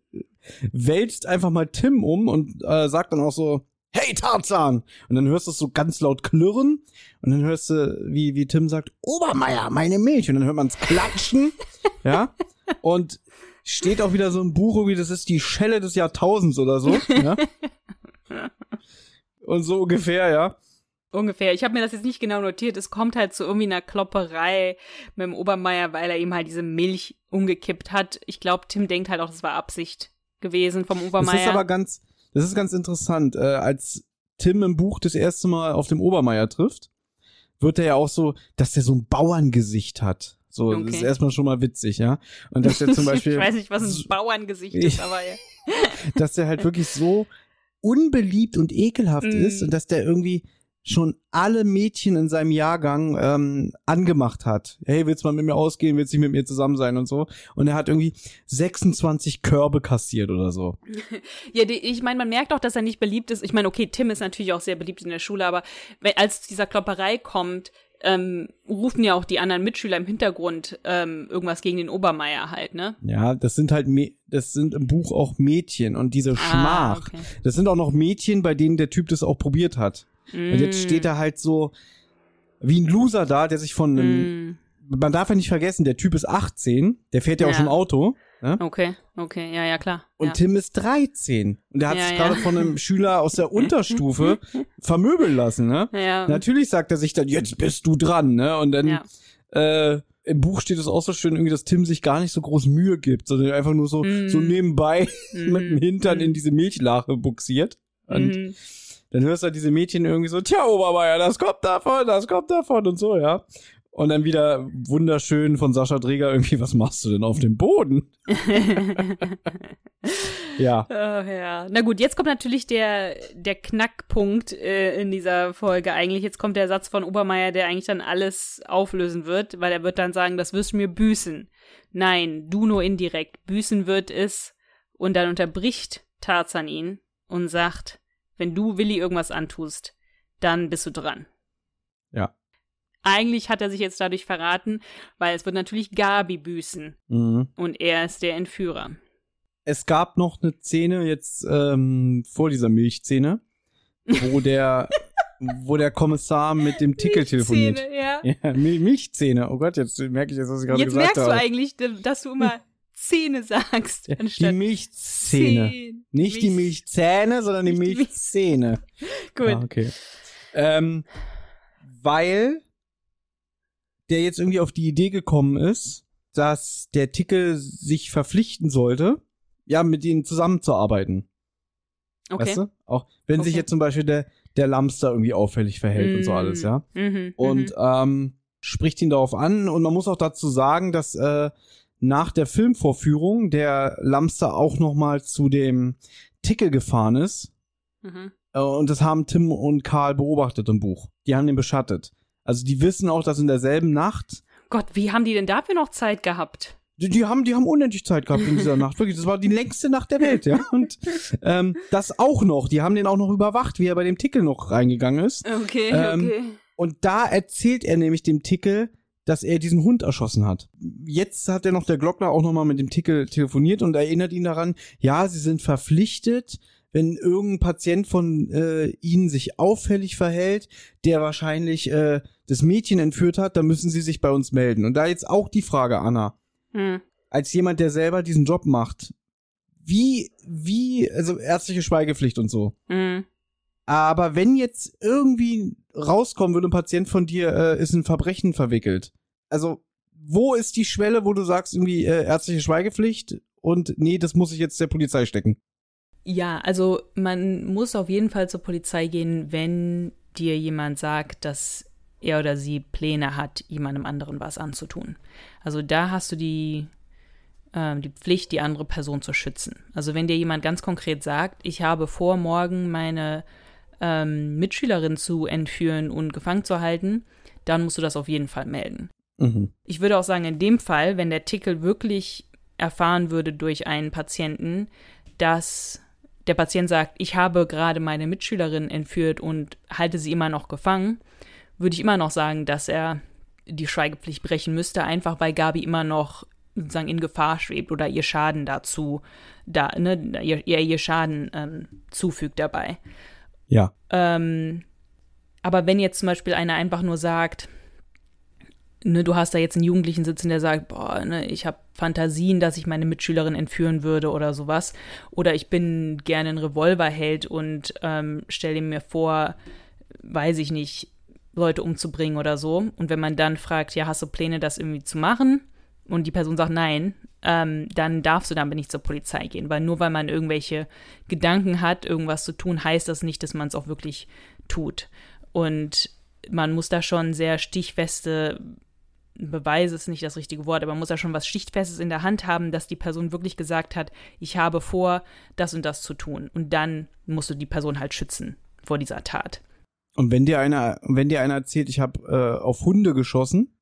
wälzt einfach mal Tim um und äh, sagt dann auch so, hey Tarzan! Und dann hörst du es so ganz laut klirren und dann hörst du, wie, wie Tim sagt, Obermeier, meine Milch. Und dann hört man es klatschen, <laughs> ja, und steht auch wieder so ein Buch, irgendwie, das ist die Schelle des Jahrtausends oder so, ja. <laughs> Und so ungefähr, ja. Ungefähr. Ich habe mir das jetzt nicht genau notiert. Es kommt halt zu irgendwie einer Klopperei mit dem Obermeier, weil er ihm halt diese Milch umgekippt hat. Ich glaube, Tim denkt halt auch, das war Absicht gewesen vom Das Obermeier. ist aber ganz, das ist ganz interessant. Äh, als Tim im Buch das erste Mal auf dem Obermeier trifft, wird er ja auch so, dass der so ein Bauerngesicht hat. So, das ist Okay. erstmal schon mal witzig, ja. Und dass der zum <laughs> Beispiel, ich weiß nicht, was ein Bauerngesicht <laughs> ist, aber ja. dass der halt wirklich so unbeliebt und ekelhaft Mm. ist und dass der irgendwie schon alle Mädchen in seinem Jahrgang ähm, angemacht hat. Hey, willst du mal mit mir ausgehen? Willst du nicht mit mir zusammen sein und so? Und er hat irgendwie 26 Körbe kassiert oder so. <laughs> Ja, die, ich meine, man merkt auch, dass er nicht beliebt ist. Ich meine, okay, Tim ist natürlich auch sehr beliebt in der Schule, aber wenn, als dieser Klopperei kommt, ähm, rufen ja auch die anderen Mitschüler im Hintergrund ähm, irgendwas gegen den Obermeier halt, ne? Ja, das sind halt, das sind im Buch auch Mädchen und diese Schmach. Ah, okay. Das sind auch noch Mädchen, bei denen der Typ das auch probiert hat. Und jetzt Mm. steht er halt so wie ein Loser da, der sich von einem, Mm. man darf ja nicht vergessen, der Typ ist 18, der fährt ja, auch Ja. schon Auto. Ne? Okay, okay, ja, ja, klar. Und ja. Tim ist 13. Und der hat Ja, sich gerade von einem Schüler aus der <laughs> Unterstufe vermöbeln lassen, ne? ja. Natürlich sagt er sich dann, jetzt bist du dran, ne? Und dann ja. äh, im Buch steht es auch so schön, irgendwie, dass Tim sich gar nicht so groß Mühe gibt, sondern einfach nur so, Mm. so nebenbei Mhm. <laughs> mit dem Hintern Mhm. in diese Milchlache buxiert. Und Mhm. Dann hörst du halt diese Mädchen irgendwie so, tja, Obermeier, das kommt davon, das kommt davon und so, ja. Und dann wieder wunderschön von Sascha Dreger irgendwie, was machst du denn auf dem Boden? <laughs> Ja. Oh, ja. Na gut, jetzt kommt natürlich der, der Knackpunkt äh, in dieser Folge eigentlich. Jetzt kommt der Satz von Obermeier, der eigentlich dann alles auflösen wird, weil er wird dann sagen, das wirst du mir büßen. Nein, du nur indirekt. Büßen wird es. Und dann unterbricht Tarzan ihn und sagt, wenn du Willi irgendwas antust, dann bist du dran. Ja. Eigentlich hat er sich jetzt dadurch verraten, weil es wird natürlich Gabi büßen. Mhm. Und er ist der Entführer. Es gab noch eine Szene jetzt ähm, vor dieser Milchszene, wo <laughs> der, wo der Kommissar mit dem Tickel telefoniert. Ja. Ja, Mil Milchzähne. Oh Gott, jetzt merke ich jetzt, was ich gerade Jetzt gesagt merkst du habe. eigentlich, dass du immer <laughs> Zähne sagst, die Milchzähne. Zähne. Nicht die Milch- Milchzähne, sondern die die Milchzähne. <laughs> Gut. Ah, okay. Ähm, weil der jetzt irgendwie auf die Idee gekommen ist, dass der Tickel sich verpflichten sollte, ja, mit ihnen zusammenzuarbeiten. Okay. Weißt du? Auch wenn sich Okay. jetzt zum Beispiel der, der Lamster irgendwie auffällig verhält und so alles, ja. Mhm, Und mhm. ähm, spricht ihn darauf an. Und man muss auch dazu sagen, dass äh, nach der Filmvorführung der Lamster auch noch mal zu dem Tickel gefahren ist. Mhm. Äh, Und das haben Tim und Karl beobachtet im Buch. Die haben den beschattet. Also die wissen auch, dass in derselben Nacht, Gott, wie haben die denn dafür noch Zeit gehabt? die, die haben, die haben unendlich Zeit gehabt in dieser Nacht. Wirklich, das war die längste Nacht der Welt, ja. Und ähm, das auch noch. Die haben den auch noch überwacht, wie er bei dem Tickel noch reingegangen ist. Okay, Ähm, okay. Und da erzählt er nämlich dem Tickel, dass er diesen Hund erschossen hat. Jetzt hat er noch der Glockner auch noch mal mit dem Tickel telefoniert und erinnert ihn daran, ja, sie sind verpflichtet, wenn irgendein Patient von äh, ihnen sich auffällig verhält, der wahrscheinlich äh, das Mädchen entführt hat, dann müssen sie sich bei uns melden. Und da jetzt auch die Frage, Anna, Hm. als jemand, der selber diesen Job macht, wie, wie, also ärztliche Schweigepflicht und so. Hm. Aber wenn jetzt irgendwie rauskommen würde, ein Patient von dir äh, ist in Verbrechen verwickelt. Also, wo ist die Schwelle, wo du sagst, irgendwie äh, ärztliche Schweigepflicht und nee, das muss ich jetzt der Polizei stecken? Ja, also man muss auf jeden Fall zur Polizei gehen, wenn dir jemand sagt, dass er oder sie Pläne hat, jemandem anderen was anzutun. Also da hast du die, ähm, die Pflicht, die andere Person zu schützen. Also wenn dir jemand ganz konkret sagt, ich habe vor, morgen meine ähm, Mitschülerin zu entführen und gefangen zu halten, dann musst du das auf jeden Fall melden. Mhm. Ich würde auch sagen, in dem Fall, wenn der Tickel wirklich erfahren würde durch einen Patienten, dass der Patient sagt, ich habe gerade meine Mitschülerin entführt und halte sie immer noch gefangen, würde ich immer noch sagen, dass er die Schweigepflicht brechen müsste, einfach weil Gabi immer noch sozusagen in Gefahr schwebt oder ihr Schaden dazu, da, ne, ihr, ihr, Schaden ähm, zufügt dabei. Ja. Ähm, aber wenn jetzt zum Beispiel einer einfach nur sagt, ne, du hast da jetzt einen Jugendlichen sitzen, der sagt, boah, ne, ich habe Fantasien, dass ich meine Mitschülerin entführen würde oder sowas, oder ich bin gerne ein Revolverheld und ähm, stelle mir vor, weiß ich nicht, Leute umzubringen oder so. Und wenn man dann fragt, ja, hast du Pläne, das irgendwie zu machen? Und die Person sagt nein, ähm, dann darfst du damit nicht zur Polizei gehen, weil nur weil man irgendwelche Gedanken hat, irgendwas zu tun, heißt das nicht, dass man es auch wirklich tut. Und man muss da schon sehr stichfeste Beweise ist nicht das richtige Wort, aber man muss da schon was Stichfestes in der Hand haben, dass die Person wirklich gesagt hat, ich habe vor, das und das zu tun. Und dann musst du die Person halt schützen vor dieser Tat. Und wenn dir einer, wenn dir einer erzählt, ich habe äh, auf Hunde geschossen,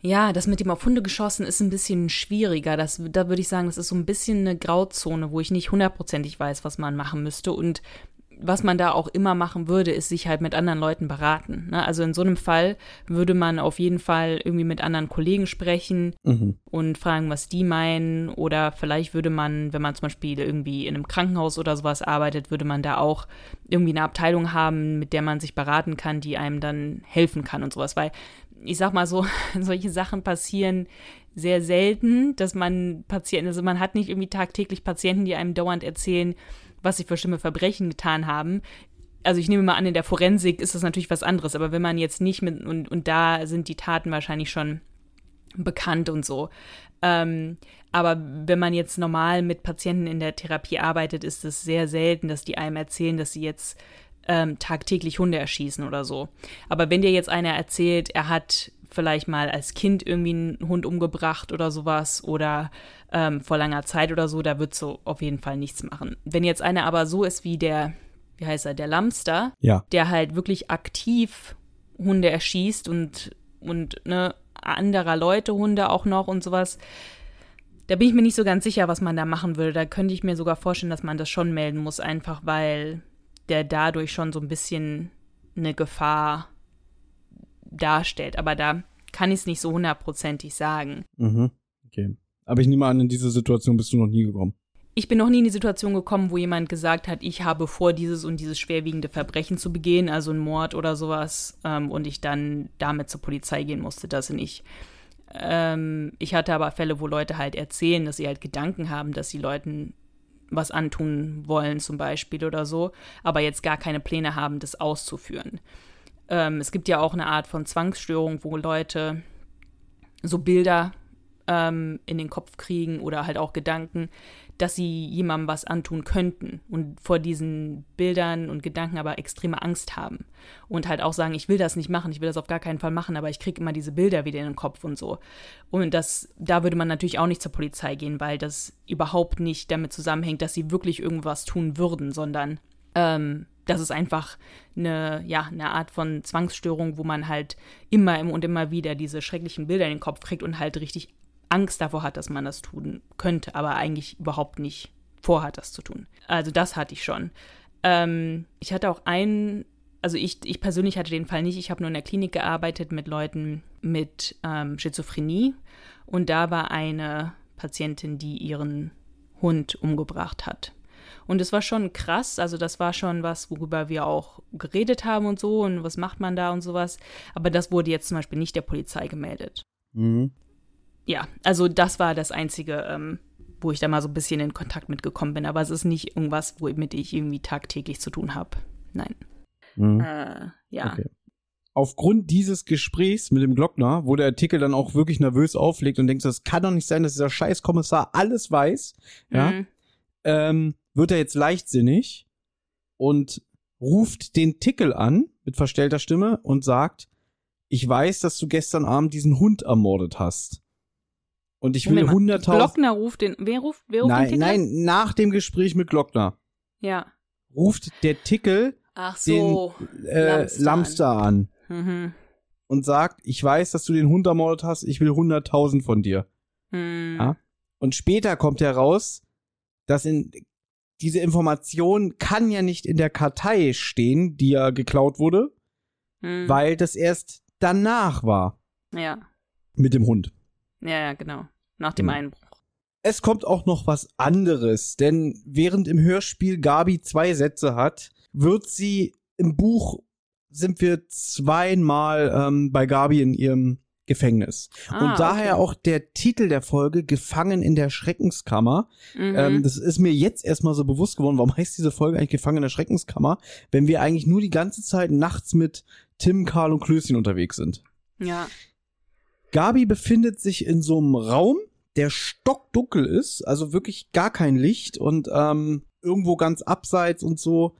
Ja, das mit dem auf Hunde geschossen ist ein bisschen schwieriger. Das, da würde ich sagen, das ist so ein bisschen eine Grauzone, wo ich nicht hundertprozentig weiß, was man machen müsste. Und was man da auch immer machen würde, ist sich halt mit anderen Leuten beraten. Ne? Also in so einem Fall würde man auf jeden Fall irgendwie mit anderen Kollegen sprechen mhm. und fragen, was die meinen. Oder vielleicht würde man, wenn man zum Beispiel irgendwie in einem Krankenhaus oder sowas arbeitet, würde man da auch irgendwie eine Abteilung haben, mit der man sich beraten kann, die einem dann helfen kann und sowas. Weil ich sag mal so, <laughs> solche Sachen passieren sehr selten, dass man Patienten, also man hat nicht irgendwie tagtäglich Patienten, die einem dauernd erzählen, was sie für schlimme Verbrechen getan haben. Also ich nehme mal an, in der Forensik ist das natürlich was anderes, aber wenn man jetzt nicht mit, und, und da sind die Taten wahrscheinlich schon bekannt und so. Ähm, aber wenn man jetzt normal mit Patienten in der Therapie arbeitet, ist es sehr selten, dass die einem erzählen, dass sie jetzt ähm, tagtäglich Hunde erschießen oder so. Aber wenn dir jetzt einer erzählt, er hat vielleicht mal als Kind irgendwie einen Hund umgebracht oder sowas oder ähm, vor langer Zeit oder so, da wird so auf jeden Fall nichts machen. Wenn jetzt einer aber so ist wie der, wie heißt er, der Lamster, Ja. der halt wirklich aktiv Hunde erschießt und, und ne, anderer Leute Hunde auch noch und sowas. Da bin ich mir nicht so ganz sicher, was man da machen würde. Da könnte ich mir sogar vorstellen, dass man das schon melden muss, einfach weil der dadurch schon so ein bisschen eine Gefahr darstellt. Aber da kann ich es nicht so hundertprozentig sagen. Mhm. Okay. Aber ich nehme an, in diese Situation bist du noch nie gekommen. Ich bin noch nie in die Situation gekommen, wo jemand gesagt hat, ich habe vor, dieses und dieses schwerwiegende Verbrechen zu begehen, also ein Mord oder sowas, ähm, und ich dann damit zur Polizei gehen musste. Das nicht. Ähm, ich hatte aber Fälle, wo Leute halt erzählen, dass sie halt Gedanken haben, dass sie Leuten was antun wollen, zum Beispiel oder so, aber jetzt gar keine Pläne haben, das auszuführen. Ähm, es gibt ja auch eine Art von Zwangsstörung, wo Leute so Bilder ähm, in den Kopf kriegen oder halt auch Gedanken, dass sie jemandem was antun könnten und vor diesen Bildern und Gedanken aber extreme Angst haben und halt auch sagen, ich will das nicht machen, ich will das auf gar keinen Fall machen, aber ich kriege immer diese Bilder wieder in den Kopf und so. Und das, da würde man natürlich auch nicht zur Polizei gehen, weil das überhaupt nicht damit zusammenhängt, dass sie wirklich irgendwas tun würden, sondern ähm, das ist einfach eine, ja, eine Art von Zwangsstörung, wo man halt immer und immer wieder diese schrecklichen Bilder in den Kopf kriegt und halt richtig Angst davor hat, dass man das tun könnte, aber eigentlich überhaupt nicht vorhat, das zu tun. Also das hatte ich schon. Ähm, ich hatte auch einen, also ich, ich persönlich hatte den Fall nicht, ich habe nur in der Klinik gearbeitet mit Leuten mit ähm, Schizophrenie und da war eine Patientin, die ihren Hund umgebracht hat. Und es war schon krass, also das war schon was, worüber wir auch geredet haben und so und was macht man da und sowas. Aber das wurde jetzt zum Beispiel nicht der Polizei gemeldet. Mhm. Ja, also das war das Einzige, ähm, wo ich da mal so ein bisschen in Kontakt mitgekommen bin. Aber es ist nicht irgendwas, womit ich irgendwie tagtäglich zu tun habe. Nein. Mhm. Äh, ja. Okay. Aufgrund dieses Gesprächs mit dem Glockner, wo der Artikel dann auch wirklich nervös auflegt und denkt, das kann doch nicht sein, dass dieser Scheißkommissar alles weiß, ja, Mhm. ähm, wird er jetzt leichtsinnig und ruft den Tickel an mit verstellter Stimme und sagt, ich weiß, dass du gestern Abend diesen Hund ermordet hast. Und ich will Moment mal, 100.000. Glockner ruft den. Wer ruft, wer ruft den Nein, Titel? nein, nach dem Gespräch mit Glockner Ja. ruft der Tickel Ach den so. äh, Lamster Lamster an Mhm. und sagt, ich weiß, dass du den Hund ermordet hast, ich will 100.000 von dir. Hm. Ja. Und später kommt heraus, dass in diese Information kann ja nicht in der Kartei stehen, die ja geklaut wurde, Hm. weil das erst danach war Ja. mit dem Hund. Ja, ja, genau. Nach dem Genau. Einbruch. Es kommt auch noch was anderes, denn während im Hörspiel Gabi zwei Sätze hat, wird sie im Buch sind wir zweimal ähm, bei Gabi in ihrem Gefängnis. Ah, Und daher okay. auch der Titel der Folge Gefangen in der Schreckenskammer. Mhm. Ähm, das ist mir jetzt erstmal so bewusst geworden, warum heißt diese Folge eigentlich Gefangen in der Schreckenskammer, wenn wir eigentlich nur die ganze Zeit nachts mit Tim, Karl und Klößchen unterwegs sind. ja. Gabi befindet sich in so einem Raum, der stockdunkel ist, also wirklich gar kein Licht und ähm, irgendwo ganz abseits und so,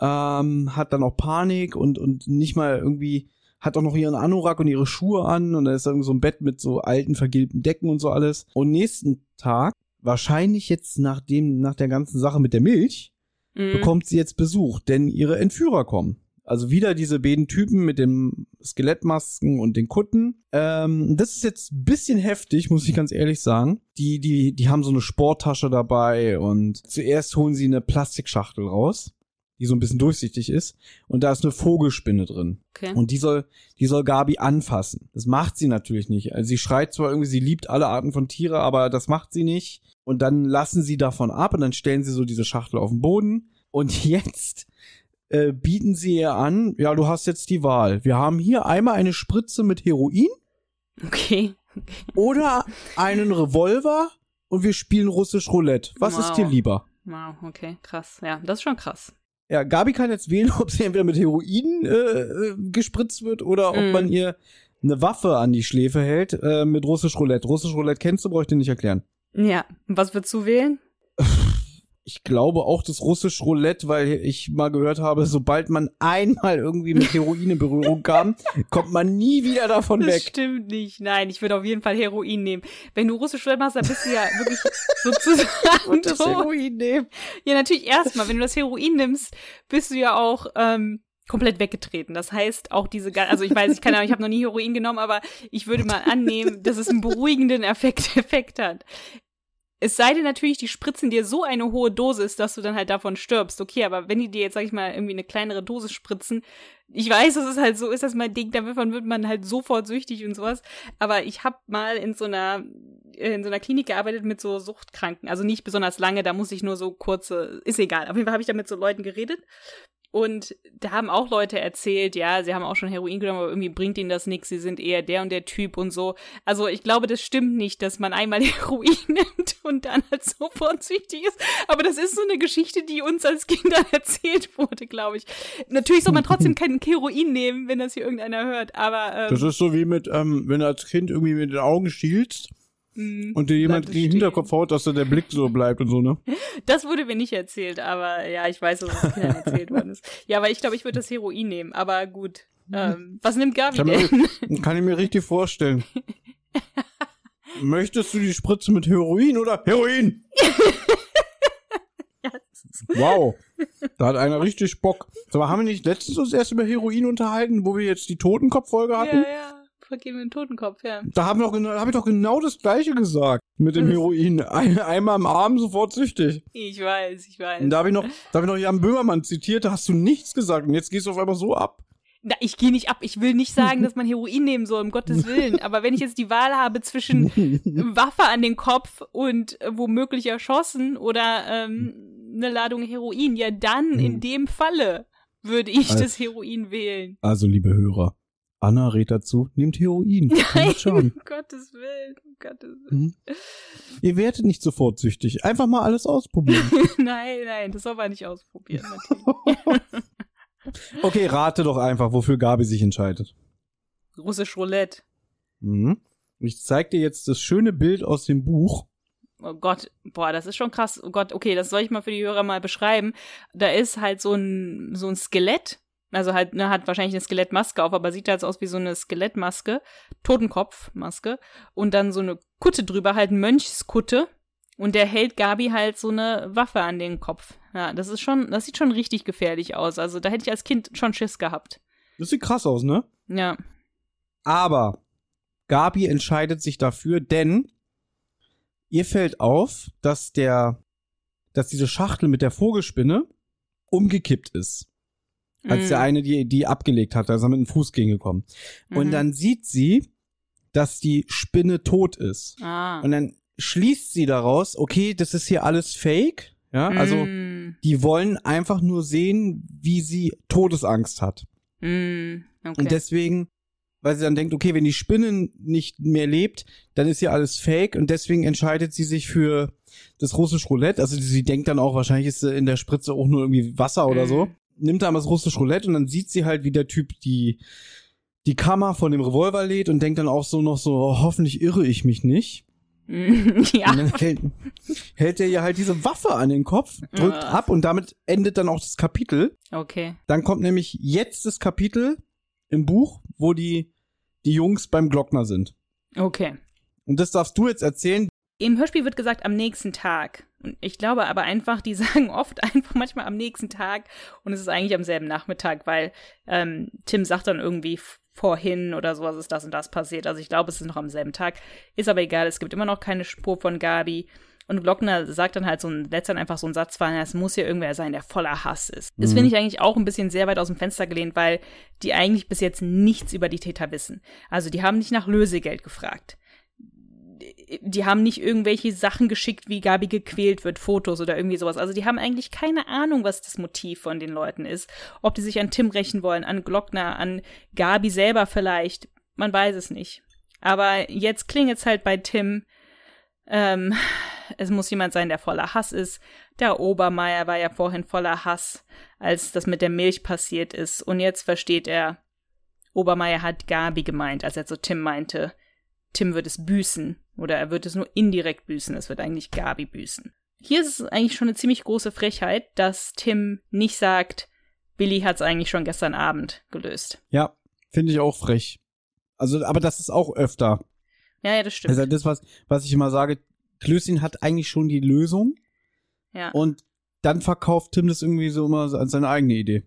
ähm, hat dann auch Panik und, und nicht mal irgendwie, hat auch noch ihren Anorak und ihre Schuhe an und da ist irgendwie so ein Bett mit so alten vergilbten Decken und so alles. Und nächsten Tag, wahrscheinlich jetzt nach dem, nach der ganzen Sache mit der Milch, Mhm. bekommt sie jetzt Besuch, denn ihre Entführer kommen. Also wieder diese beiden Typen mit den Skelettmasken und den Kutten. Ähm, das ist jetzt ein bisschen heftig, muss ich ganz ehrlich sagen. Die, die, die haben so eine Sporttasche dabei und zuerst holen sie eine Plastikschachtel raus, die so ein bisschen durchsichtig ist. Und da ist eine Vogelspinne drin. Okay. Und die soll, die soll Gabi anfassen. Das macht sie natürlich nicht. Also sie schreit zwar irgendwie, sie liebt alle Arten von Tiere, aber das macht sie nicht. Und dann lassen sie davon ab und dann stellen sie so diese Schachtel auf den Boden. Und <laughs> jetzt äh, bieten sie ihr an, ja, du hast jetzt die Wahl. Wir haben hier einmal eine Spritze mit Heroin Okay. oder einen Revolver und wir spielen russisch Roulette. Was ist Wow. dir lieber? Wow, okay, krass. Ja, das ist schon krass. Ja, Gabi kann jetzt wählen, <laughs> ob sie entweder mit Heroin äh, äh, gespritzt wird oder ob Mhm. man ihr eine Waffe an die Schläfe hält äh, mit russisch Roulette. Russisch Roulette kennst du, brauche ich dir nicht erklären. Ja, was würdest du wählen? Ich glaube auch das russisch Roulette, weil ich mal gehört habe, sobald man einmal irgendwie mit Heroin in Berührung kam, <laughs> kommt man nie wieder davon Das weg. stimmt nicht. Nein, ich würde auf jeden Fall Heroin nehmen. Wenn du russisch Roulette machst, dann bist du ja wirklich sozusagen <laughs> das tot. Heroin nehmen. Ja, natürlich erstmal, wenn du das Heroin nimmst, bist du ja auch ähm, komplett weggetreten. Das heißt, auch diese, also ich weiß, ich keine Ahnung, ich habe noch nie Heroin genommen, aber ich würde mal annehmen, dass es einen beruhigenden Effekt, <laughs> Effekt hat. Es sei denn natürlich, die spritzen dir so eine hohe Dosis, dass du dann halt davon stirbst. Okay, aber wenn die dir jetzt, sag ich mal, irgendwie eine kleinere Dosis spritzen, ich weiß, dass es halt so ist, dass mein Ding, davon wird man halt sofort süchtig und sowas. Aber ich habe mal in so einer in so einer Klinik gearbeitet mit so Suchtkranken, also nicht besonders lange, da muss ich nur so kurze, ist egal. Auf jeden Fall habe ich da mit so Leuten geredet und da haben auch Leute erzählt, ja, sie haben auch schon Heroin genommen, aber irgendwie bringt ihnen das nichts, sie sind eher der und der Typ und so. Also ich glaube, das stimmt nicht, dass man einmal <laughs> Heroin nimmt und dann halt sofort süchtig ist. Aber das ist so eine Geschichte, die uns als Kindern erzählt wurde, glaube ich. Natürlich soll man trotzdem <laughs> kein Heroin nehmen, wenn das hier irgendeiner hört, aber ähm, Das ist so wie mit, ähm, wenn du als Kind irgendwie mit den Augen schielst mh, und dir jemand in den. Hinterkopf haut, dass da der Blick so bleibt und so, ne? Das wurde mir nicht erzählt, aber ja, ich weiß, dass es Kindern erzählt worden ist. Ja, aber ich glaube, ich würde das Heroin nehmen, aber gut. Ähm, was nimmt Gabi Kann, denn? mir, kann ich mir richtig vorstellen. <laughs> Möchtest du die Spritze mit Heroin oder Heroin? <laughs> Wow. Da hat einer richtig Bock. Mal, haben wir nicht letztens uns erst über Heroin unterhalten, wo wir jetzt die Totenkopffolge hatten? ja, ja, vergeben den Totenkopf, ja. Da habe ich doch genau das gleiche gesagt. Mit dem? Heroin. Ein, einmal am Abend sofort süchtig. Ich weiß, ich weiß. Und da habe ich noch, da habe ich noch Jan Böhmermann zitiert, da hast du nichts gesagt und jetzt gehst du auf einmal so ab. Na, ich gehe nicht ab. Ich will nicht sagen, dass man Heroin nehmen soll, um Gottes Willen. Aber wenn ich jetzt die Wahl habe zwischen <laughs> Waffe an den Kopf und äh, womöglich erschossen oder ähm, eine Ladung Heroin, ja dann in dem Falle würde ich Also- das Heroin wählen. Also, liebe Hörer, Anna rät dazu, nehmt Heroin. <laughs> Nein, um Gottes Willen, um Gottes Willen. Mhm. Ihr werdet nicht sofort süchtig. Einfach mal alles ausprobieren. <laughs> nein, nein, das soll man nicht ausprobieren, <laughs> okay, rate doch einfach, wofür Gabi sich entscheidet. Russisch Roulette. Mhm. Ich zeig dir jetzt das schöne Bild aus dem Buch. Oh Gott, boah, das ist schon krass. Oh Gott, okay, das soll ich mal für die Hörer mal beschreiben. Da ist halt so ein, so ein Skelett. Also halt, ne, hat wahrscheinlich eine Skelettmaske auf, aber sieht halt aus wie so eine Skelettmaske. Totenkopfmaske. Und dann so eine Kutte drüber, halt Mönchskutte. Und der hält Gabi halt so eine Waffe an den Kopf. Ja, das ist schon, das sieht schon richtig gefährlich aus. Also da hätte ich als Kind schon Schiss gehabt. Das sieht krass aus, ne? Ja. Aber Gabi entscheidet sich dafür, denn ihr fällt auf, dass der, dass diese Schachtel mit der Vogelspinne umgekippt ist. Als der eine die, die abgelegt hat, da ist er mit dem Fuß gegengekommen. Und Mhm. dann sieht sie, dass die Spinne tot ist. Ah. Und dann schließt sie daraus, okay, das ist hier alles fake. Ja, also Mm. die wollen einfach nur sehen, wie sie Todesangst hat. Mm. Okay. Und deswegen, weil sie dann denkt, okay, wenn die Spinne nicht mehr lebt, dann ist hier alles fake und deswegen entscheidet sie sich für das russische Roulette. Also sie denkt dann auch, wahrscheinlich ist in der Spritze auch nur irgendwie Wasser oder so. Nimmt dann das russische Roulette und dann sieht sie halt, wie der Typ die, die Kammer von dem Revolver lädt und denkt dann auch so noch so, oh, hoffentlich irre ich mich nicht. <laughs> Ja. Und dann hält, hält er ihr halt diese Waffe an den Kopf, drückt Ah. ab und damit endet dann auch das Kapitel. Okay. Dann kommt nämlich jetzt das Kapitel im Buch, wo die, die Jungs beim Glockner sind. Okay. Und das darfst du jetzt erzählen. Im Hörspiel wird gesagt am nächsten Tag. Und ich glaube aber einfach, die <laughs> sagen oft einfach manchmal am nächsten Tag und es ist eigentlich am selben Nachmittag, weil ähm, Tim sagt dann irgendwie vorhin oder sowas ist das und das passiert. Also ich glaube, es ist noch am selben Tag. Ist aber egal, es gibt immer noch keine Spur von Gabi. Und Glockner sagt dann halt so ein, letzt dann einfach so einen Satz fallen, es muss ja irgendwer sein, der voller Hass ist. Das Mhm. finde ich eigentlich auch ein bisschen sehr weit aus dem Fenster gelehnt, weil die eigentlich bis jetzt nichts über die Täter wissen. Also die haben nicht nach Lösegeld gefragt die haben nicht irgendwelche Sachen geschickt, wie Gabi gequält wird, Fotos oder irgendwie sowas. Also die haben eigentlich keine Ahnung, was das Motiv von den Leuten ist. Ob die sich an Tim rächen wollen, an Glockner, an Gabi selber vielleicht. Man weiß es nicht. Aber jetzt klingt es halt bei Tim, ähm, es muss jemand sein, der voller Hass ist. Der Obermeier war ja vorhin voller Hass, als das mit der Milch passiert ist. Und jetzt versteht er, Obermeier hat Gabi gemeint, als er zu Tim meinte, Tim wird es büßen. Oder er wird es nur indirekt büßen. Es wird eigentlich Gabi büßen. Hier ist es eigentlich schon eine ziemlich große Frechheit, dass Tim nicht sagt, Billy hat es eigentlich schon gestern Abend gelöst. Ja, finde ich auch frech. Also, aber das ist auch öfter. Ja, ja, das stimmt. Also das, was, was ich immer sage, Klößchen hat eigentlich schon die Lösung ja. und dann verkauft Tim das irgendwie so immer als seine eigene Idee.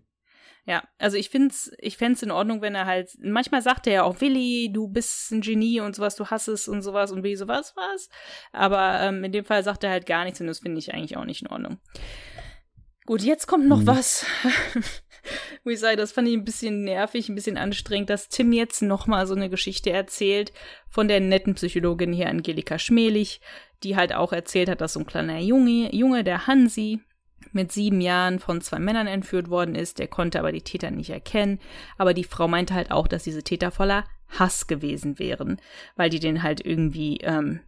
Ja, also ich find's, ich fänd's in Ordnung, wenn er halt, manchmal sagt er ja auch, Willi, du bist ein Genie und sowas, du hast es und sowas und wie sowas was. Aber ähm, in dem Fall sagt er halt gar nichts und das finde ich eigentlich auch nicht in Ordnung. Gut, jetzt kommt noch Mhm. was, <laughs> wo ich sage, das fand ich ein bisschen nervig, ein bisschen anstrengend, dass Tim jetzt nochmal so eine Geschichte erzählt von der netten Psychologin hier, Angelika Schmelig, die halt auch erzählt hat, dass so ein kleiner Junge, Junge, der Hansi, mit sieben Jahren von zwei Männern entführt worden ist. Der konnte aber die Täter nicht erkennen. Aber die Frau meinte halt auch, dass diese Täter voller Hass gewesen wären, weil die den halt irgendwie ähm,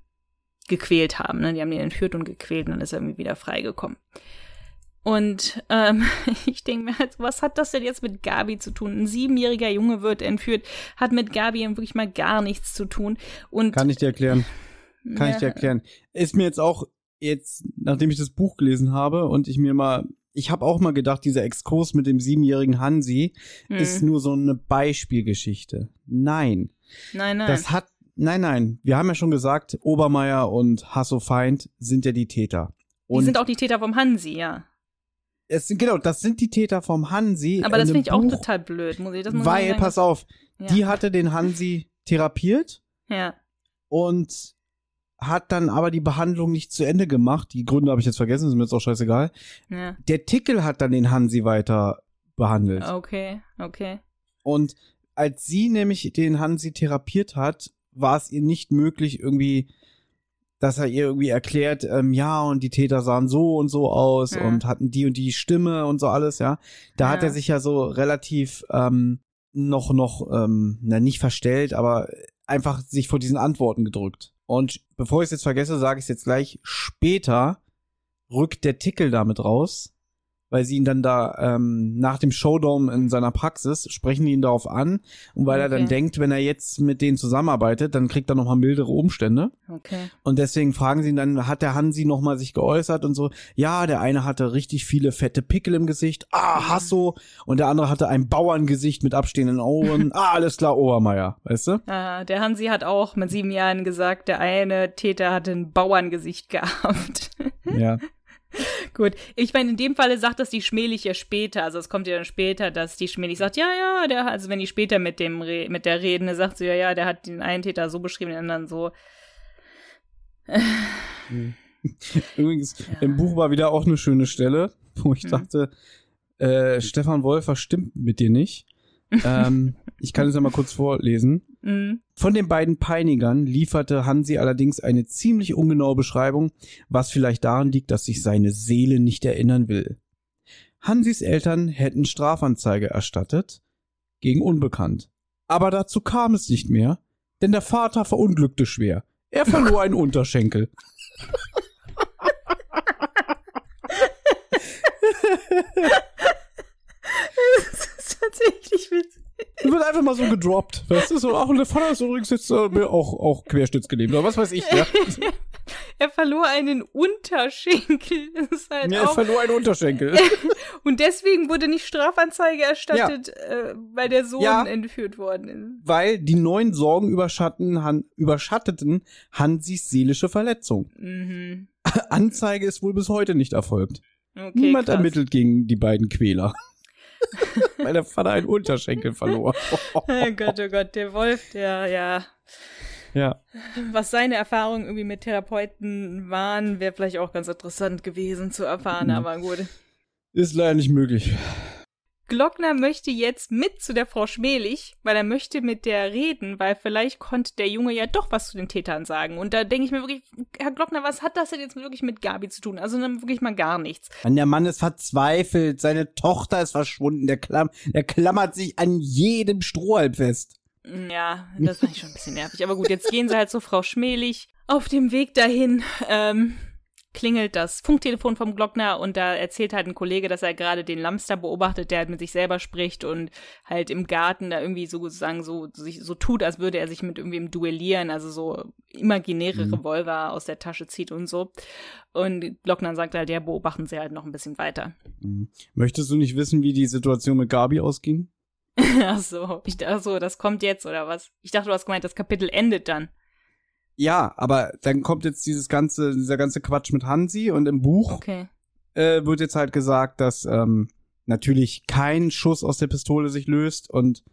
gequält haben. Ne? Die haben den entführt und gequält und dann ist er irgendwie wieder freigekommen. Und ähm, <laughs> ich denke mir halt, was hat das denn jetzt mit Gabi zu tun? Ein siebenjähriger Junge wird entführt, hat mit Gabi wirklich mal gar nichts zu tun. Und Kann ich dir erklären. Kann ja, ich dir erklären. Ist mir jetzt auch jetzt, nachdem ich das Buch gelesen habe und ich mir mal, ich habe auch mal gedacht, dieser Exkurs mit dem siebenjährigen Hansi hm. ist nur so eine Beispielgeschichte. Nein, Nein, nein. das hat, nein, nein. Wir haben ja schon gesagt, Obermeier und Hasso Feind sind ja die Täter. die Und sind auch die Täter vom Hansi, ja. es sind, genau, das sind die Täter vom Hansi. Aber das in finde ich einem auch Buch, total blöd, muss ich das muss Weil, pass auf, ja. die hatte den Hansi therapiert Ja, und hat dann aber die Behandlung nicht zu Ende gemacht. Die Gründe habe ich jetzt vergessen, ist mir jetzt auch scheißegal. ja. Der Tickel hat dann den Hansi weiter behandelt. Okay, okay. Und als sie nämlich den Hansi therapiert hat, war es ihr nicht möglich, irgendwie, dass er ihr irgendwie erklärt, ähm, ja, und die Täter sahen so und so aus Ja. und hatten die und die Stimme und so alles, ja. Da hat Ja. er sich ja so relativ ähm, noch, noch, ähm, na, nicht verstellt, aber einfach sich vor diesen Antworten gedrückt. Und bevor ich es jetzt vergesse, sage ich es jetzt gleich, später rückt der Tickel damit raus, weil sie ihn dann da ähm, nach dem Showdown in seiner Praxis sprechen die ihn darauf an und weil er dann Okay. denkt, wenn er jetzt mit denen zusammenarbeitet, dann kriegt er noch mal mildere Umstände Okay. und deswegen fragen sie ihn dann, hat der Hansi noch mal sich geäußert und so, ja, der eine hatte richtig viele fette Pickel im Gesicht, ah, Hasso und der andere hatte ein Bauerngesicht mit abstehenden Augen, <laughs> ah, alles klar, Obermeier, weißt du? Ah, der Hansi hat auch mit sieben Jahren gesagt, der eine Täter hatte ein Bauerngesicht gehabt. Ja. <laughs> <laughs> Gut, ich meine, in dem Falle sagt das die Schmählich ja später. Also es kommt ja dann später, dass die Schmählich sagt, ja, ja, der, also wenn die später mit dem Re mit der reden, dann sagt sie, ja, ja, der hat den einen Täter so beschrieben, den anderen so. <laughs> Übrigens, im Buch war wieder auch eine schöne Stelle, wo ich Hm. dachte, äh, Stefan Wolfer stimmt mit dir nicht. ähm, <laughs> ich kann es ja mal kurz vorlesen. Mm, Von den beiden Peinigern lieferte Hansi allerdings eine ziemlich ungenaue Beschreibung, was vielleicht daran liegt, dass sich seine Seele nicht erinnern will. Hansis Eltern hätten Strafanzeige erstattet gegen Unbekannt. Aber dazu kam es nicht mehr, denn der Vater verunglückte schwer. Er verlor einen Unterschenkel. <laughs> <laughs> das ist tatsächlich witzig. Das wird einfach mal so gedroppt. Weißt du, so, ach, und der Vater ist übrigens jetzt äh, auch, auch querstützgelähmt, oder was weiß ich, ja. <laughs> Er verlor einen Unterschenkel. <laughs> Das ist halt Ja, er verlor einen Unterschenkel. <laughs> und deswegen wurde nicht Strafanzeige erstattet, äh, weil der Sohn Ja. entführt worden ist. Weil die neuen Sorgen überschatten, han, überschatteten Hansis seelische Verletzung. Mhm. Anzeige ist wohl bis heute nicht erfolgt. Okay, Niemand krass. ermittelt gegen die beiden Quäler. Der Vater einen Unterschenkel verlor. <laughs> Oh Gott, oh Gott, der Wolf, der, ja, ja. was seine Erfahrungen irgendwie mit Therapeuten waren, wäre vielleicht auch ganz interessant gewesen zu erfahren, Mhm. aber gut. Ist leider nicht möglich. Glockner möchte jetzt mit zu der Frau Schmelig, weil er möchte mit der reden, weil vielleicht konnte der Junge ja doch was zu den Tätern sagen. Und da denke ich mir wirklich, Herr Glockner, was hat das denn jetzt wirklich mit Gabi zu tun? Also dann wirklich mal gar nichts. Der Mann ist verzweifelt. Seine Tochter ist verschwunden. Der, Klamm, der klammert sich an jedem Strohhalm fest. Ja, das fand ich schon ein bisschen nervig. Aber gut, jetzt gehen sie halt zu Frau Schmelig auf dem Weg dahin. Ähm, klingelt das Funktelefon vom Glockner und da erzählt halt ein Kollege, dass er gerade den Lamster beobachtet, der halt mit sich selber spricht und halt im Garten da irgendwie sozusagen so sich so tut, als würde er sich mit irgendwem duellieren, also so imaginäre Mhm. Revolver aus der Tasche zieht und so. Und Glockner sagt halt, ja, beobachten sie halt noch ein bisschen weiter. Mhm. Möchtest du nicht wissen, wie die Situation mit Gabi ausging? <laughs> Ach so, ich dachte so, das kommt jetzt oder was? Ich dachte, du hast gemeint, das Kapitel endet dann. Ja, aber dann kommt jetzt dieses ganze, dieser ganze Quatsch mit Hansi und im Buch Okay. äh, wird jetzt halt gesagt, dass ähm, natürlich kein Schuss aus der Pistole sich löst und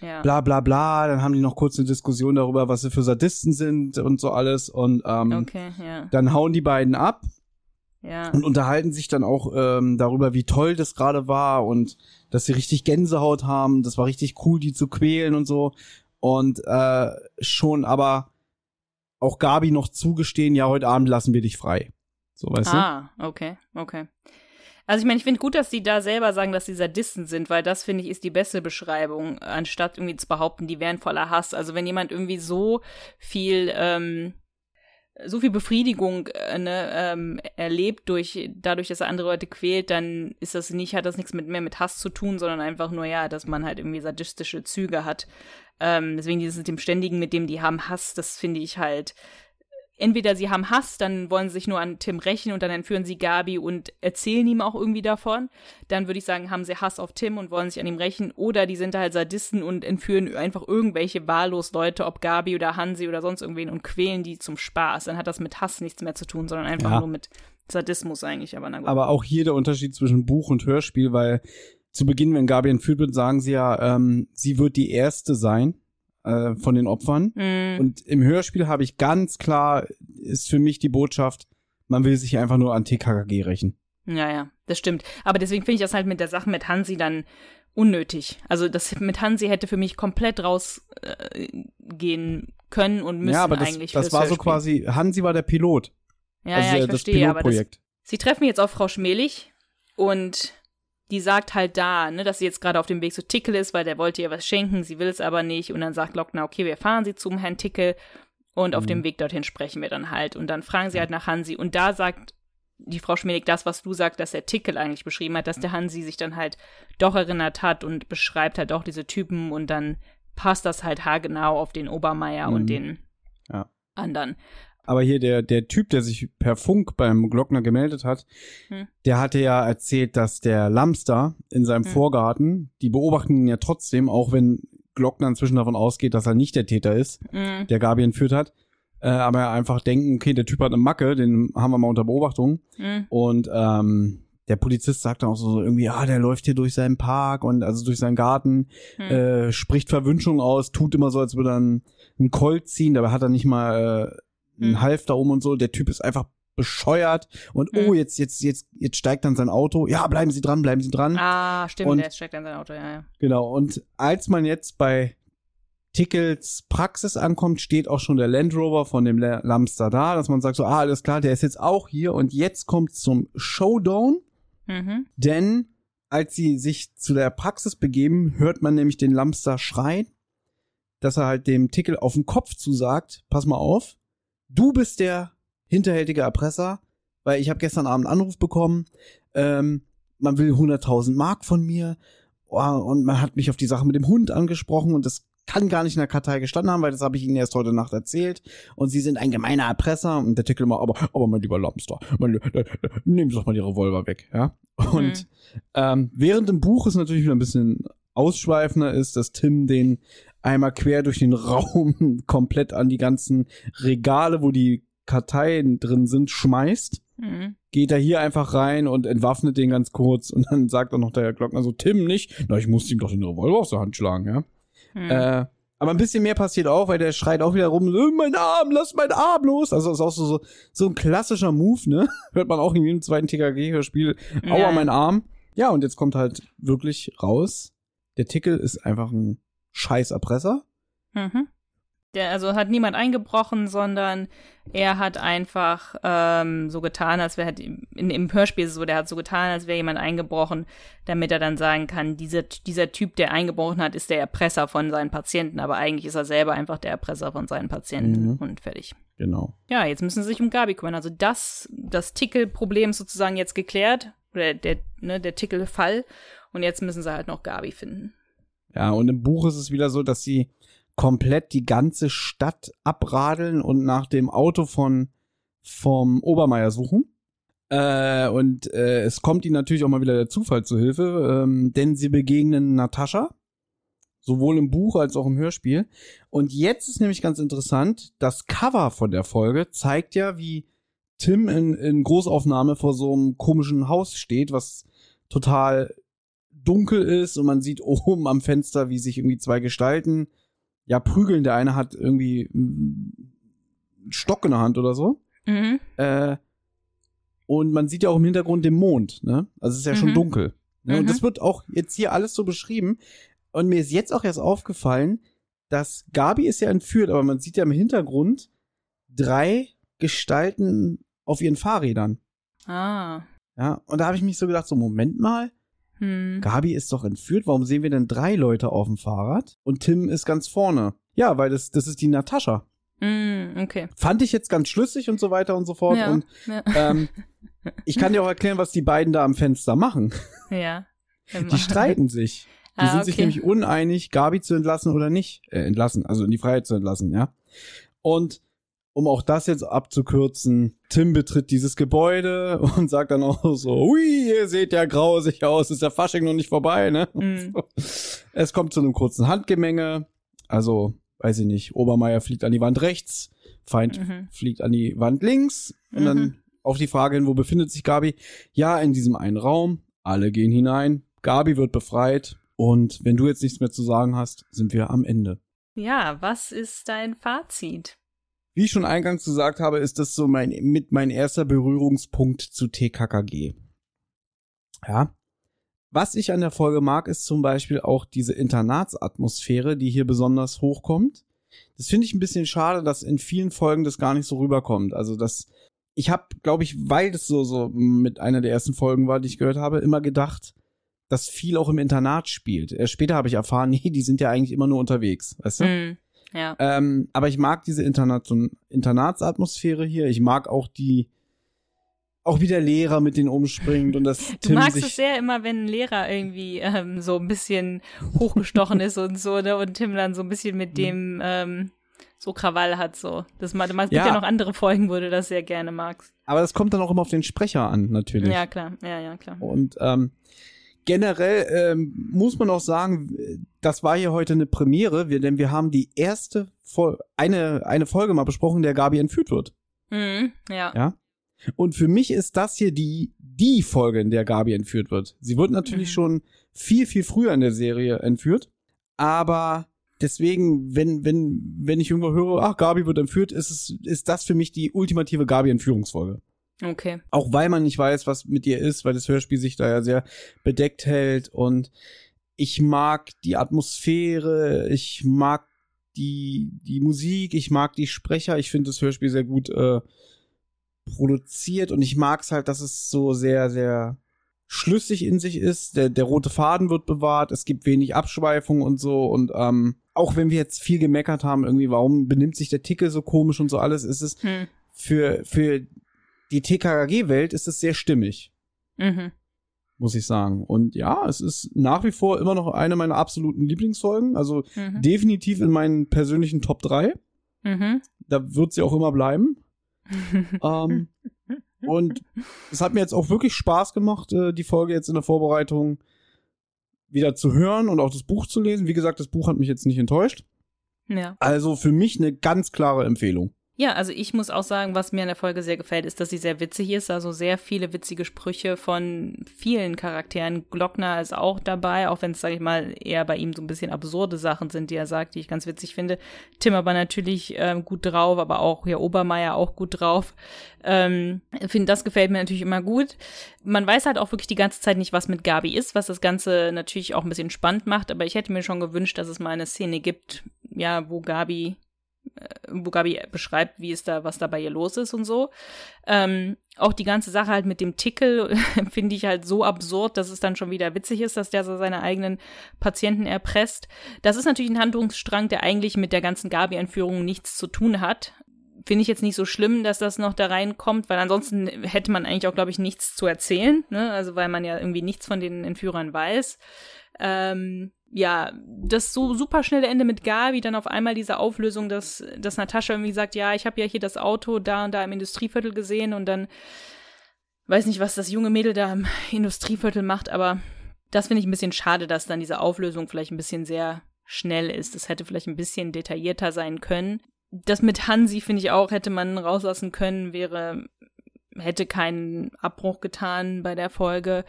Ja. bla bla bla. Dann haben die noch kurz eine Diskussion darüber, was sie für Sadisten sind und so alles. Und ähm, Okay, ja. dann hauen die beiden ab Ja. und unterhalten sich dann auch ähm, darüber, wie toll das gerade war und dass sie richtig Gänsehaut haben. Das war richtig cool, die zu quälen und so. Und äh, schon aber auch Gabi noch zugestehen, ja, heute Abend lassen wir dich frei. So, weißt Ah, okay, okay. Also ich meine, ich finde gut, dass die da selber sagen, dass sie Sadisten sind, weil das, finde ich, ist die beste Beschreibung, anstatt irgendwie zu behaupten, die wären voller Hass. Also wenn jemand irgendwie so viel, ähm, so viel Befriedigung äh, ne, ähm, erlebt durch dadurch, dass er andere Leute quält, dann ist das nicht, hat das nichts mit mehr mit Hass zu tun, sondern einfach nur ja, dass man halt irgendwie sadistische Züge hat. Ähm, deswegen dieses mit dem Ständigen, mit dem die haben Hass, das finde ich halt entweder sie haben Hass, dann wollen sie sich nur an Tim rächen und dann entführen sie Gabi und erzählen ihm auch irgendwie davon. Dann würde ich sagen, haben sie Hass auf Tim und wollen sich an ihm rächen. Oder die sind halt Sadisten und entführen einfach irgendwelche wahllos Leute, ob Gabi oder Hansi oder sonst irgendwen und quälen die zum Spaß. Dann hat das mit Hass nichts mehr zu tun, sondern einfach Ja. nur mit Sadismus eigentlich. Aber na gut. Aber auch hier der Unterschied zwischen Buch und Hörspiel, weil zu Beginn, wenn Gabi entführt wird, sagen sie ja, ähm, sie wird die erste sein äh, von den Opfern. Mm, Und im Hörspiel habe ich ganz klar, ist für mich die Botschaft, man will sich einfach nur an TKKG rächen. ja, ja, das stimmt. Aber deswegen finde ich das halt mit der Sache mit Hansi dann unnötig. Also das mit Hansi hätte für mich komplett rausgehen äh, können und müssen ja, aber das, eigentlich. das war so quasi, Hansi war der Pilot. Ja, also ja, ich das verstehe, aber das, sie treffen jetzt auf Frau Schmelig und die sagt halt da, ne, dass sie jetzt gerade auf dem Weg zu Tickel ist, weil der wollte ihr was schenken, sie will es aber nicht und dann sagt Lockner, okay, wir fahren sie zum Herrn Tickel und auf Mhm. dem Weg dorthin sprechen wir dann halt und dann fragen sie halt nach Hansi und da sagt die Frau Schmelig das, was du sagst, dass der Tickel eigentlich beschrieben hat, dass der Hansi sich dann halt doch erinnert hat und beschreibt halt auch diese Typen und dann passt das halt haargenau auf den Obermeier Mhm. und den Ja. anderen. Aber hier der, der Typ, der sich per Funk beim Glockner gemeldet hat, Hm. der hatte ja erzählt, dass der Lamster in seinem Hm. Vorgarten, die beobachten ihn ja trotzdem, auch wenn Glockner inzwischen davon ausgeht, dass er nicht der Täter ist, Mhm. der Gabi entführt hat. Äh, aber einfach denken, okay, der Typ hat eine Macke, den haben wir mal unter Beobachtung. Mhm. Und ähm, der Polizist sagt dann auch so irgendwie, ah, der läuft hier durch seinen Park und also durch seinen Garten, Mhm. äh, spricht Verwünschung aus, tut immer so, als würde er einen, einen Colt ziehen, dabei hat er nicht mal Hm. Half da um und so. Der Typ ist einfach bescheuert und oh, jetzt, jetzt, jetzt, jetzt steigt dann sein Auto. Ja, bleiben Sie dran, bleiben Sie dran. Ah, stimmt, Und- der steckt in sein Auto, ja, ja. Genau. Und als man jetzt bei Tickels Praxis ankommt, steht auch schon der Land Rover von dem La- Lamster da, dass man sagt so, ah, alles klar, der ist jetzt auch hier und jetzt kommt zum Showdown. Mhm. Denn als sie sich zu der Praxis begeben, hört man nämlich den Lamster schreien, dass er halt dem Tickel auf den Kopf zusagt, pass mal auf, du bist der hinterhältige Erpresser, weil ich habe gestern Abend einen Anruf bekommen, ähm, man will 100.000 Mark von mir oh, und man hat mich auf die Sache mit dem Hund angesprochen und das kann gar nicht in der Kartei gestanden haben, weil das habe ich Ihnen erst heute Nacht erzählt. Und Sie sind ein gemeiner Erpresser. Und der Tickel immer, aber, aber mein lieber Lamster, mein, äh, nehmen Sie doch mal die Revolver weg, ja. Und ähm, während im Buch es natürlich wieder ein bisschen ausschweifender ist, dass Tim den einmal quer durch den <laughs> Raum komplett an die ganzen Regale, wo die Karteien drin sind, schmeißt. Mhm. Geht er hier einfach rein und entwaffnet den ganz kurz und dann sagt auch noch der Herr Glockner so, Tim nicht, na, ich muss ihm doch den Revolver aus der Hand schlagen, ja. Mhm. Äh, aber ein bisschen mehr passiert auch, weil der schreit auch wieder rum, "Äh, mein Arm, lass meinen Arm los. Also das ist auch so, so, so ein klassischer Move, ne? <laughs> Hört man auch in jedem zweiten TKG-Hörspiel. Aua, Ja. mein Arm. Ja, und jetzt kommt halt wirklich raus, der Tickel ist einfach ein scheiß Erpresser. Mhm. Der, also hat niemand eingebrochen, sondern er hat einfach ähm, so getan, als wäre in, im Hörspiel ist es so, der hat so getan, als wäre jemand eingebrochen, damit er dann sagen kann, dieser, dieser Typ, der eingebrochen hat, ist der Erpresser von seinen Patienten, aber eigentlich ist er selber einfach der Erpresser von seinen Patienten Mhm. und fertig. Genau. Ja, jetzt müssen sie sich um Gabi kümmern. Also das, das Tickel-Problem ist sozusagen jetzt geklärt. Oder der, ne, der Tickel-Fall. Und jetzt müssen sie halt noch Gabi finden. Ja, und im Buch ist es wieder so, dass sie komplett die ganze Stadt abradeln und nach dem Auto von vom Obermeier suchen. Äh, und äh, es kommt ihnen natürlich auch mal wieder der Zufall zu Hilfe, ähm, denn sie begegnen Natascha, sowohl im Buch als auch im Hörspiel. Und jetzt ist nämlich ganz interessant, das Cover von der Folge zeigt ja, wie Tim in, in Großaufnahme vor so einem komischen Haus steht, was total dunkel ist und man sieht oben am Fenster, wie sich irgendwie zwei Gestalten ja prügeln. Der eine hat irgendwie einen Stock in der Hand oder so. Mhm. Äh, und man sieht ja auch im Hintergrund den Mond, ne? Also es ist ja schon Mhm. dunkel. Ne? Und Mhm. das wird auch jetzt hier alles so beschrieben. Und mir ist jetzt auch erst aufgefallen, dass Gabi ist ja entführt, aber man sieht ja im Hintergrund drei Gestalten auf ihren Fahrrädern. Ah. Ja, und da habe ich mich so gedacht, so Moment mal, Hm. Gabi ist doch entführt, warum sehen wir denn drei Leute auf dem Fahrrad und Tim ist ganz vorne? Ja, weil das, das ist die Natascha. Hm, okay. Fand ich jetzt ganz schlüssig und so weiter und so fort. Ja. Und Ja. ähm, <laughs> ich kann dir auch erklären, was die beiden da am Fenster machen. ja. <laughs> Die streiten sich. Die Ah, sind sich okay. nämlich uneinig, Gabi zu entlassen oder nicht. Äh, entlassen, also in die Freiheit zu entlassen, ja. Und um auch das jetzt abzukürzen, Tim betritt dieses Gebäude <laughs> und sagt dann auch so, ui, ihr seht ja grausig aus, ist der Fasching noch nicht vorbei, ne? Mhm. <laughs> Es kommt zu einem kurzen Handgemenge. Also, weiß ich nicht, Obermeier fliegt an die Wand rechts, Feind Mhm. fliegt an die Wand links. Und dann Mhm. auf die Frage hin, wo befindet sich Gabi? Ja, in diesem einen Raum. Alle gehen hinein. Gabi wird befreit. Und wenn du jetzt nichts mehr zu sagen hast, sind wir am Ende. Ja, was ist dein Fazit? Wie ich schon eingangs gesagt habe, ist das so mein, mit mein erster Berührungspunkt zu TKKG. Ja. Was ich an der Folge mag, ist zum Beispiel auch diese Internatsatmosphäre, die hier besonders hochkommt. Das finde ich ein bisschen schade, dass in vielen Folgen das gar nicht so rüberkommt. Also das, ich habe, glaube ich, weil das so so mit einer der ersten Folgen war, die ich gehört habe, immer gedacht, dass viel auch im Internat spielt. Später habe ich erfahren, <laughs> nee, die sind ja eigentlich immer nur unterwegs, weißt du? Hm. Ja. Ähm, aber ich mag diese Internat Internatsatmosphäre hier. Ich mag auch die, auch wie der Lehrer mit denen umspringt und das Du Tim magst es sehr immer, wenn ein Lehrer irgendwie ähm, so ein bisschen hochgestochen ist und so, ne? Und Tim dann so ein bisschen mit dem ähm, so Krawall hat, so. Das mal, es gibt ja. Ja. noch andere Folgen, wo du das sehr gerne magst. aber das kommt dann auch immer auf den Sprecher an, natürlich. Ja, klar. Ja, ja, klar. Und ähm, generell ähm, muss man auch sagen, das war hier heute eine Premiere, wir, denn wir haben die erste Fol eine eine Folge mal besprochen, in der Gabi entführt wird. Mhm, ja. Ja. Und für mich ist das hier die, die Folge, in der Gabi entführt wird. Sie wird natürlich Mhm. schon viel, viel früher in der Serie entführt. Aber deswegen, wenn, wenn, wenn ich irgendwo höre, ach, Gabi wird entführt, ist es, ist das für mich die ultimative Gabi-Entführungsfolge. Okay. Auch weil man nicht weiß, was mit ihr ist, weil das Hörspiel sich da ja sehr bedeckt hält und ich mag die Atmosphäre, ich mag die, die Musik, ich mag die Sprecher, ich finde das Hörspiel sehr gut äh, produziert und ich mag es halt, dass es so sehr, sehr schlüssig in sich ist. Der, der rote Faden wird bewahrt, es gibt wenig Abschweifung und so und ähm, auch wenn wir jetzt viel gemeckert haben, irgendwie, warum benimmt sich der Tickel so komisch und so alles, ist es Hm. für, für die TKKG-Welt ist es sehr stimmig, Mhm. muss ich sagen. Und ja, es ist nach wie vor immer noch eine meiner absoluten Lieblingsfolgen. Also Mhm. definitiv in meinen persönlichen Top 3. Mhm. Da wird sie auch immer bleiben. <laughs> ähm, und es hat mir jetzt auch wirklich Spaß gemacht, äh, die Folge jetzt in der Vorbereitung wieder zu hören und auch das Buch zu lesen. Wie gesagt, das Buch hat mich jetzt nicht enttäuscht. ja. Also für mich eine ganz klare Empfehlung. Ja, also ich muss auch sagen, was mir in der Folge sehr gefällt, ist, dass sie sehr witzig ist. Also sehr viele witzige Sprüche von vielen Charakteren. Glockner ist auch dabei, auch wenn es, sage ich mal, eher bei ihm so ein bisschen absurde Sachen sind, die er sagt, die ich ganz witzig finde. Tim aber natürlich ähm, gut drauf, aber auch ja Obermeier auch gut drauf. Ähm, finde, das gefällt mir natürlich immer gut. Man weiß halt auch wirklich die ganze Zeit nicht, was mit Gabi ist, was das Ganze natürlich auch ein bisschen spannend macht. Aber ich hätte mir schon gewünscht, dass es mal eine Szene gibt, ja, wo Gabi wo Gabi beschreibt, wie es da, was da bei ihr los ist und so. Ähm, auch die ganze Sache halt mit dem Tickel <laughs> finde ich halt so absurd, dass es dann schon wieder witzig ist, dass der so seine eigenen Patienten erpresst. Das ist natürlich ein Handlungsstrang, der eigentlich mit der ganzen Gabi-Entführung nichts zu tun hat. finde ich jetzt nicht so schlimm, dass das noch da reinkommt, weil ansonsten hätte man eigentlich auch, glaube ich, nichts zu erzählen, ne? Also weil man ja irgendwie nichts von den Entführern weiß. Ähm, ja, das so super schnelle Ende mit Gabi, dann auf einmal diese Auflösung, dass, dass Natascha irgendwie sagt, ja, ich habe ja hier das Auto da und da im Industrieviertel gesehen und dann weiß nicht, was das junge Mädel da im Industrieviertel macht, aber das finde ich ein bisschen schade, dass dann diese Auflösung vielleicht ein bisschen sehr schnell ist. Das hätte vielleicht ein bisschen detaillierter sein können. Das mit Hansi finde ich auch, hätte man rauslassen können, wäre, hätte keinen Abbruch getan bei der Folge.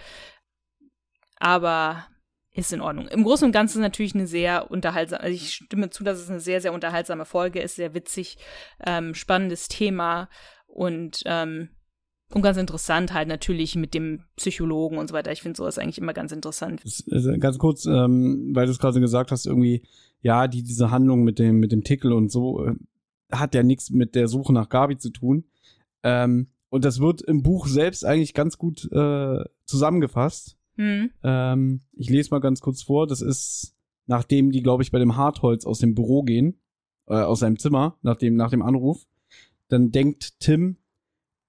Aber ist in Ordnung. Im Großen und Ganzen natürlich eine sehr unterhaltsame, also ich stimme zu, dass es eine sehr, sehr unterhaltsame Folge ist, sehr witzig, ähm, spannendes Thema und ähm, und ganz interessant halt natürlich mit dem Psychologen und so weiter. Ich finde sowas eigentlich immer ganz interessant. Ganz kurz, ähm, weil du es gerade gesagt hast, irgendwie, ja, die, diese Handlung mit dem, mit dem Tickel und so äh, hat ja nichts mit der Suche nach Gabi zu tun. Ähm, und das wird im Buch selbst eigentlich ganz gut äh, zusammengefasst. Hm. Ähm, ich lese mal ganz kurz vor. Das ist, nachdem die, glaube ich, bei dem Hartholz aus dem Büro gehen, äh, aus seinem Zimmer, nach dem, nach dem Anruf, dann denkt Tim,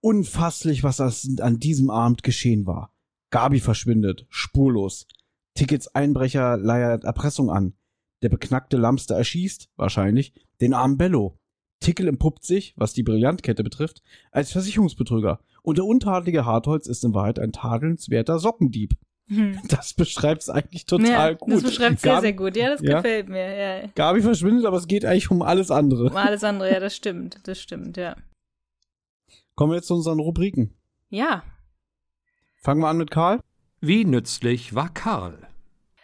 Unfasslich, was das an diesem Abend geschehen war. Gabi verschwindet, spurlos. Tickets Einbrecher leiert Erpressung an. Der beknackte Lamster erschießt, wahrscheinlich, den armen Bello. Tickel empuppt sich, was die Brillantkette betrifft, als Versicherungsbetrüger. Und der untadlige Hartholz ist in Wahrheit ein tadelnswerter Sockendieb. Hm. <laughs> Das beschreibt es eigentlich total ja, gut. Das beschreibt sehr, sehr gut. Ja, das Ja. gefällt mir. Ja. Gabi verschwindet, aber es geht eigentlich um alles andere. Um alles andere, ja, das stimmt. Das stimmt, ja. Kommen wir jetzt zu unseren Rubriken. Ja, Fangen wir an mit Karl. Wie nützlich war Karl?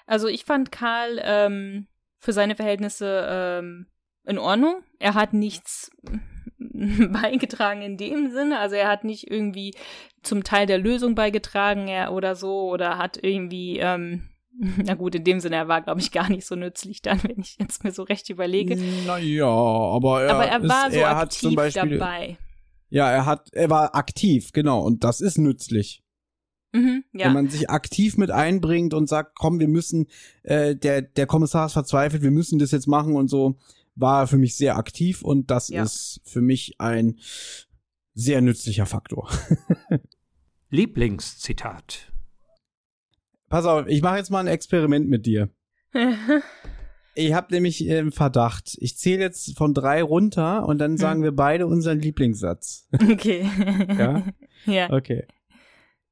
Also ich fand Karl ähm, für seine Verhältnisse ähm, in Ordnung. Er hat nichts <laughs> beigetragen in dem Sinne. Also er hat nicht irgendwie zum Teil der Lösung beigetragen er, oder so oder hat irgendwie, ähm, <laughs> na gut, in dem Sinne, er war, glaube ich, gar nicht so nützlich dann, <laughs> wenn ich jetzt mir so recht überlege. Naja, aber er, Aber er war ist, so er hat aktiv zum Beispiel, dabei. Ja, er hat, er war aktiv, genau, und das ist nützlich. Mhm, Wenn ja. man sich aktiv mit einbringt und sagt, komm, wir müssen, äh, der, der Kommissar ist verzweifelt, wir müssen das jetzt machen und so, war er für mich sehr aktiv und das Ja. ist für mich ein sehr nützlicher Faktor. <laughs> Lieblingszitat. Pass auf, ich mache jetzt mal ein Experiment mit dir. <laughs> Ich habe nämlich äh, im Verdacht, ich zähle jetzt von drei runter und dann sagen wir beide unseren Lieblingssatz. okay. Ja? <laughs> ja. Okay.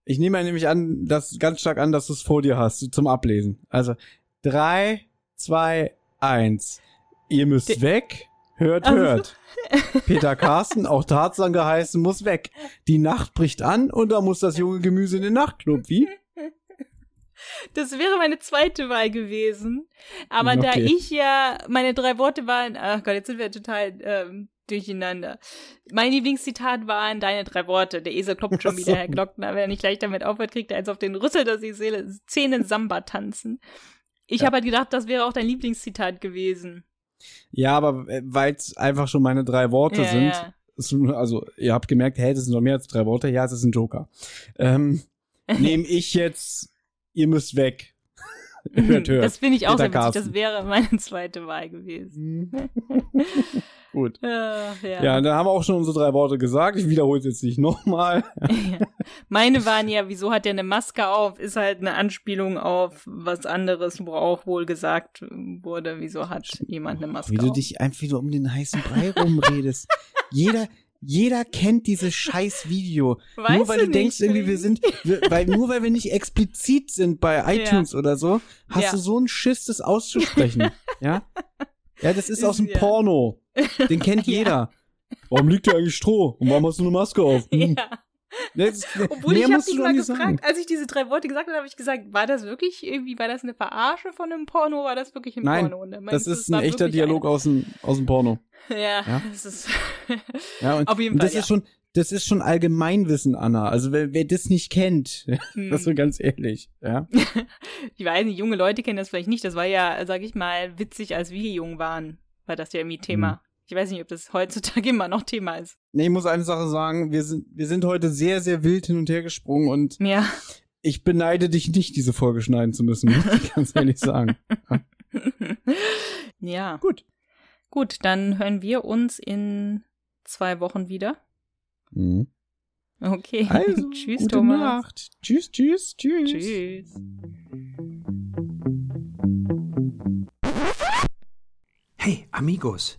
Ich nehme nämlich an, dass ganz stark an, dass du es vor dir hast zum Ablesen. Also drei, zwei, eins. Ihr müsst De- weg. Hört, Also- hört. <laughs> Peter Carsten, auch Tarzan geheißen, muss weg. Die Nacht bricht an und da muss das junge Gemüse in den Nachtclub. Wie? Das wäre meine zweite Wahl gewesen. Aber da Okay. ich ja, meine drei Worte waren, ach Gott, jetzt sind wir total ähm, durcheinander. Mein Lieblingszitat waren deine drei Worte. Der Esel klopft schon wieder, so. Herr Glockner. Wenn er nicht gleich damit aufhört, kriegt er eins auf den Rüssel, dass die Seele Zähne Samba tanzen. Ich Ja. habe halt gedacht, das wäre auch dein Lieblingszitat gewesen. Ja, aber weil es einfach schon meine drei Worte Ja, sind. ja. ist- Also, ihr habt gemerkt, hey, das sind noch mehr als drei Worte. Ja, es ist ein Joker. Ähm, <laughs> Nehme ich jetzt, ihr müsst weg. <laughs> hört, hört. Das finde ich auch Peter sehr witzig. Das wäre meine zweite Wahl gewesen. <laughs> Gut. Ach, ja. Ja, dann haben wir auch schon unsere drei Worte gesagt. Ich wiederhole es jetzt nicht nochmal. Ja. <laughs> Meine waren ja, wieso hat er eine Maske auf? Ist halt eine Anspielung auf was anderes, wo auch wohl gesagt wurde, wieso hat jemand eine Maske Wie du auf? dich einfach wieder um den heißen Brei rumredest. <laughs> jeder, jeder kennt dieses scheiß Video. Weißt nur weil du, nicht, denkst, irgendwie wir sind, wir, weil, nur weil wir nicht explizit sind bei iTunes oder so, hast Ja. du so einen Schiss, das auszusprechen. <laughs> ja? Ja, das ist Ist- aus dem ja. Porno. <laughs> Den kennt Ja. jeder. Warum liegt dir eigentlich Stroh? Und warum hast du eine Maske auf? <laughs> Hm. Ja. Das, Obwohl ich habe dich mal gefragt, sagen. als ich diese drei Worte gesagt habe, habe ich gesagt, war das wirklich irgendwie, war das eine Verarsche von einem Porno, war das wirklich im Nein, Porno? Er Das ist ein echter Dialog aus dem, aus dem Porno. Ein, <laughs> ja, Ja. das ist Ja, und, Auf jeden und das Fall, ist schon, das ist schon Allgemeinwissen, Anna. Also wer, wer das nicht kennt, hm. das ist so ganz ehrlich, ja. Ich weiß nicht, junge Leute kennen das vielleicht nicht. Das war ja, sag ich mal, witzig, als wir jung waren. War das ja irgendwie Thema. Mhm. Ich weiß nicht, ob das heutzutage <laughs> immer noch Thema ist. Nee, ich muss eine Sache sagen, wir sind, wir sind heute sehr, sehr wild hin und her gesprungen und Ja. ich beneide dich nicht, diese Folge schneiden zu müssen, muss ich ganz ehrlich sagen. <laughs> ja. Gut. Gut, dann hören wir uns in zwei Wochen wieder. Mhm. Okay. <laughs> Also, tschüss, gute Thomas. Nacht. Tschüss, tschüss, tschüss. Tschüss. Hey, Amigos,